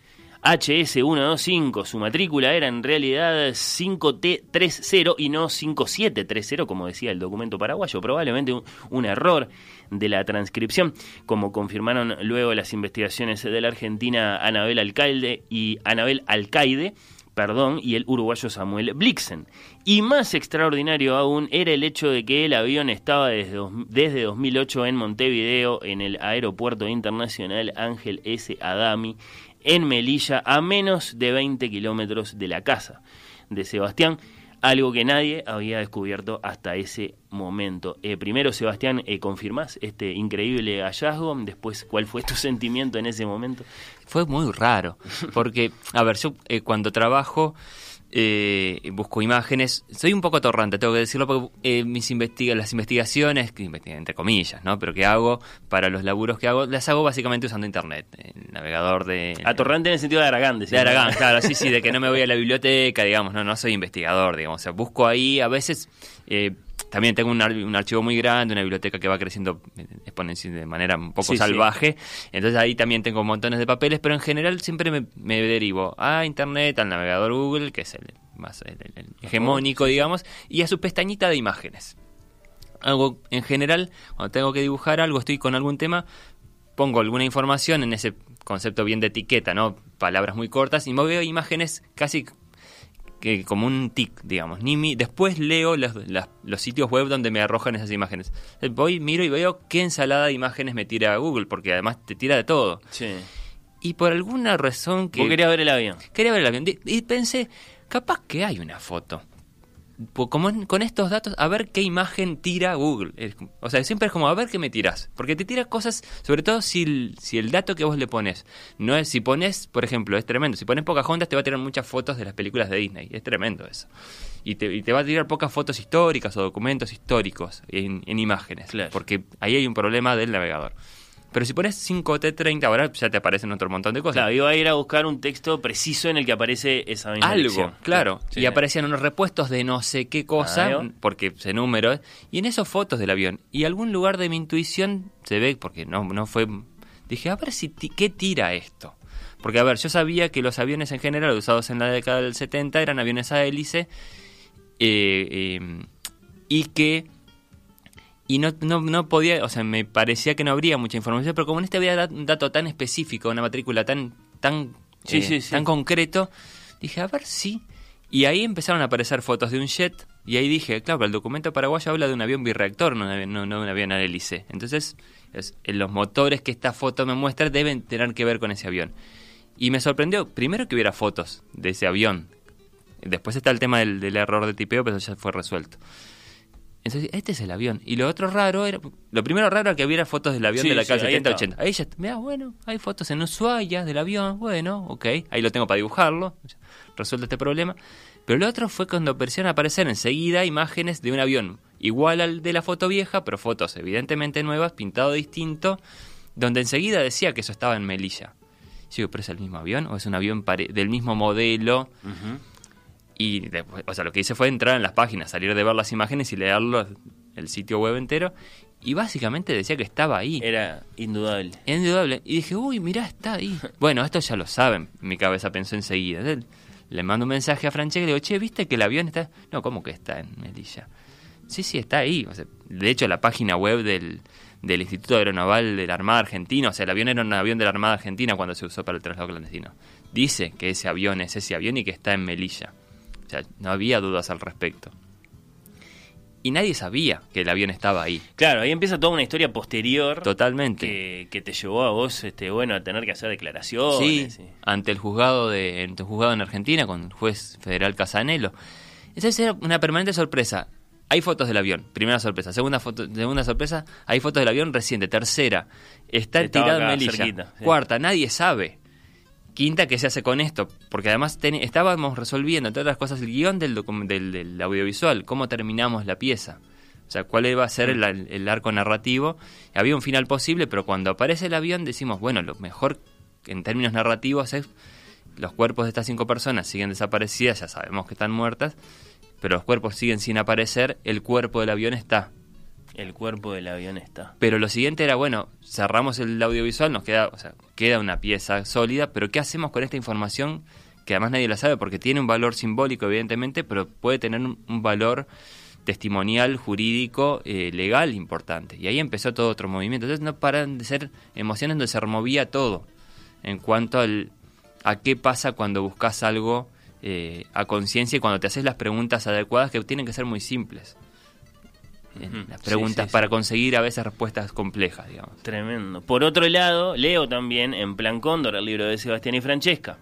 HS125, su matrícula era en realidad 5T30 y no 5730, como decía el documento paraguayo, probablemente un, error de la transcripción, como confirmaron luego las investigaciones de la argentina Anabel Alcalde y Anabel Alcaide, perdón, y el uruguayo Samuel Blixen. Y más extraordinario aún era el hecho de que el avión estaba desde, desde 2008 en Montevideo, en el aeropuerto internacional Ángel S. Adami, en Melilla, a menos de 20 kilómetros de la casa de Sebastián, algo que nadie había descubierto hasta ese momento. Eh, primero, Sebastián, eh, ¿confirmás este increíble hallazgo? Después, ¿cuál fue tu *laughs* sentimiento en ese momento? Fue muy raro, porque, a ver, yo eh, cuando trabajo eh, busco imágenes, soy un poco torrante, tengo que decirlo, porque eh, mis investiga las investigaciones, entre comillas, ¿no? Pero que hago para los laburos que hago, las hago básicamente usando internet, el navegador de... Atorrante en el sentido de Aragán, De. Aragán, claro, sí, sí, de que no me voy a la *laughs* biblioteca, digamos, no, no soy investigador, digamos, o sea, busco ahí, a veces eh, también tengo un, ar- un archivo muy grande, una biblioteca que va creciendo eh, de manera un poco Sí, sí. salvaje, entonces ahí también tengo montones de papeles, pero en general siempre me, me derivo a Internet, al navegador Google, que es el más el hegemónico, digamos, y a su pestañita de imágenes. Algo, en general, cuando tengo que dibujar algo, estoy con algún tema, pongo alguna información en ese concepto bien de etiqueta, ¿no? Palabras muy cortas y me veo imágenes casi que como un tic, digamos. Ni mi- después leo los, las- los sitios web donde me arrojan esas imágenes. Eh, Voy, miro y veo qué ensalada de imágenes me tira Google, porque además te tira de todo. Sí. Y por alguna razón que... Vos querías ver el avión. Quería ver el avión. Y pensé, capaz que hay una foto. Po- Como en- con estos datos, a ver qué imagen tira Google. O sea, siempre es como a ver qué me tiras. Porque te tira cosas, sobre todo si el, si el dato que vos le pones, no es, si pones, por ejemplo, es tremendo. Si pones Pocahontas, te va a tirar muchas fotos de las películas de Disney. Es tremendo eso. Y te, y te va a tirar pocas fotos históricas o documentos históricos en, en imágenes. Porque ahí hay un problema del navegador. Pero si pones 5T30, ahora ya te aparecen otro montón de cosas. Claro, iba a ir a buscar un texto preciso en el que aparece esa misma algo, lección. claro. Sí. Y aparecían unos repuestos de no sé qué cosa, Ah, porque se número, y en esos fotos del avión. Y algún lugar de mi intuición se ve, porque no, no fue... Dije, a ver si qué tira esto. Porque, a ver, yo sabía que los aviones en general usados en la década del 70 eran aviones a hélice eh, eh, y que y no, no, no podía, o sea, me parecía que no habría mucha información, pero como en este había un dato tan específico, una matrícula tan tan Sí, eh, sí, sí. tan concreto, dije, a ver si. Y ahí empezaron a aparecer fotos de un jet, y ahí dije, claro, pero el documento paraguayo habla de un avión birreactor, no, de un avión- no, no de un avión a hélice. Entonces, es- en los motores que esta foto me muestra deben tener que ver con ese avión. Y me sorprendió, primero que hubiera fotos de ese avión. Después está el tema del, del error de tipeo, pero eso ya fue resuelto. Entonces, este es el avión. Y lo otro raro era. Lo primero raro era que hubiera fotos del avión Sí, de la sí, calle ahí 70 está. 80. Ahí ya, mira, bueno, hay fotos en Ushuaia del avión. Bueno, ok. Ahí lo tengo para dibujarlo. Resuelto este problema. Pero lo otro fue cuando empezaron a aparecer enseguida imágenes de un avión igual al de la foto vieja, pero fotos evidentemente nuevas, pintado distinto, donde enseguida decía que eso estaba en Melilla. Yo digo, ¿pero es el mismo avión o es un avión del mismo modelo? Y después, o sea, lo que hice fue entrar en las páginas, salir de ver las imágenes y leerlo el sitio web entero. Y básicamente decía que estaba ahí. Era indudable. Indudable. Y dije, uy, mirá, está ahí. bueno, esto ya lo saben. Mi cabeza pensó enseguida. Le mando un mensaje a Francesca y le digo, che, ¿viste que el avión está...? No, ¿cómo que está en Melilla? Sí, sí, está ahí. O sea, de hecho, la página web del, del Instituto Aeronaval de la Armada Argentina, o sea, el avión era un avión de la Armada Argentina cuando se usó para el traslado clandestino. Dice que ese avión es ese avión y que está en Melilla. Sea, no había dudas al respecto. Y nadie sabía que el avión estaba ahí. Claro, ahí empieza toda una historia posterior. Totalmente. Que, que te llevó a vos, este, bueno, a tener que hacer declaraciones. Sí, ante el juzgado de ante el juzgado en Argentina con el juez federal Casanelo. Esa era una permanente sorpresa. Hay fotos del avión, primera sorpresa. Segunda foto, segunda sorpresa, hay fotos del avión reciente. Tercera, está tirado en Melilla. cerquita, sí. Cuarta, nadie sabe. Quinta, ¿qué se hace con esto? Porque además ten- estábamos resolviendo, entre otras cosas, el guion del, del, del audiovisual, cómo terminamos la pieza. O sea, cuál iba a ser el, el arco narrativo. Había un final posible, pero cuando aparece el avión decimos, bueno, lo mejor en términos narrativos es los cuerpos de estas cinco personas siguen desaparecidas, ya sabemos que están muertas, pero los cuerpos siguen sin aparecer, el cuerpo del avión está. El cuerpo del avión está. Pero lo siguiente era, bueno, cerramos el audiovisual, nos queda, o sea, queda una pieza sólida, pero ¿qué hacemos con esta información que además nadie la sabe porque tiene un valor simbólico evidentemente, pero puede tener un, valor testimonial, jurídico, eh, legal importante. Y ahí empezó todo otro movimiento. Entonces no paran de ser emociones donde se removía todo en cuanto al, a qué pasa cuando buscas algo eh, a conciencia y cuando te haces las preguntas adecuadas que tienen que ser muy simples. Las preguntas sí, sí. para conseguir a veces respuestas complejas, digamos. Tremendo. Por otro lado, leo también en Plan Cóndor el libro de Sebastián y Francesca.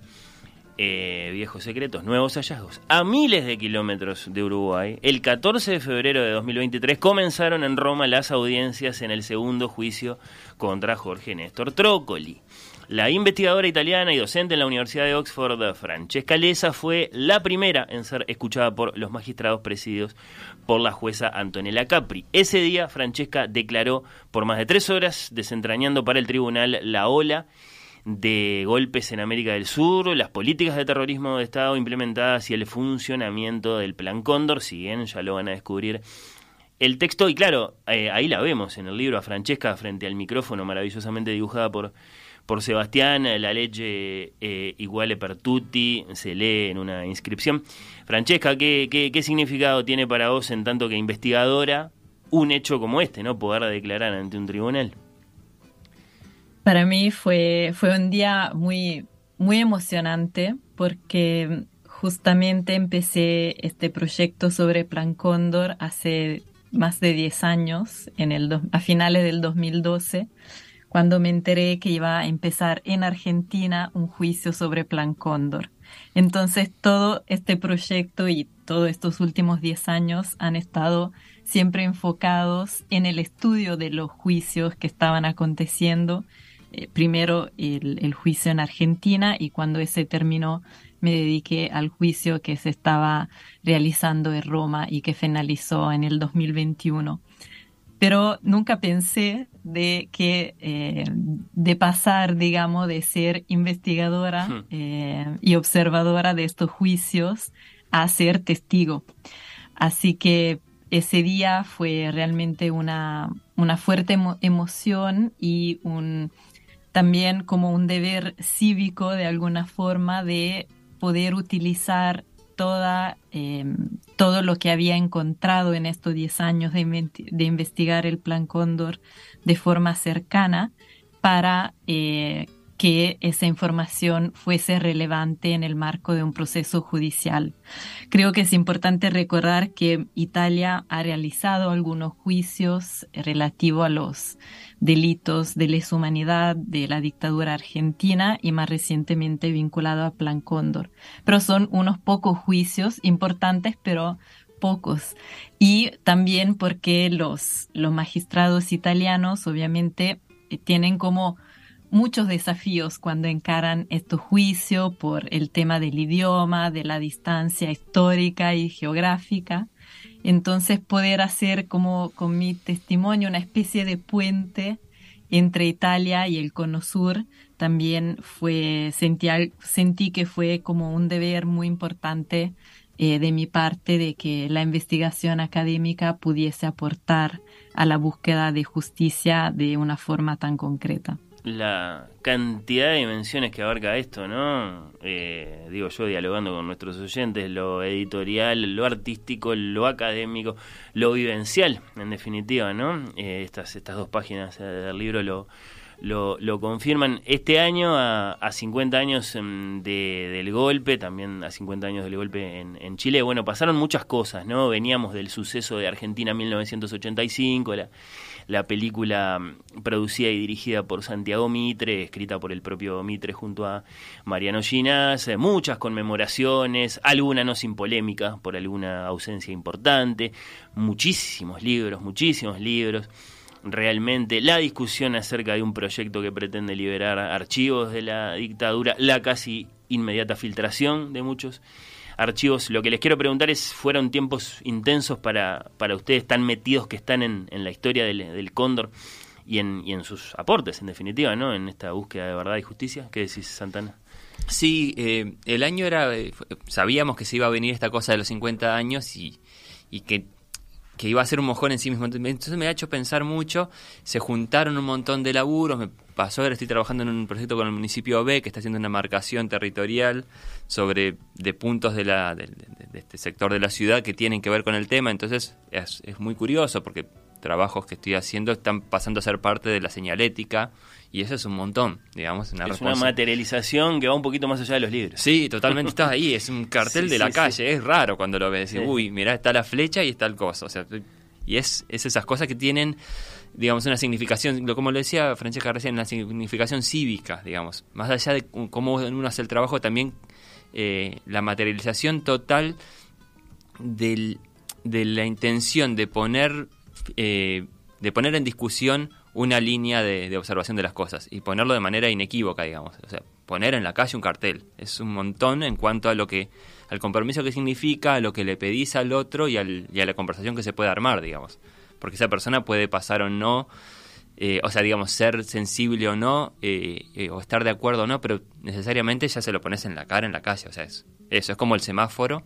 Eh, viejos secretos, nuevos hallazgos. A miles de kilómetros de Uruguay, el 14 de febrero de 2023 comenzaron en Roma las audiencias en el segundo juicio contra Jorge Néstor Trócoli. La investigadora italiana y docente en la Universidad de Oxford, Francesca Lesa, fue la primera en ser escuchada por los magistrados presididos por la jueza Antonella Capri. Ese día, Francesca declaró por más de tres horas, desentrañando para el tribunal la ola de golpes en América del Sur, las políticas de terrorismo de Estado implementadas y el funcionamiento del Plan Cóndor, si bien ya lo van a descubrir el texto, y claro, eh, ahí la vemos en el libro a Francesca frente al micrófono, maravillosamente dibujada por, por Sebastián, la legge eh, iguale per tutti, se lee en una inscripción. Francesca, ¿qué, qué, qué significado tiene para vos en tanto que investigadora un hecho como este, no poder declarar ante un tribunal? Para mí fue, fue un día muy, muy emocionante porque justamente empecé este proyecto sobre Plan Cóndor hace más de 10 años, en el a finales del 2012, cuando me enteré que iba a empezar en Argentina un juicio sobre Plan Cóndor. Entonces todo este proyecto y todos estos últimos 10 años han estado siempre enfocados en el estudio de los juicios que estaban aconteciendo eh, primero el, el juicio en Argentina y cuando ese terminó me dediqué al juicio que se estaba realizando en Roma y que finalizó en el 2021. Pero nunca pensé de que eh, de pasar, digamos, de ser investigadora Hmm. eh, y observadora de estos juicios a ser testigo. Así que ese día fue realmente una, una fuerte emo- emoción y un, también como un deber cívico de alguna forma de poder utilizar eh, todo lo que había encontrado en estos 10 años de, investigar el Plan Cóndor de forma cercana para eh, que esa información fuese relevante en el marco de un proceso judicial. Creo que es importante recordar que Italia ha realizado algunos juicios relativos a los delitos de lesa humanidad de la dictadura argentina y más recientemente vinculado a Plan Cóndor. Pero son unos pocos juicios importantes, pero pocos. Y también porque los, los magistrados italianos obviamente eh, tienen como muchos desafíos cuando encaran estos juicios por el tema del idioma, de la distancia histórica y geográfica. Entonces poder hacer como con mi testimonio una especie de puente entre Italia y el Cono Sur también fue sentí, sentí que fue como un deber muy importante eh, de mi parte de que la investigación académica pudiese aportar a la búsqueda de justicia de una forma tan concreta. La cantidad de dimensiones que abarca esto, ¿no? Eh, digo yo, dialogando con nuestros oyentes, lo editorial, lo artístico, lo académico, lo vivencial, en definitiva, ¿no? Eh, estas, estas dos páginas eh, del libro lo, lo, lo confirman. Este año, a, a 50 años em, de- del golpe, también a 50 años del golpe en, en Chile, bueno, pasaron muchas cosas, ¿no? Veníamos del suceso de Argentina 1985, la, la película mm, producida y dirigida por Santiago Mitre, escrita por el propio Mitre junto a Mariano Ginás, eh, muchas conmemoraciones, alguna no sin polémica por alguna ausencia importante, muchísimos libros, muchísimos libros. Realmente la discusión acerca de un proyecto que pretende liberar archivos de la dictadura, la casi inmediata filtración de muchos archivos. Lo que les quiero preguntar es, ¿fueron tiempos intensos para, para ustedes tan metidos que están en, en la historia del, del Cóndor y en, y en sus aportes, en definitiva, ¿no? En esta búsqueda de verdad y justicia. ¿Qué decís, Santana? Sí, eh, el año era. eh, sabíamos que se iba a venir esta cosa de los 50 años y, y que, que iba a ser un mojón en sí mismo. Entonces me ha hecho pensar mucho. Se juntaron un montón de laburos. Me pasó ahora estoy trabajando en un proyecto con el municipio B que está haciendo una marcación territorial sobre de puntos de, la, de, de- de este sector de la ciudad que tienen que ver con el tema. Entonces es, es muy curioso porque trabajos que estoy haciendo están pasando a ser parte de la señalética y eso es un montón, digamos. Una es una materialización que va un poquito más allá de los libros. Sí, totalmente estás ahí, es un cartel *laughs* Sí, de la sí, calle, sí. es raro cuando lo ves, uy, mirá, está la flecha y está el coso, o sea, y es, es esas cosas que tienen, digamos, una significación, como lo decía Francesca recién, una significación cívica, digamos, más allá de cómo uno hace el trabajo, también eh, la materialización total del- de la intención de poner eh, de poner en discusión una línea de, de observación de las cosas y ponerlo de manera inequívoca, digamos. O sea, poner en la calle un cartel. Es un montón en cuanto a lo que al compromiso que significa, a lo que le pedís al otro y, al- y a la conversación que se puede armar, digamos. Porque esa persona puede pasar o no, eh, o sea, digamos, ser sensible o no, eh, eh, o estar de acuerdo o no, pero necesariamente ya se lo pones en la cara, en la calle. O sea, es, eso es como el semáforo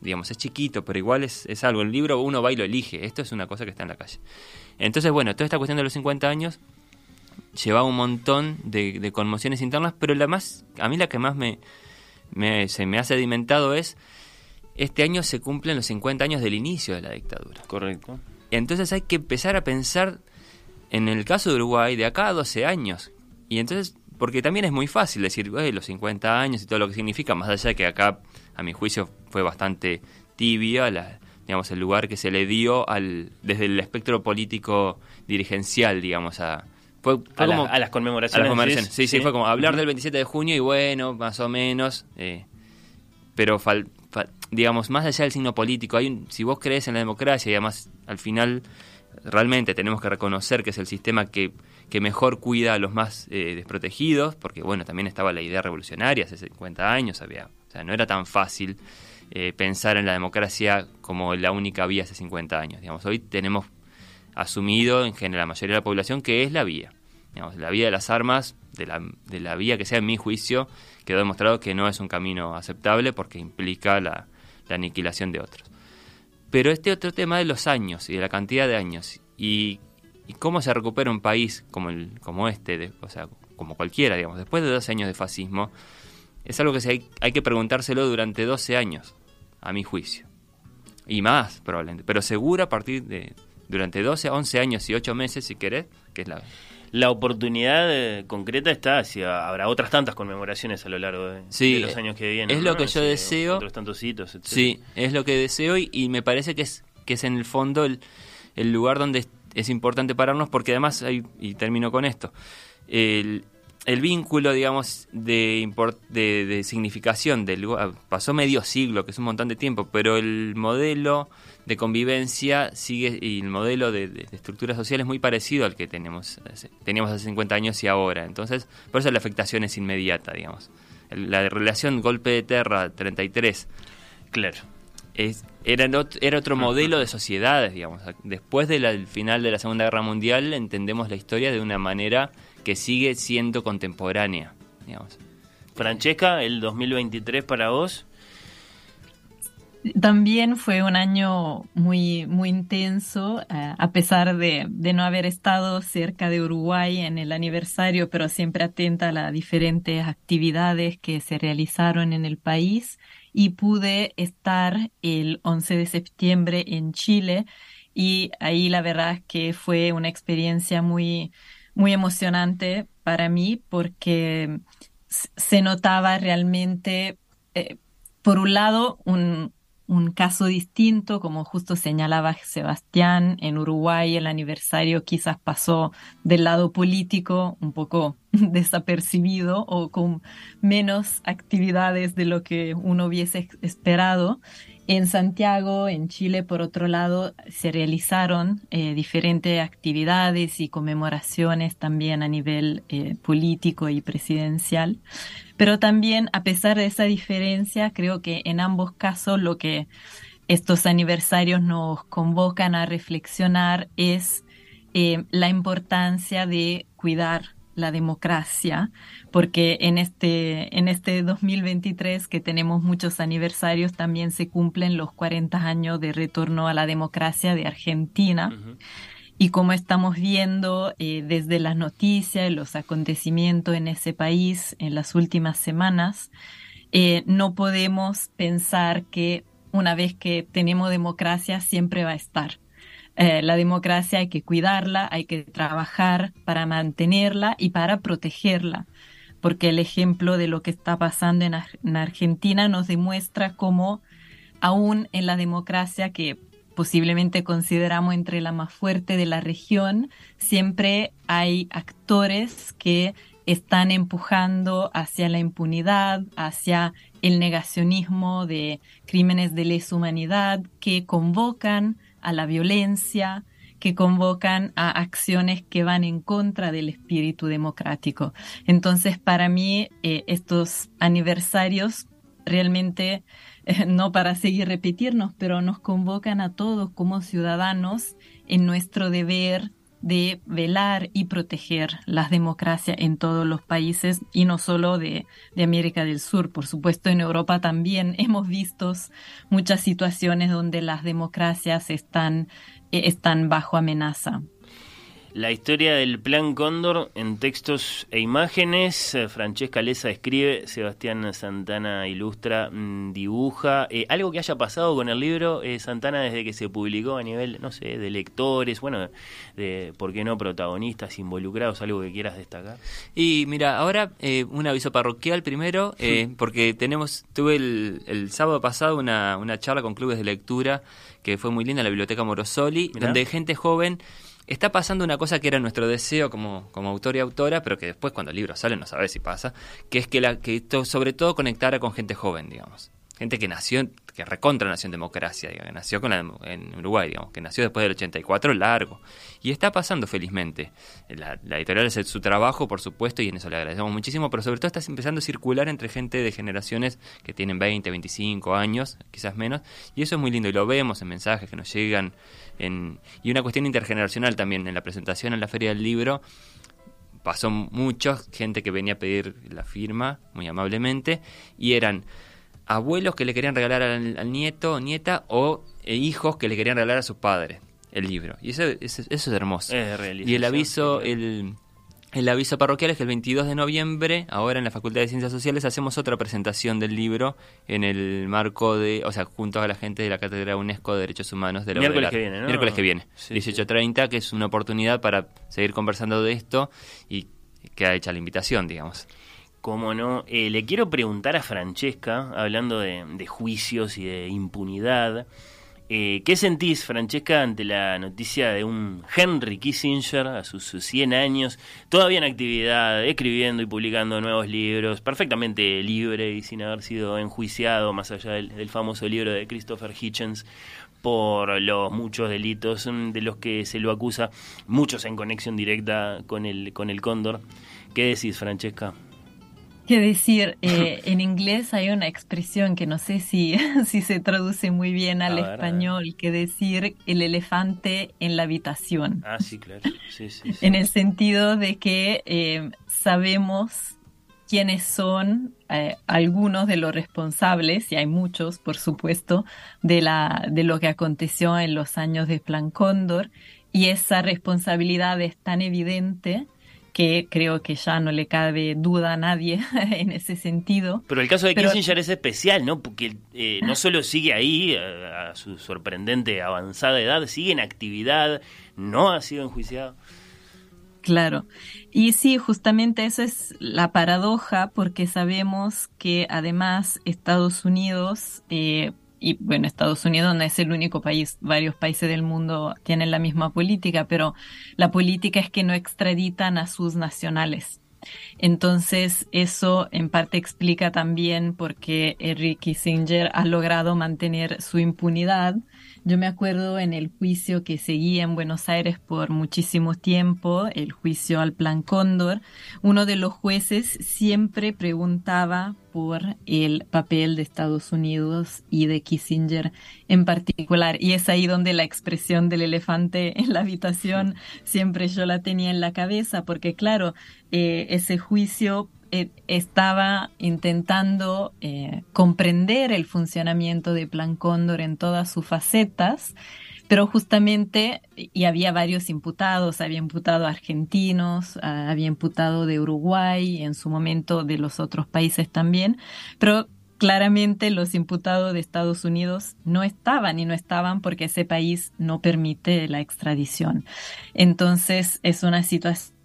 digamos, es chiquito, pero igual es, es algo. El libro uno va y lo elige. Esto es una cosa que está en la calle. Entonces, bueno, toda esta cuestión de los 50 años llevaba un montón de, de conmociones internas, pero la más, a mí la que más me, se me ha sedimentado es, este año se cumplen los 50 años del inicio de la dictadura. Correcto. Entonces hay que empezar a pensar, en el caso de Uruguay, de acá a 12 años. Y entonces, porque también es muy fácil decir, "Güey, los 50 años y todo lo que significa, más allá de que acá, a mi juicio, fue bastante tibia la, digamos, el lugar que se le dio al, desde el espectro político dirigencial, digamos, a... Fue, fue A la- como- a las conmemoraciones, a las conmemoraciones. ¿sí? Sí, fue como hablar del 27 de junio y bueno, más o menos, eh, pero fal- fa- digamos más allá del signo político hay un, si vos crees en la democracia y además al final realmente tenemos que reconocer que es el sistema que, que mejor cuida a los más eh, desprotegidos porque bueno también estaba la idea revolucionaria hace 50 años había o sea no era tan fácil eh, pensar en la democracia como la única vía hace 50 años digamos. Hoy tenemos asumido en general la mayoría de la población que es la vía digamos, la vía de las armas, de la, de la vía que sea, en mi juicio, quedó demostrado que no es un camino aceptable porque implica la, la aniquilación de otros. Pero este otro tema de los años y de la cantidad de años y, y cómo se recupera un país como, el, como este, de- o sea, como cualquiera, digamos, después de 12 años de fascismo, es algo que se hay, hay que preguntárselo durante 12 años, a mi juicio. Y más, probablemente. Pero seguro a partir de durante 12, 11 años y 8 meses, si querés, que es la, La oportunidad eh, concreta está, habrá otras tantas conmemoraciones a lo largo de, Sí, de los años que vienen. es lo ¿no? que yo deseo. Otros tantos hitos, etcétera. Sí, es lo que deseo y, y me parece que es, que es en el fondo el, el lugar donde es, es importante pararnos porque además, hay, y termino con esto, el- el vínculo, digamos, de, import- de, de significación del lugar. Pasó medio siglo, que es un montón de tiempo, pero el modelo de convivencia sigue y el modelo de, de- de estructura social es muy parecido al que tenemos, hace- teníamos hace 50 años y ahora. Entonces, por eso la afectación es inmediata, digamos. El- La relación golpe de tierra 33 Claro. es, era, era otro modelo de sociedades, digamos. Después del final de la Segunda Guerra Mundial entendemos la historia de una manera que sigue siendo contemporánea, digamos. Francesca, el 2023 para vos. También fue un año muy, muy intenso, eh, a pesar de, de no haber estado cerca de Uruguay en el aniversario, pero siempre atenta a las diferentes actividades que se realizaron en el país. Y pude estar el 11 de septiembre en Chile y ahí la verdad es que fue una experiencia muy, muy emocionante para mí porque se notaba realmente, eh, por un lado, un, un caso distinto, como justo señalaba Sebastián, en Uruguay el aniversario quizás pasó del lado político un poco *laughs* desapercibido o con menos actividades de lo que uno hubiese esperado. En Santiago, en Chile, por otro lado, se realizaron eh, diferentes actividades y conmemoraciones también a nivel eh, político y presidencial. Pero también, a pesar de esa diferencia, creo que en ambos casos lo que estos aniversarios nos convocan a reflexionar es eh, la importancia de cuidar la democracia, porque en este, en este 2023 que tenemos muchos aniversarios también se cumplen los 40 años de retorno a la democracia de Argentina. Y como estamos viendo eh, desde las noticias, los acontecimientos en ese país en las últimas semanas, eh, no podemos pensar que una vez que tenemos democracia siempre va a estar. Eh, la democracia hay que cuidarla, hay que trabajar para mantenerla y para protegerla, porque el ejemplo de lo que está pasando en, en Argentina nos demuestra cómo aún en la democracia que posiblemente consideramos entre la más fuerte de la región, siempre hay actores que están empujando hacia la impunidad, hacia el negacionismo de crímenes de lesa humanidad, que convocan a la violencia, que convocan a acciones que van en contra del espíritu democrático. Entonces, para mí, eh, estos aniversarios realmente, eh, no para seguir repetirnos, pero nos convocan a todos como ciudadanos en nuestro deber de velar y proteger las democracias en todos los países y no solo de, de América del Sur. Por supuesto, en Europa también *laughs* hemos visto muchas situaciones donde las democracias están, eh, están bajo amenaza. La historia del Plan Cóndor en textos e imágenes. Eh, Francesca Leza escribe, Sebastián Santana ilustra, mm, dibuja. Eh, algo que haya pasado con el libro eh, Santana desde que se publicó a nivel, no sé, de lectores, bueno, de, ¿por qué no?, protagonistas involucrados, algo que quieras destacar. Y mira, ahora eh, un aviso parroquial primero, eh, porque tenemos, tuve el, el sábado pasado una, una charla con clubes de lectura que fue muy linda en la Biblioteca Morosoli, Mirá. donde gente joven está pasando una cosa que era nuestro deseo como, como autor y autora, pero que después cuando el libro sale no sabes si pasa, que es que, la, que sobre todo conectara con gente joven, digamos. Gente que nació, que recontra nació en democracia, digamos, que nació con la en Uruguay, digamos, que nació después del 84 largo. Y está pasando felizmente. La, la editorial hace su trabajo, por supuesto, y en eso le agradecemos muchísimo, pero sobre todo está empezando a circular entre gente de generaciones que tienen 20, 25 años, quizás menos, y eso es muy lindo, y lo vemos en mensajes que nos llegan, en, y una cuestión intergeneracional también, en la presentación en la Feria del Libro, pasó mucho, gente que venía a pedir la firma, muy amablemente, y eran abuelos que le querían regalar al, al nieto o nieta, o eh, hijos que le querían regalar a sus padres el libro. Y eso, eso, eso es hermoso. Es y el aviso, el, el aviso parroquial es que el 22 de noviembre, ahora en la Facultad de Ciencias Sociales, hacemos otra presentación del libro en el marco de, o sea, junto a la gente de la Cátedra UNESCO de Derechos Humanos de la Miércoles que viene, ¿no? Miércoles que viene, Sí, 18.30, que es una oportunidad para seguir conversando de esto y queda hecha la invitación, digamos. Como no, Eh, le quiero preguntar a Francesca, hablando de, de juicios y de impunidad, Eh, ¿Qué sentís, Francesca, ante la noticia de un Henry Kissinger a sus, sus 100 años, todavía en actividad, escribiendo y publicando nuevos libros, perfectamente libre y sin haber sido enjuiciado, más allá del, del famoso libro de Christopher Hitchens, por los muchos delitos mm, de los que se lo acusa, muchos en conexión directa con el, con el cóndor? ¿Qué decís, Francesca? ¿Qué decir? Eh, *laughs* en inglés hay una expresión que no sé si, *laughs* si se traduce muy bien al ver. español, que decir el elefante en la habitación. Ah, sí, claro. Sí, sí, sí. En el sentido de que eh, sabemos quiénes son eh, algunos de los responsables, y hay muchos, por supuesto, de, la, de lo que aconteció en los años de Plan Cóndor, y esa responsabilidad es tan evidente que creo que ya no le cabe duda a nadie *laughs* en ese sentido. Pero el caso de Pero- Kissinger es especial, ¿no? Porque eh, no solo sigue ahí eh, a, su sorprendente avanzada edad, sigue en actividad, no ha sido enjuiciado. Claro. Y sí, justamente esa es la paradoja, porque sabemos que además Estados Unidos, eh, y bueno, Estados Unidos no es el único país, varios países del mundo tienen la misma política, pero la política es que no extraditan a sus nacionales. Entonces, eso en parte explica también por qué Henry Kissinger ha logrado mantener su impunidad. Yo me acuerdo en el juicio que seguía en Buenos Aires por muchísimo tiempo, el juicio al Plan Cóndor, uno de los jueces siempre preguntaba por el papel de Estados Unidos y de Kissinger en particular. Y es ahí donde la expresión del elefante *laughs* en la habitación siempre yo la tenía en la cabeza, porque claro, eh, ese juicio eh, estaba intentando eh, comprender el funcionamiento de Plan Cóndor en todas sus facetas, pero justamente, y había varios imputados, había imputado argentinos, había imputado de Uruguay, en su momento de los otros países también, pero claramente los imputados de Estados Unidos no estaban y no estaban porque ese país no permite la extradición. Entonces es una situación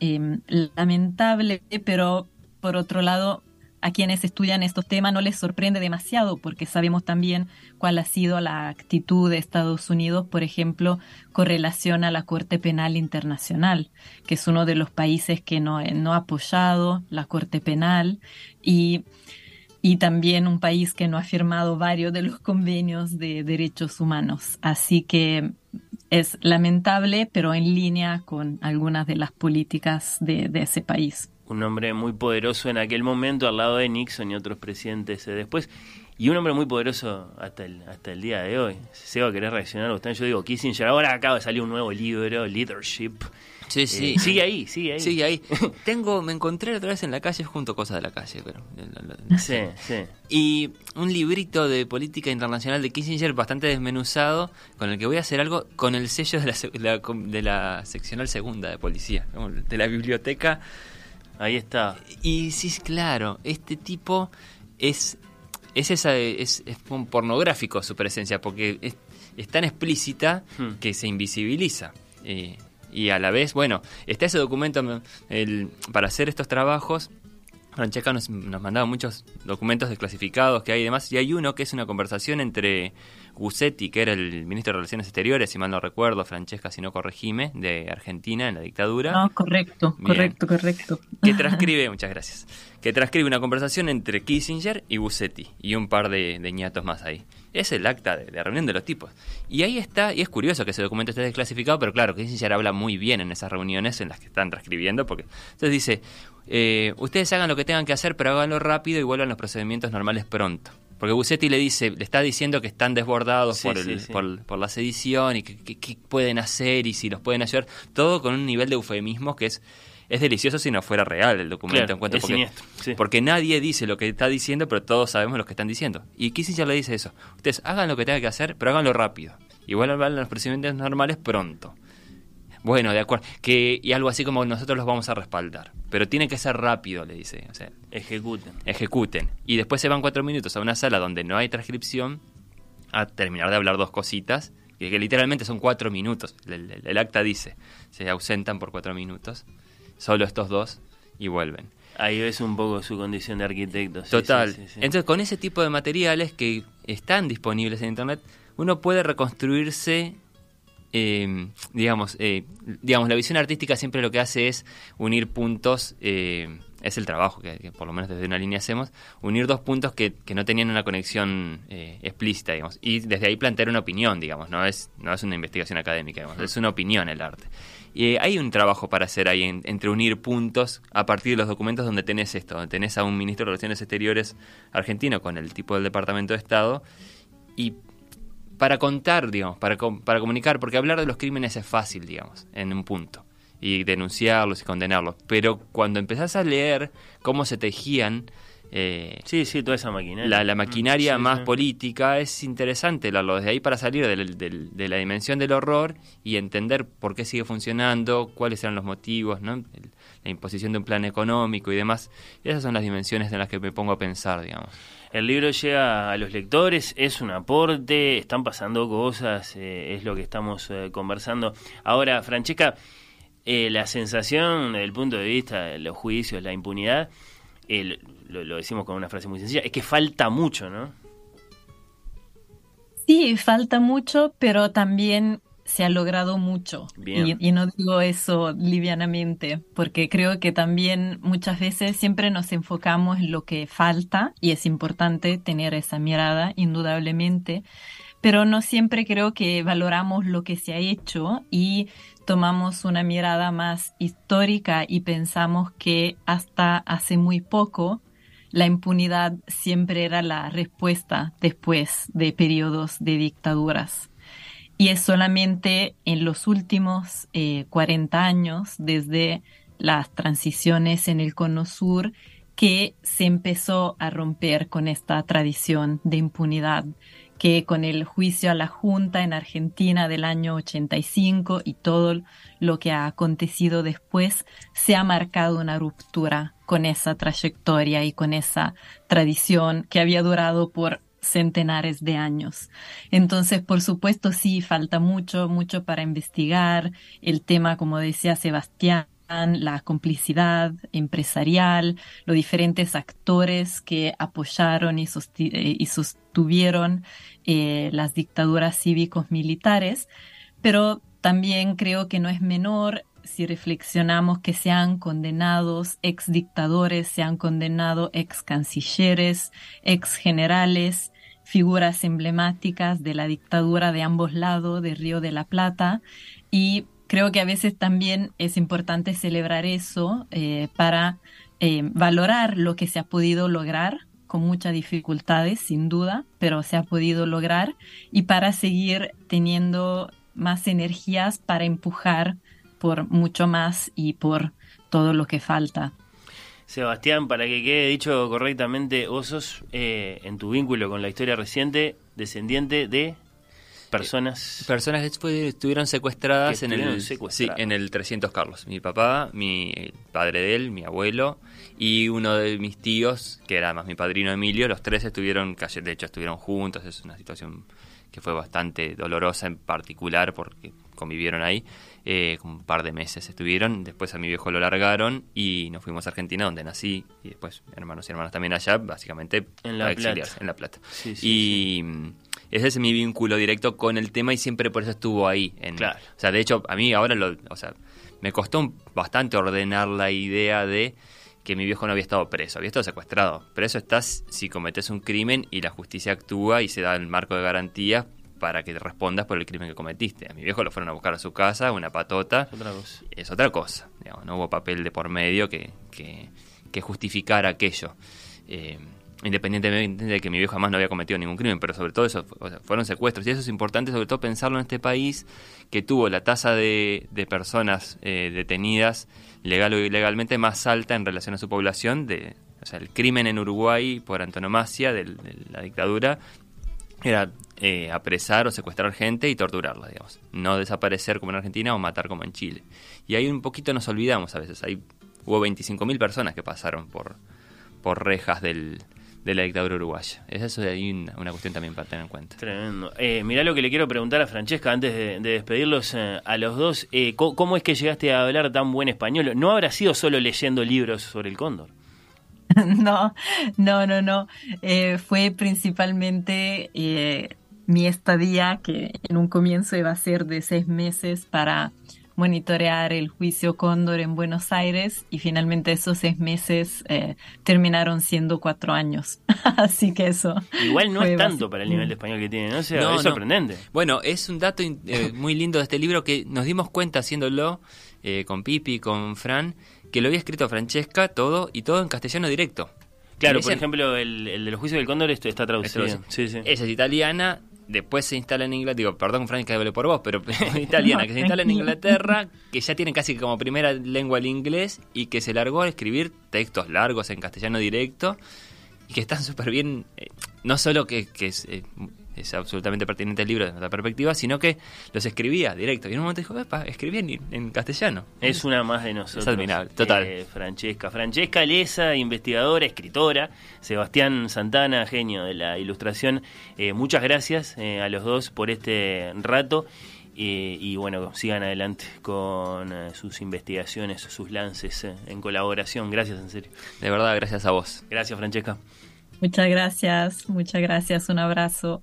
eh, lamentable, pero por otro lado, a quienes estudian estos temas no les sorprende demasiado porque sabemos también cuál ha sido la actitud de Estados Unidos, por ejemplo, con relación a la Corte Penal Internacional, que es uno de los países que no, ha apoyado la Corte Penal y, también un país que no ha firmado varios de los convenios de derechos humanos. Así que es lamentable, pero en línea con algunas de las políticas de ese país. Un hombre muy poderoso en aquel momento al lado de Nixon y otros presidentes eh, después. Y un hombre muy poderoso hasta el, hasta el día de hoy. Seba, ¿querés reaccionar usted? Yo digo, Kissinger, ahora acaba de salir un nuevo libro, Leadership. Sí, sí. Eh, sigue ahí, sigue ahí. Sigue ahí. *laughs* Tengo, me encontré otra vez en la calle junto cosas de la calle, pero. Sí, sí. Y un librito de política internacional de Kissinger bastante desmenuzado, con el que voy a hacer algo con el sello de la, de la seccional segunda de policía, de la biblioteca. Ahí está. Y sí, claro, este tipo es es esa es, es un pornográfico su presencia porque es, es tan explícita Hmm. que se invisibiliza Eh, y a la vez bueno está ese documento el, para hacer estos trabajos Francesca nos, nos mandaba muchos documentos desclasificados que hay y demás y hay uno que es una conversación entre Gussetti que era el ministro de Relaciones Exteriores si mal no recuerdo Francesca si no corregime de Argentina en la dictadura No, correcto, Bien. correcto, correcto. que *laughs* transcribe, muchas gracias, que transcribe una conversación entre Kissinger y Bussetti y un par de, de ñatos más ahí. Es el acta de, de reunión de los tipos. Y ahí está, y es curioso que ese documento esté desclasificado, pero claro, Kissinger habla muy bien en esas reuniones en las que están transcribiendo, porque entonces dice, eh, ustedes hagan lo que tengan que hacer, pero háganlo rápido y vuelvan los procedimientos normales pronto. Porque Bussetti le dice, le está diciendo que están desbordados Sí, por, el- sí. por, por la sedición y que pueden hacer y si los pueden ayudar, todo con un nivel de eufemismo que es, es delicioso si no fuera real el documento. Claro, encuentro, es porque, siniestro, porque nadie dice lo que está diciendo, pero todos sabemos lo que están diciendo. Y Kissinger le dice eso, ustedes hagan lo que tengan que hacer, pero háganlo rápido. Vuelvan a los procedimientos normales pronto. Bueno, de acuerdo. Que, y algo así como nosotros los vamos a respaldar. Pero tiene que ser rápido, le dice. O sea, Ejecuten. ejecuten. Y después se van cuatro minutos a una sala donde no hay transcripción a terminar de hablar dos cositas. Que, que literalmente son cuatro minutos. El, el- el acta dice. Se ausentan por cuatro minutos. Solo estos dos y vuelven. Ahí ves un poco su condición de arquitecto. Total. sí, sí, sí. Entonces, con ese tipo de materiales que están disponibles en Internet, uno puede reconstruirse, eh, digamos, eh, digamos, la visión artística siempre lo que hace es unir puntos, eh, es el trabajo que, por lo menos desde una línea hacemos, unir dos puntos que, que no tenían una conexión eh, explícita, digamos, y desde ahí plantear una opinión, digamos, no es, no es una investigación académica, digamos, es una opinión el arte. Y eh, hay un trabajo para hacer ahí en- entre unir puntos a partir de los documentos donde tenés esto, donde tenés a un ministro de Relaciones Exteriores argentino con el tipo del Departamento de Estado y para contar, digamos, para, para comunicar, porque hablar de los crímenes es fácil, digamos, en un punto, y denunciarlos y condenarlos, pero cuando empezás a leer cómo se tejían... eh, Sí, sí, toda esa maquinaria. la, la maquinaria Sí, más sí. política es interesante leerlo desde ahí para salir del- del- de la dimensión del horror y entender por qué sigue funcionando, cuáles eran los motivos, ¿no? El- la imposición de un plan económico y demás. Esas son las dimensiones en las que me pongo a pensar, digamos. El libro llega a los lectores, es un aporte, están pasando cosas, eh, es lo que estamos eh, conversando. Ahora, Francesca, eh, la sensación desde el punto de vista de los juicios, la impunidad, lo decimos con una frase muy sencilla, es que falta mucho, ¿no? Sí, falta mucho, pero también se ha logrado mucho. Y no digo eso livianamente, porque creo que también muchas veces siempre nos enfocamos en lo que falta y es importante tener esa mirada, indudablemente, pero no siempre creo que valoramos lo que se ha hecho y tomamos una mirada más histórica y pensamos que hasta hace muy poco la impunidad siempre era la respuesta después de periodos de dictaduras. Y es solamente en los últimos eh, 40 años, desde las transiciones en el Cono Sur, que se empezó a romper con esta tradición de impunidad, que con el juicio a la Junta en Argentina del año 85 y todo lo que ha acontecido después, se ha marcado una ruptura con esa trayectoria y con esa tradición que había durado por centenares de años. Entonces, por supuesto, sí, falta mucho, mucho para investigar el tema, como decía Sebastián, la complicidad empresarial, los diferentes actores que apoyaron y, eh, sostuvieron eh, las dictaduras cívicos militares, pero también creo que no es menor si reflexionamos que se han condenados ex dictadores, se han condenado ex cancilleres, ex generales, figuras emblemáticas de la dictadura de ambos lados de Río de la Plata. Y creo que a veces también es importante celebrar eso eh, para eh, valorar lo que se ha podido lograr con muchas dificultades, sin duda, pero se ha podido lograr. Y para seguir teniendo más energías para empujar por mucho más y por todo lo que falta. Sebastián, para que quede dicho correctamente, vos sos, eh, en tu vínculo con la historia reciente, descendiente de personas... Personas que fue- estuvieron secuestradas, Que en, el, sí, en el 300 Carlos. Mi papá, mi padre de él, mi abuelo y uno de mis tíos, que era además mi padrino Emilio, los tres estuvieron, casi- de hecho estuvieron juntos, es una situación que fue bastante dolorosa en particular porque convivieron ahí, eh, un par de meses estuvieron, después a mi viejo lo largaron y nos fuimos a Argentina donde nací y después hermanos y hermanas también allá, básicamente En La a Plata. en La Plata. Sí, sí, y mm, ese es mi vínculo directo con el tema y siempre por eso estuvo ahí. En, Claro. O sea, de hecho, a mí ahora lo, o sea, me costó bastante ordenar la idea de que mi viejo no había estado preso, había estado secuestrado. Preso estás si cometes un crimen y la justicia actúa y se da el marco de garantías para que te respondas por el crimen que cometiste. A mi viejo lo fueron a buscar a su casa, una patota. Otra cosa. Es otra cosa. digamos, no hubo papel de por medio que, que, que justificara aquello. Eh, independientemente de que mi viejo jamás no había cometido ningún crimen, pero sobre todo eso o sea, fueron secuestros. Y eso es importante, sobre todo pensarlo en este país que tuvo la tasa de, de personas eh, detenidas legal o ilegalmente más alta en relación a su población. De, o sea, el crimen en Uruguay por antonomasia de, la dictadura era eh, apresar o secuestrar gente y torturarla, digamos. No desaparecer como en Argentina o matar como en Chile. Y ahí un poquito nos olvidamos a veces. Ahí hubo 25.000 personas que pasaron por, por rejas del, de la dictadura uruguaya. Es de ahí una, cuestión también para tener en cuenta. Tremendo. Eh, mirá lo que le quiero preguntar a Francesca antes de, de despedirlos eh, a los dos. Eh, co- ¿Cómo es que llegaste a hablar tan buen español? ¿No habrá sido solo leyendo libros sobre el cóndor? *laughs* No, no, no, no. Eh, fue principalmente eh, mi estadía, que en un comienzo iba a ser de seis meses para monitorear el juicio Cóndor en Buenos Aires y finalmente esos seis meses eh, terminaron siendo cuatro años. *laughs* Así que eso. Igual no es tanto para el nivel de español que tiene, ¿no? O sea, No, es no. sorprendente. Bueno, es un dato eh, muy lindo de este libro que nos dimos cuenta haciéndolo eh, con Pipi, con Fran, que lo había escrito Francesca todo y todo en castellano directo. Claro, por ejemplo, el, el de los juicios del cóndor esto está traducido. Está Sí, sí. Es italiana, después se instala en Inglaterra, digo, perdón Frank que hable por vos, pero *laughs* italiana, que se instala en. Inglaterra, que ya tiene casi como primera lengua el inglés y que se largó a escribir textos largos en castellano directo y que están súper bien, eh, no solo que, que es, eh, es absolutamente pertinente el libro desde nuestra perspectiva, sino que los escribía directo. Y en un momento dijo, epa, escribí en, en castellano. Es una más de nosotros. Es admirable, total. Eh, Francesca. Francesca Lesa, investigadora, escritora. Sebastián Santana, genio de la ilustración. Eh, muchas gracias eh, a los dos por este rato. Eh, y bueno, sigan adelante con eh, sus investigaciones, sus lances eh, en colaboración. Gracias, en serio. De verdad, gracias a vos. Gracias, Francesca. Muchas gracias, muchas gracias, un abrazo.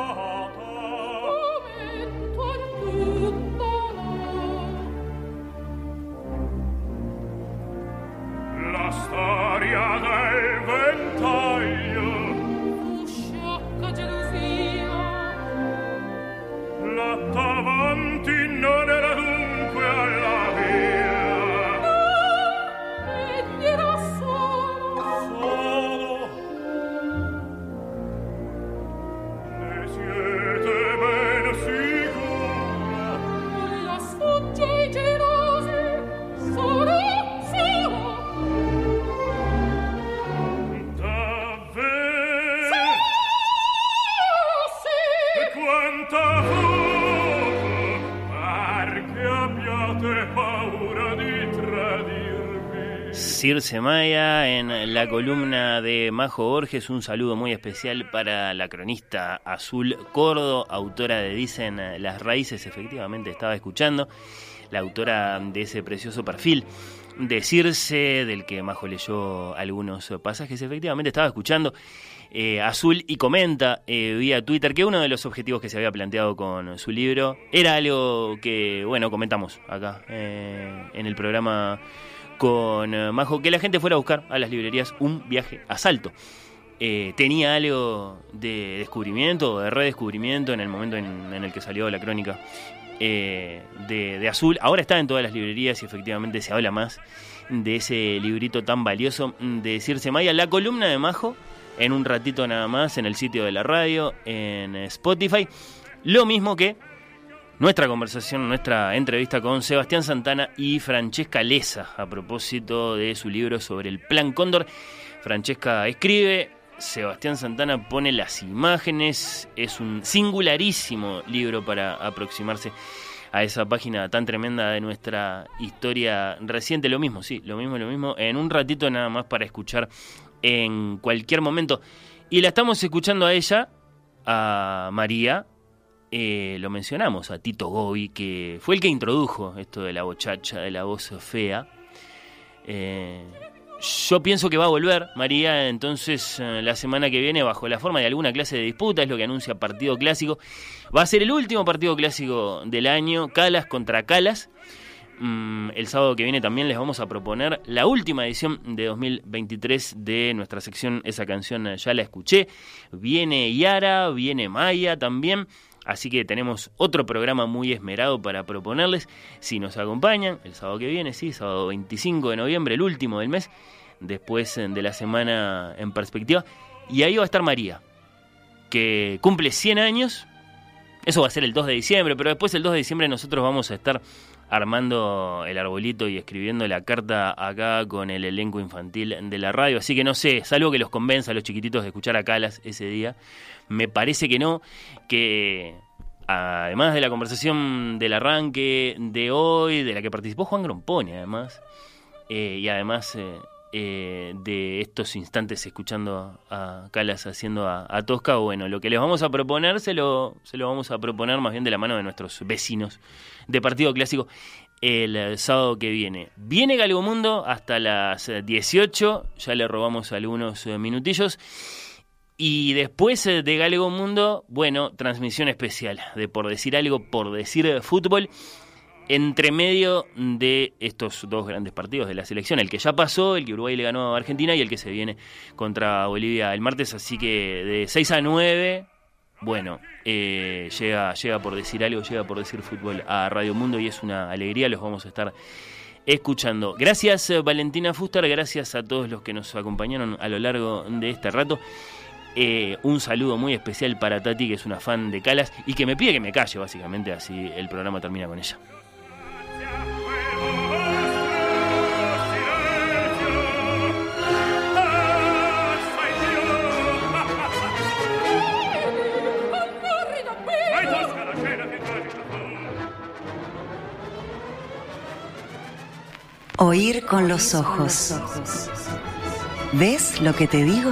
Circe Maya en la columna de Majo Borges. Un saludo muy especial para la cronista Azul Cordo, autora de Dicen las Raíces. Efectivamente, estaba escuchando. La autora de ese precioso perfil de Circe, del que Majo leyó algunos pasajes. Efectivamente, estaba escuchando. eh, Azul y comenta eh, vía Twitter que uno de los objetivos que se había planteado con su libro era algo que, bueno, comentamos acá eh, en el programa con eh, Majo, que la gente fuera a buscar a las librerías un viaje a Salto. Eh, tenía algo de descubrimiento, de redescubrimiento en el momento en, el que salió la crónica eh, de, de Azul. Ahora está en todas las librerías y efectivamente se habla más de ese librito tan valioso de Circe Maya. La columna de Majo, en un ratito nada más, en el sitio de la radio, en Spotify. Lo mismo que nuestra conversación, nuestra entrevista con Sebastián Santana y Francesca Lesa a propósito de su libro sobre el Plan Cóndor. Francesca escribe, Sebastián Santana pone las imágenes, es un singularísimo libro para aproximarse a esa página tan tremenda de nuestra historia reciente. Lo mismo, sí, lo mismo, lo mismo, en un ratito nada más para escuchar en cualquier momento. Y la estamos escuchando a ella, a María, eh, lo mencionamos a Tito Gobi, que fue el que introdujo esto de la bochacha, de la voz fea. Eh, yo pienso que va a volver María, entonces eh, la semana que viene, bajo la forma de alguna clase de disputa, es lo que anuncia Partido Clásico. Va a ser el último partido clásico del año, Calas contra Calas. Mm, el sábado que viene también les vamos a proponer la última edición de 2023 de nuestra sección Esa canción ya la escuché. Viene Yara, viene Maya también. Así que tenemos otro programa muy esmerado para proponerles. Si nos acompañan, el sábado que viene, sí, sábado 25 de noviembre, el último del mes, después eh, de la semana en perspectiva. Y ahí va a estar María, que cumple 100 años. Eso va a ser el 2 de diciembre, pero después el 2 de diciembre nosotros vamos a estar armando el arbolito y escribiendo la carta acá con el elenco infantil de la radio. Así que no sé, salvo que los convenza a los chiquititos de escuchar a Calas ese día. Me parece que no, que además de la conversación del arranque de hoy, de la que participó Juan Grompone además, eh, y además eh, eh, de estos instantes escuchando a Calas haciendo a, Tosca, bueno, lo que les vamos a proponer se lo, se lo vamos a proponer más bien de la mano de nuestros vecinos de Partido Clásico el sábado que viene. Viene Galgomundo hasta las 18, ya le robamos algunos minutillos. Y después de Galgo Mundo, bueno, transmisión especial de por decir algo, por decir fútbol, entre medio de estos dos grandes partidos de la selección, el que ya pasó, el que Uruguay le ganó a Argentina y el que se viene contra Bolivia el martes, así que de 6 a 9, bueno, eh, llega, llega por decir algo, llega por decir fútbol a Radio Mundo y es una alegría, los vamos a estar escuchando. Gracias Valentina Fuster, gracias a todos los que nos acompañaron a lo largo de este rato. Eh, un saludo muy especial para Tati, que es una fan de Calas y que me pide que me calle, básicamente, así el programa termina con ella. Oír con los ojos. ¿Ves lo que te digo?